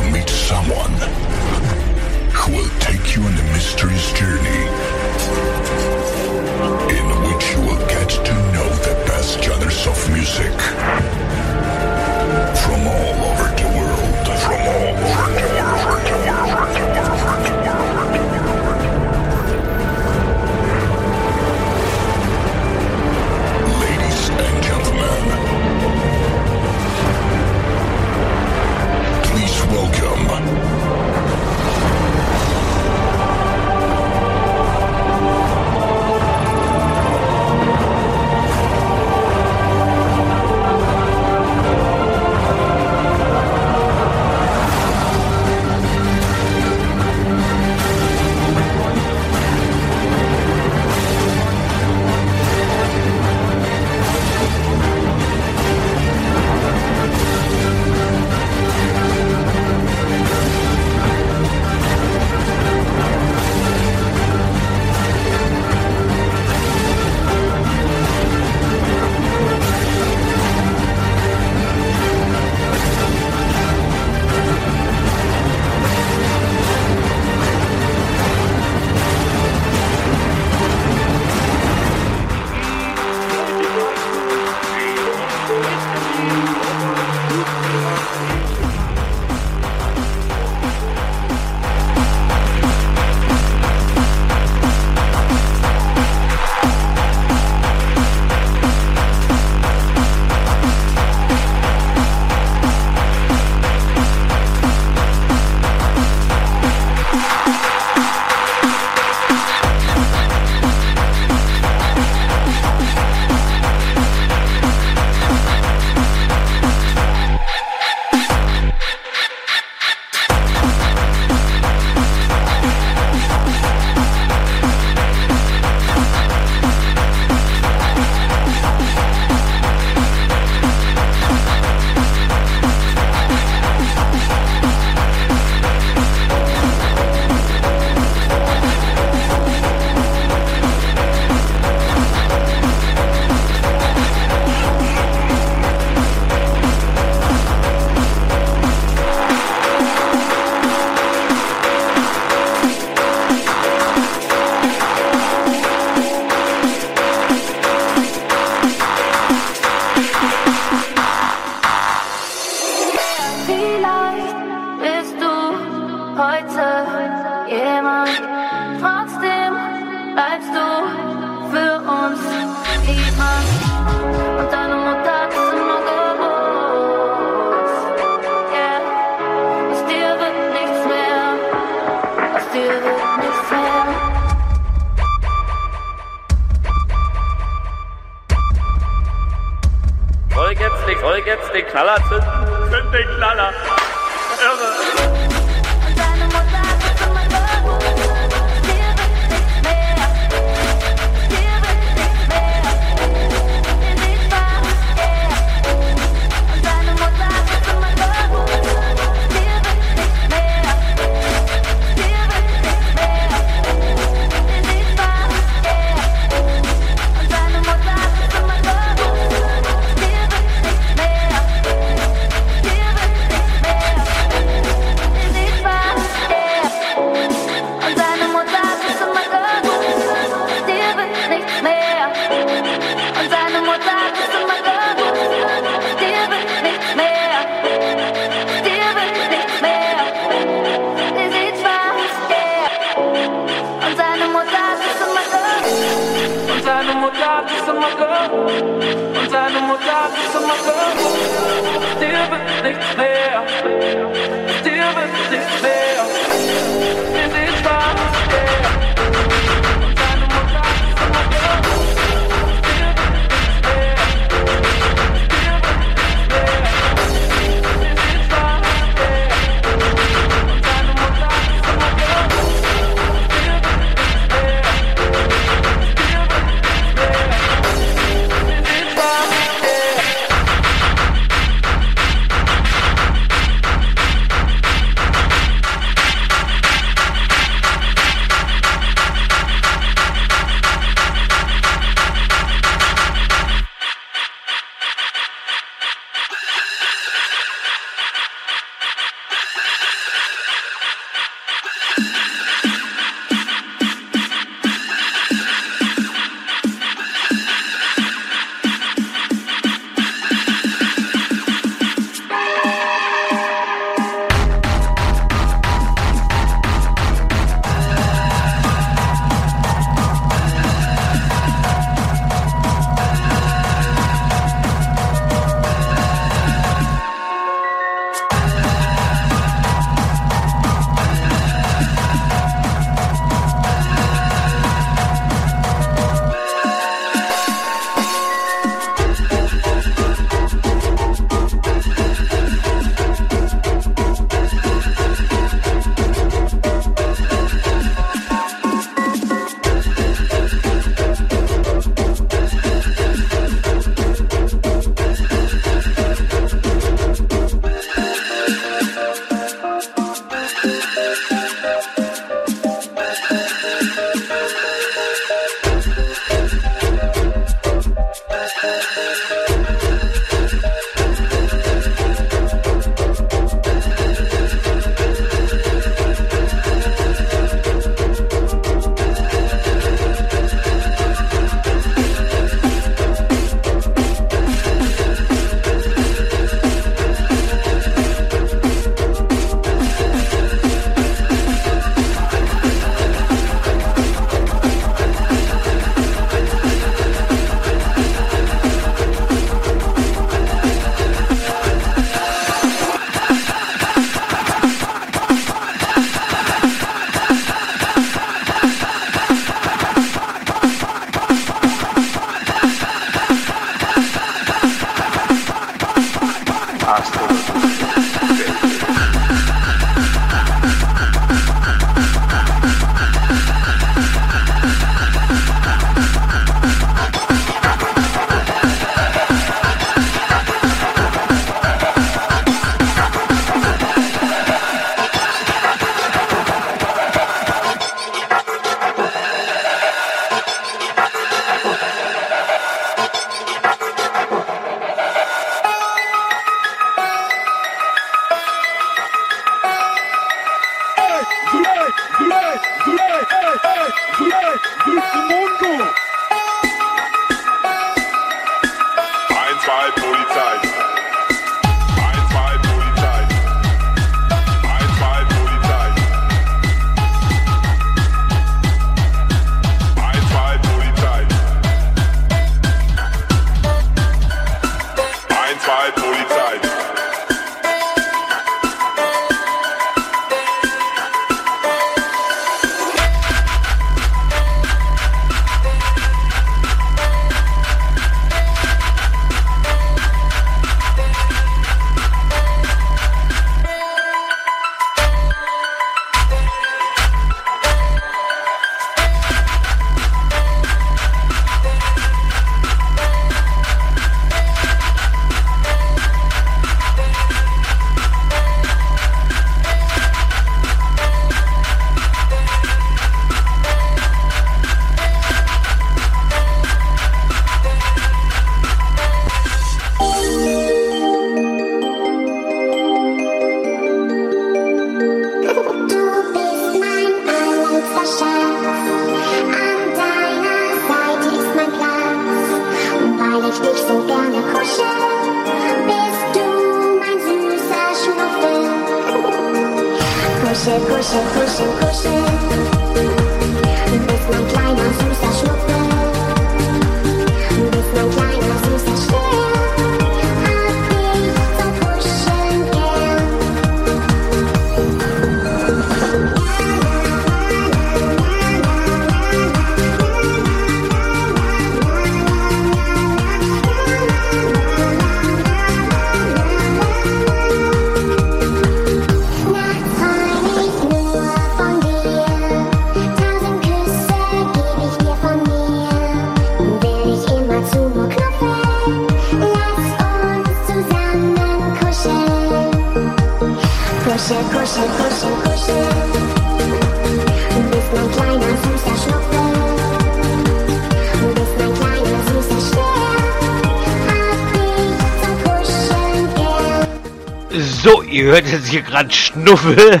Hört jetzt hier gerade Schnuffel.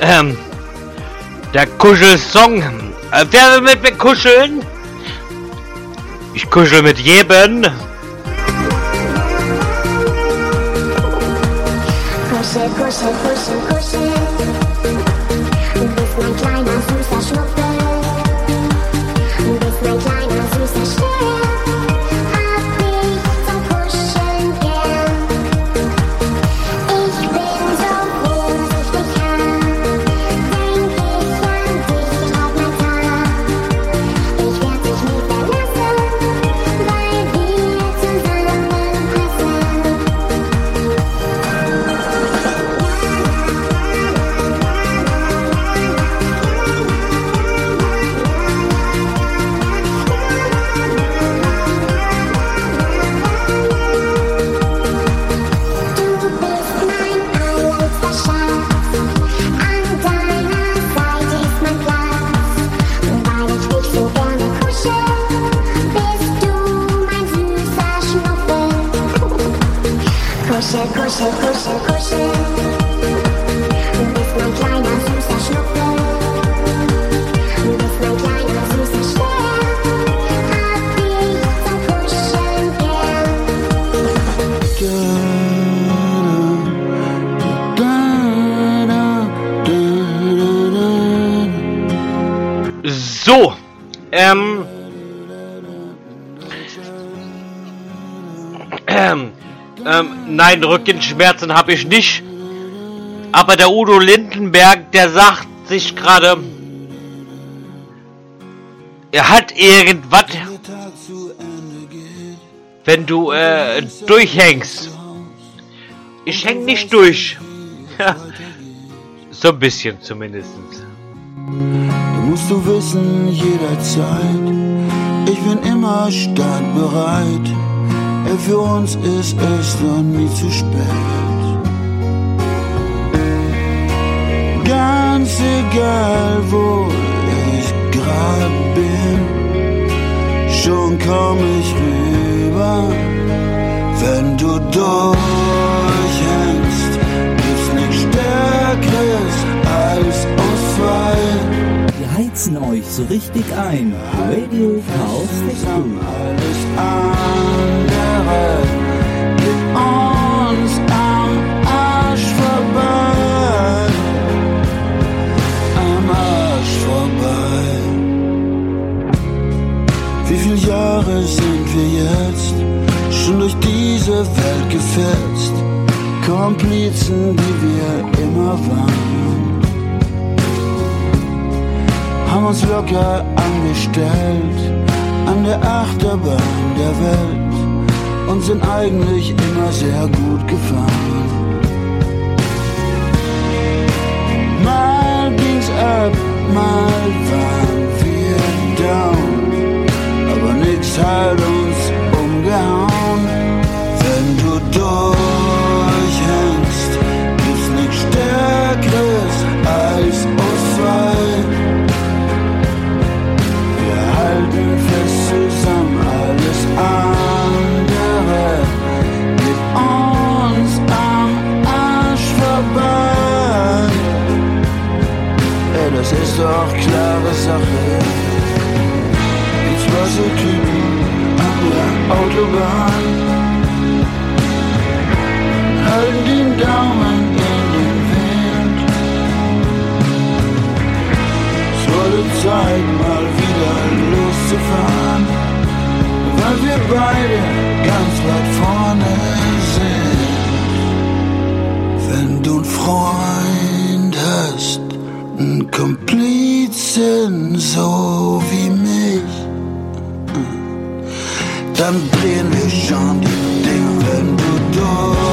Ähm, der Kuschelsong. Äh, wer will mit mir kuscheln? Ich kuschel mit jedem. Nein, Rückenschmerzen habe ich nicht. Aber der Udo Lindenberg, der sagt sich gerade, er hat irgendwas, wenn du äh, durchhängst. Ich häng nicht durch. so ein bisschen zumindest. Du musst du wissen, jederzeit, ich bin immer startbereit. Ey, Für uns ist es noch nie zu spät. Ganz egal, wo ich grad bin, schon komm ich rüber. Wenn du durchhängst, gibt's nichts Stärkeres als uns zwei. Wir heizen euch so richtig ein. Radio Chaos. Alles andere Komplizen, die wir immer waren. Haben uns locker angestellt an der Achterbahn der Welt und sind eigentlich immer sehr gut gefahren. Mal ging's ab, mal waren wir down, aber nix hat uns umgehauen. Wenn du durchhängst, doch klare Sache. Die zwei so Typen an der Autobahn halten den Daumen in den Wind. Es wurde Zeit, mal wieder loszufahren, weil wir beide ganz weit vorne sind. Wenn du einen Freund einen Komplizen so wie mich, dann drehen wir schon die Dinge, wenn du durchhängst.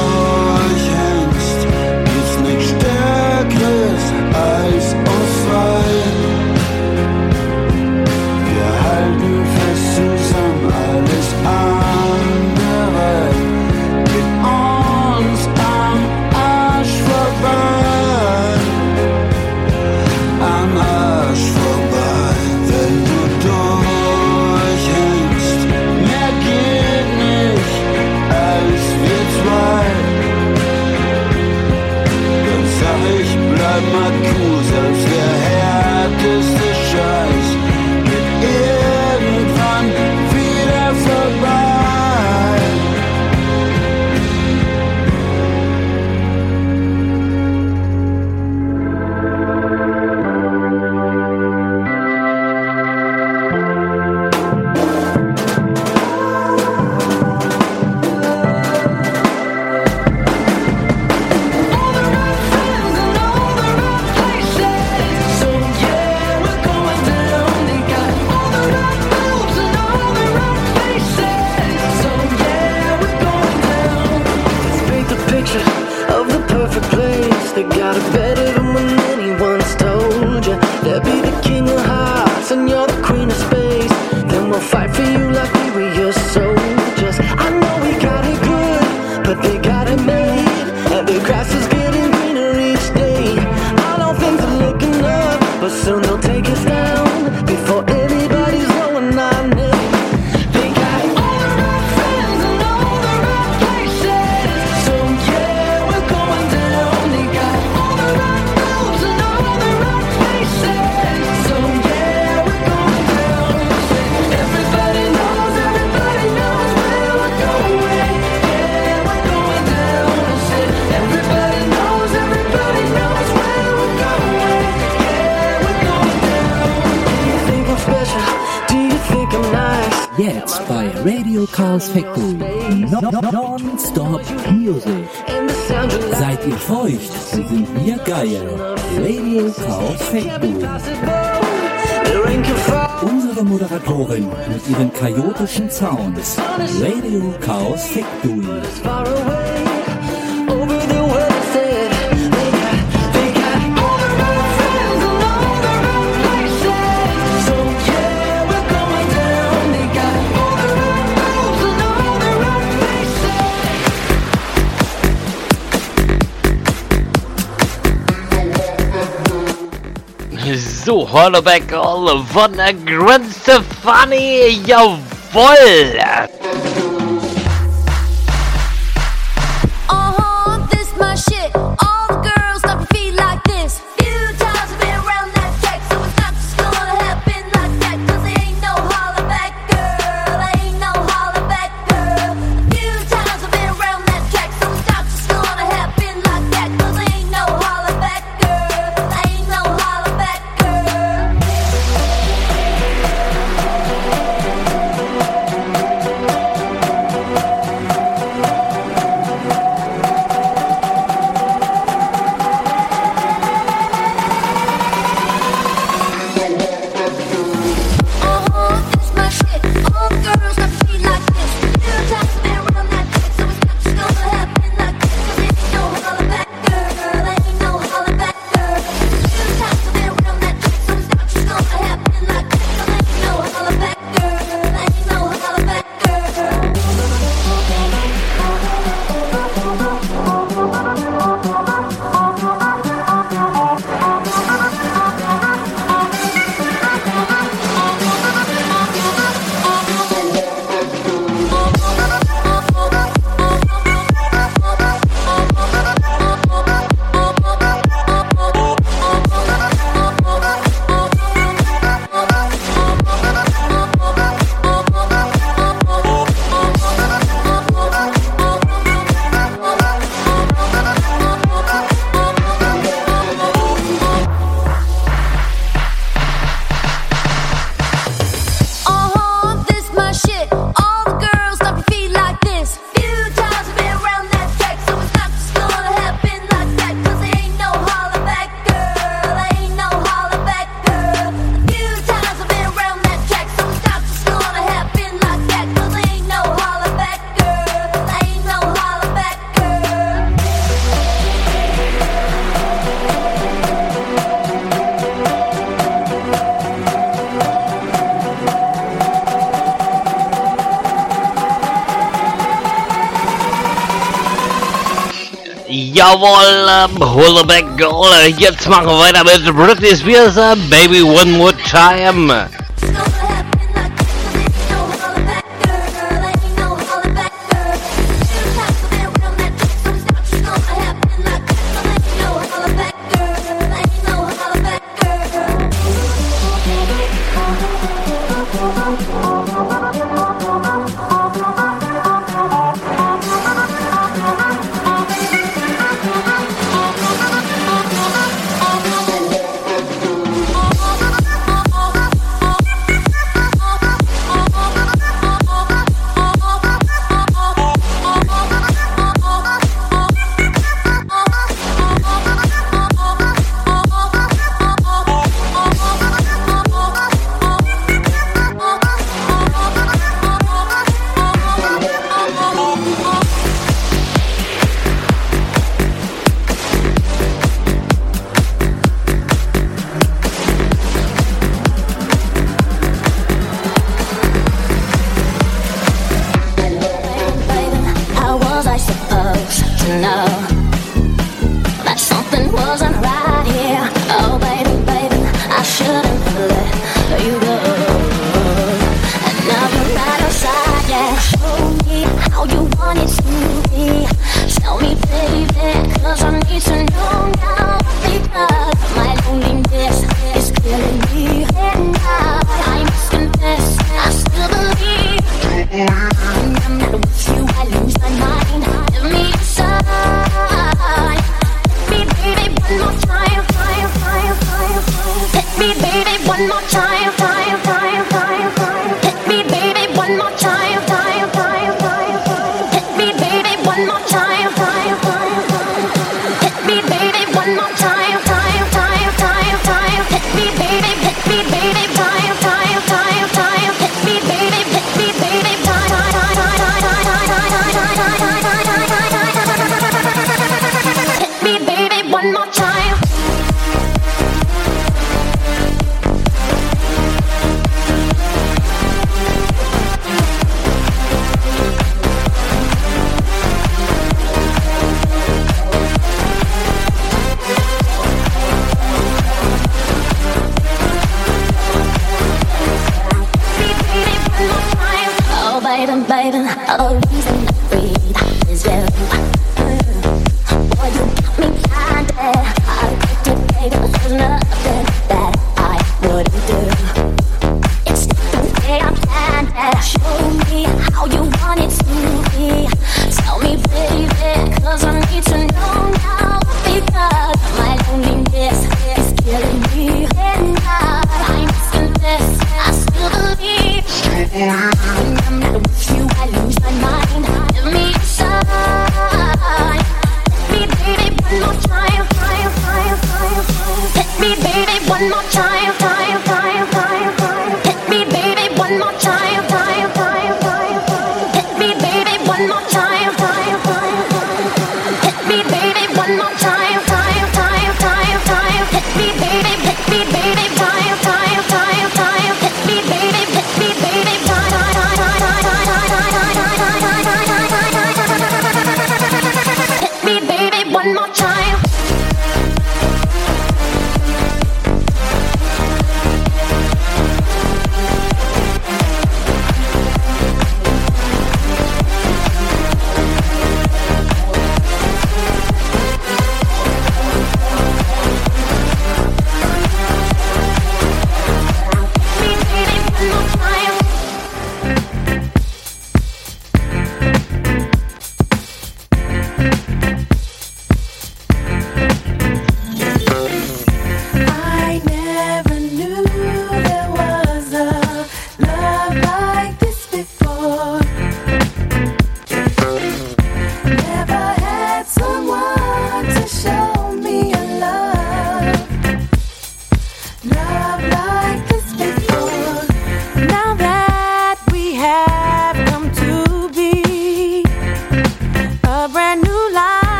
Chaos Factory. Non-Stop Music. Seid ihr feucht, dann sind wir geil. Radio Chaos Factory. Unsere Moderatorin mit ihren chaotischen Sounds. Radio Chaos Factory. Quarterback Hall von Gwen Stefani. Jawohl! jawohl, ähm, um, Hullaback Goal. Jetzt machen wir weiter mit Britney Spears, äh, Baby One More Time.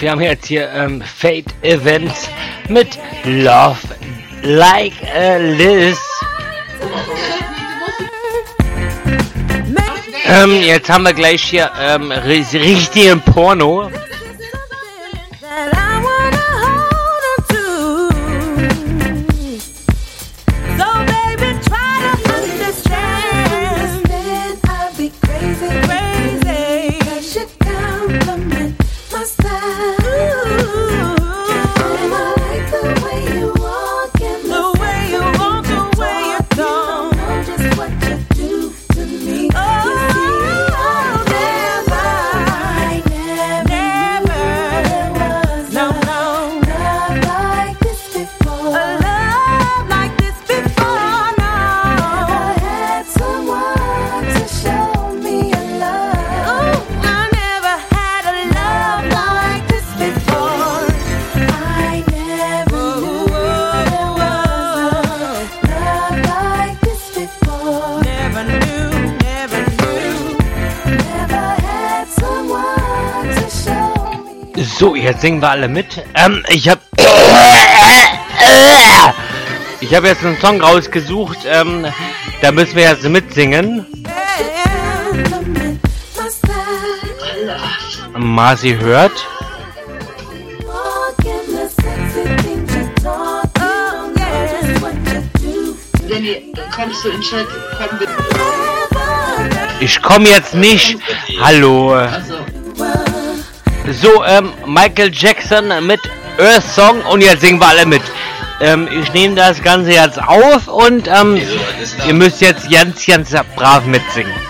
wir haben jetzt hier ähm, Fate Events mit Love Like a Liz. Ähm, jetzt haben wir gleich hier ähm, richtigen Porno. Jetzt singen wir alle mit. Ähm, ich hab. Ich habe jetzt einen Song rausgesucht, ähm, da müssen wir jetzt mitsingen. Marci hört. Ich komme jetzt nicht. Hallo. So, ähm, Michael Jackson mit Earth Song und jetzt singen wir alle mit. Ähm, ich nehme das Ganze jetzt auf und ähm, ihr müsst jetzt ganz, ganz brav mitsingen.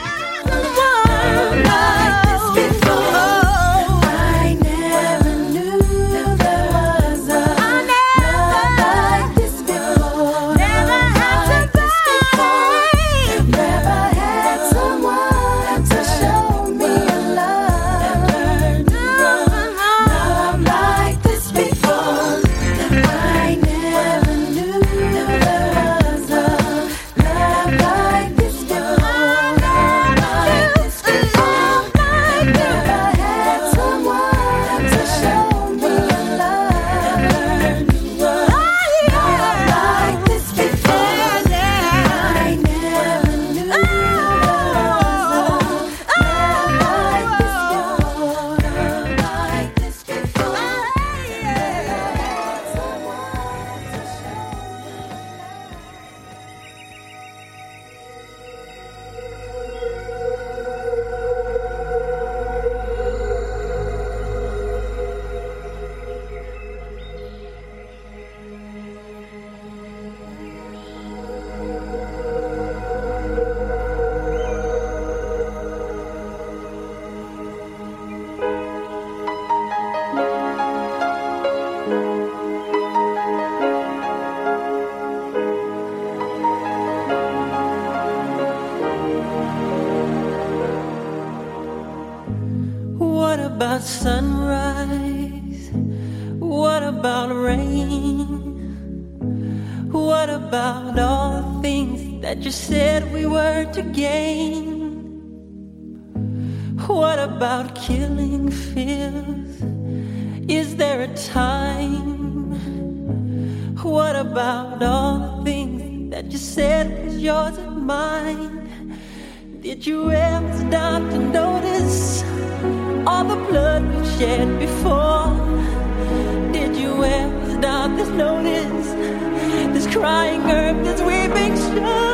Time? What about all the things that you said was yours and mine? Did you ever stop to notice all the blood we've shed before? Did you ever stop to notice this crying earth, this weeping shore?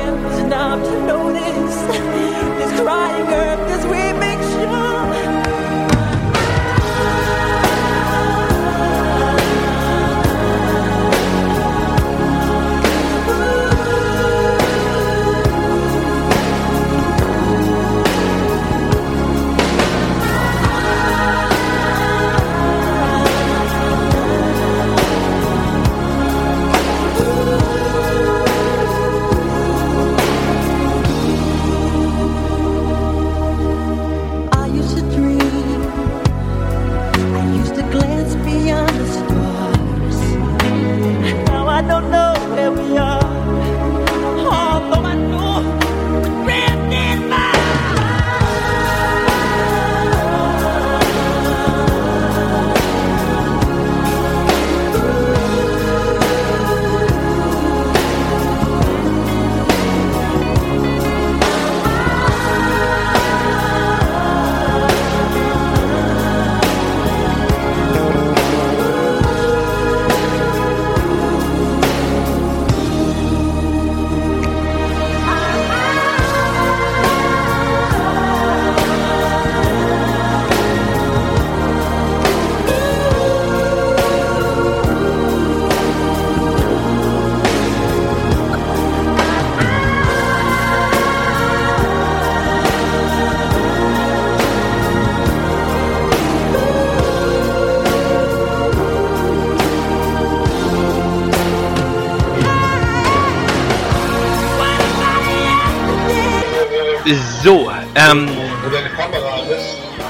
Ever stop to notice this crying earth as we make sure?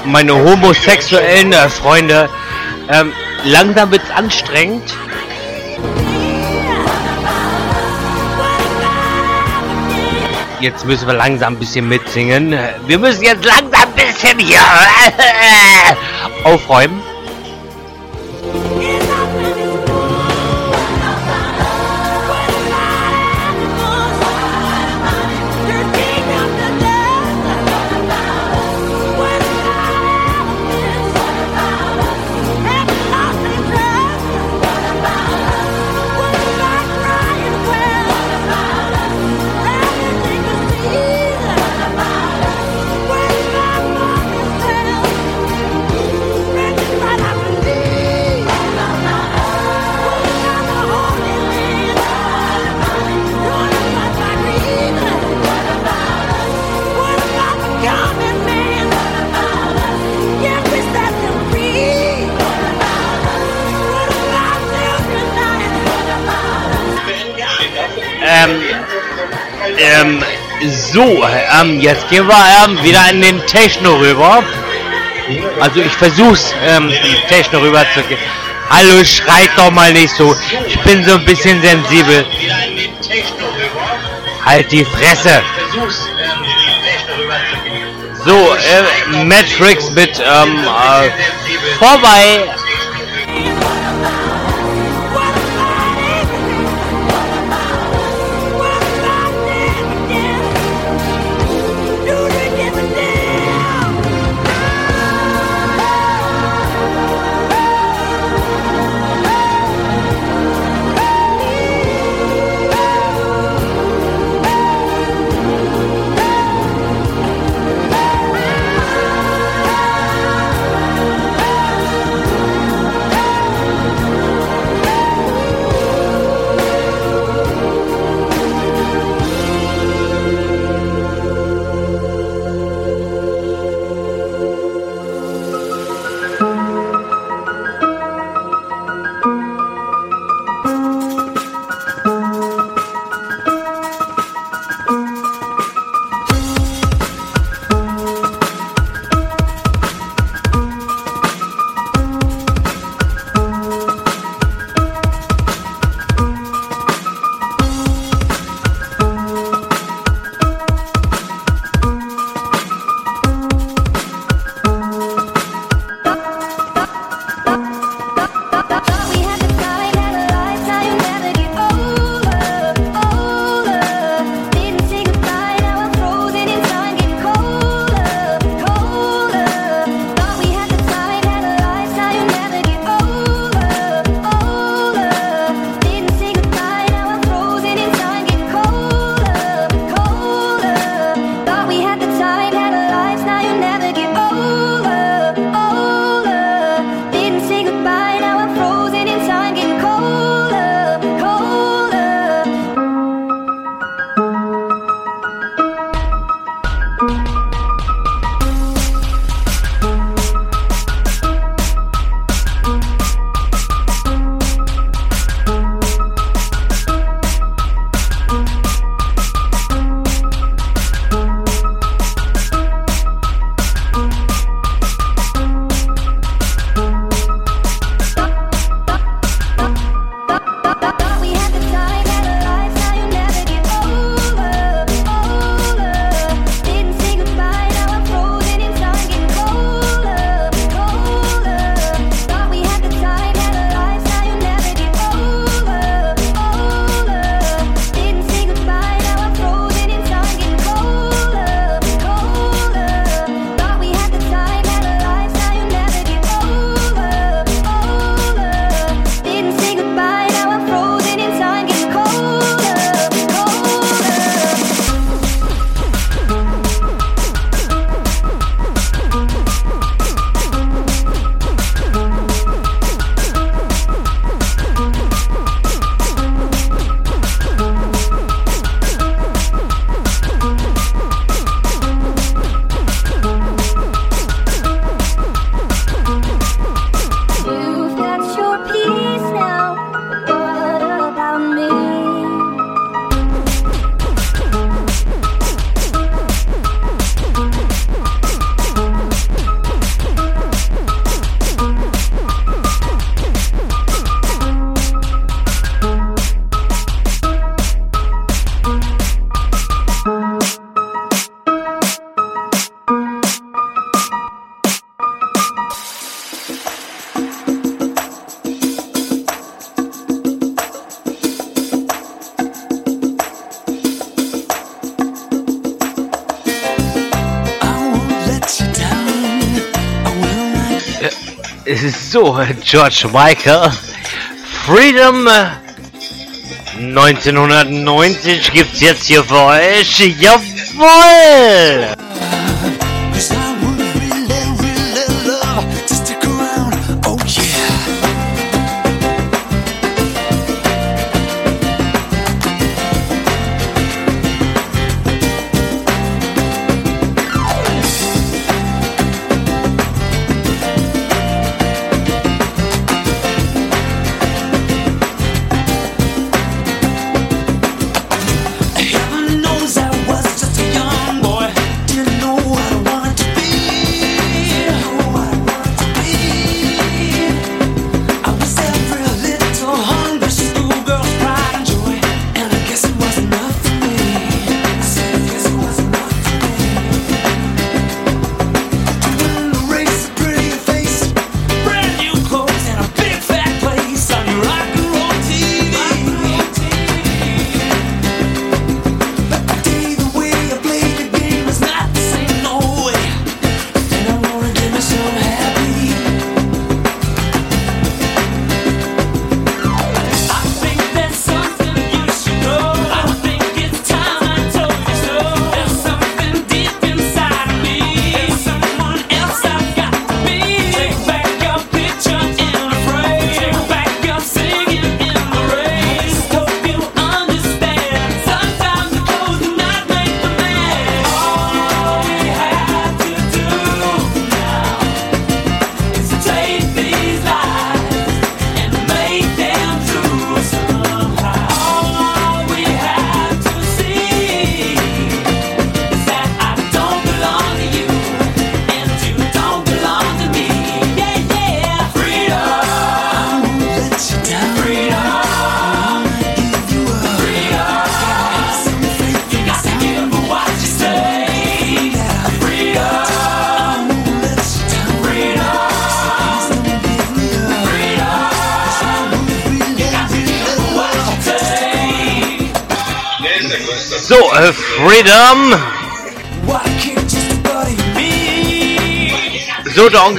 Meine homosexuellen äh, Freunde, ähm, langsam wird's anstrengend. Jetzt müssen wir langsam ein bisschen mitsingen. Wir müssen jetzt langsam ein bisschen hier aufräumen. Jetzt gehen wir ähm, wieder in den Techno rüber. Also ich versuch's, ähm, Techno rüber zu gehen. Hallo, schreit doch mal nicht so. Ich bin so ein bisschen sensibel. Halt die Fresse. So, äh, Matrix mit, ähm, äh, vorbei. So, George Michael. Freedom äh, 1990 gibt's jetzt hier für euch. Jawoll!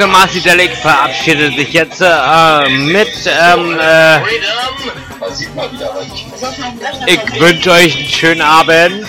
Folge Marcy Delic verabschiedet sich jetzt äh, mit ähm, äh, ich wünsche euch einen schönen Abend.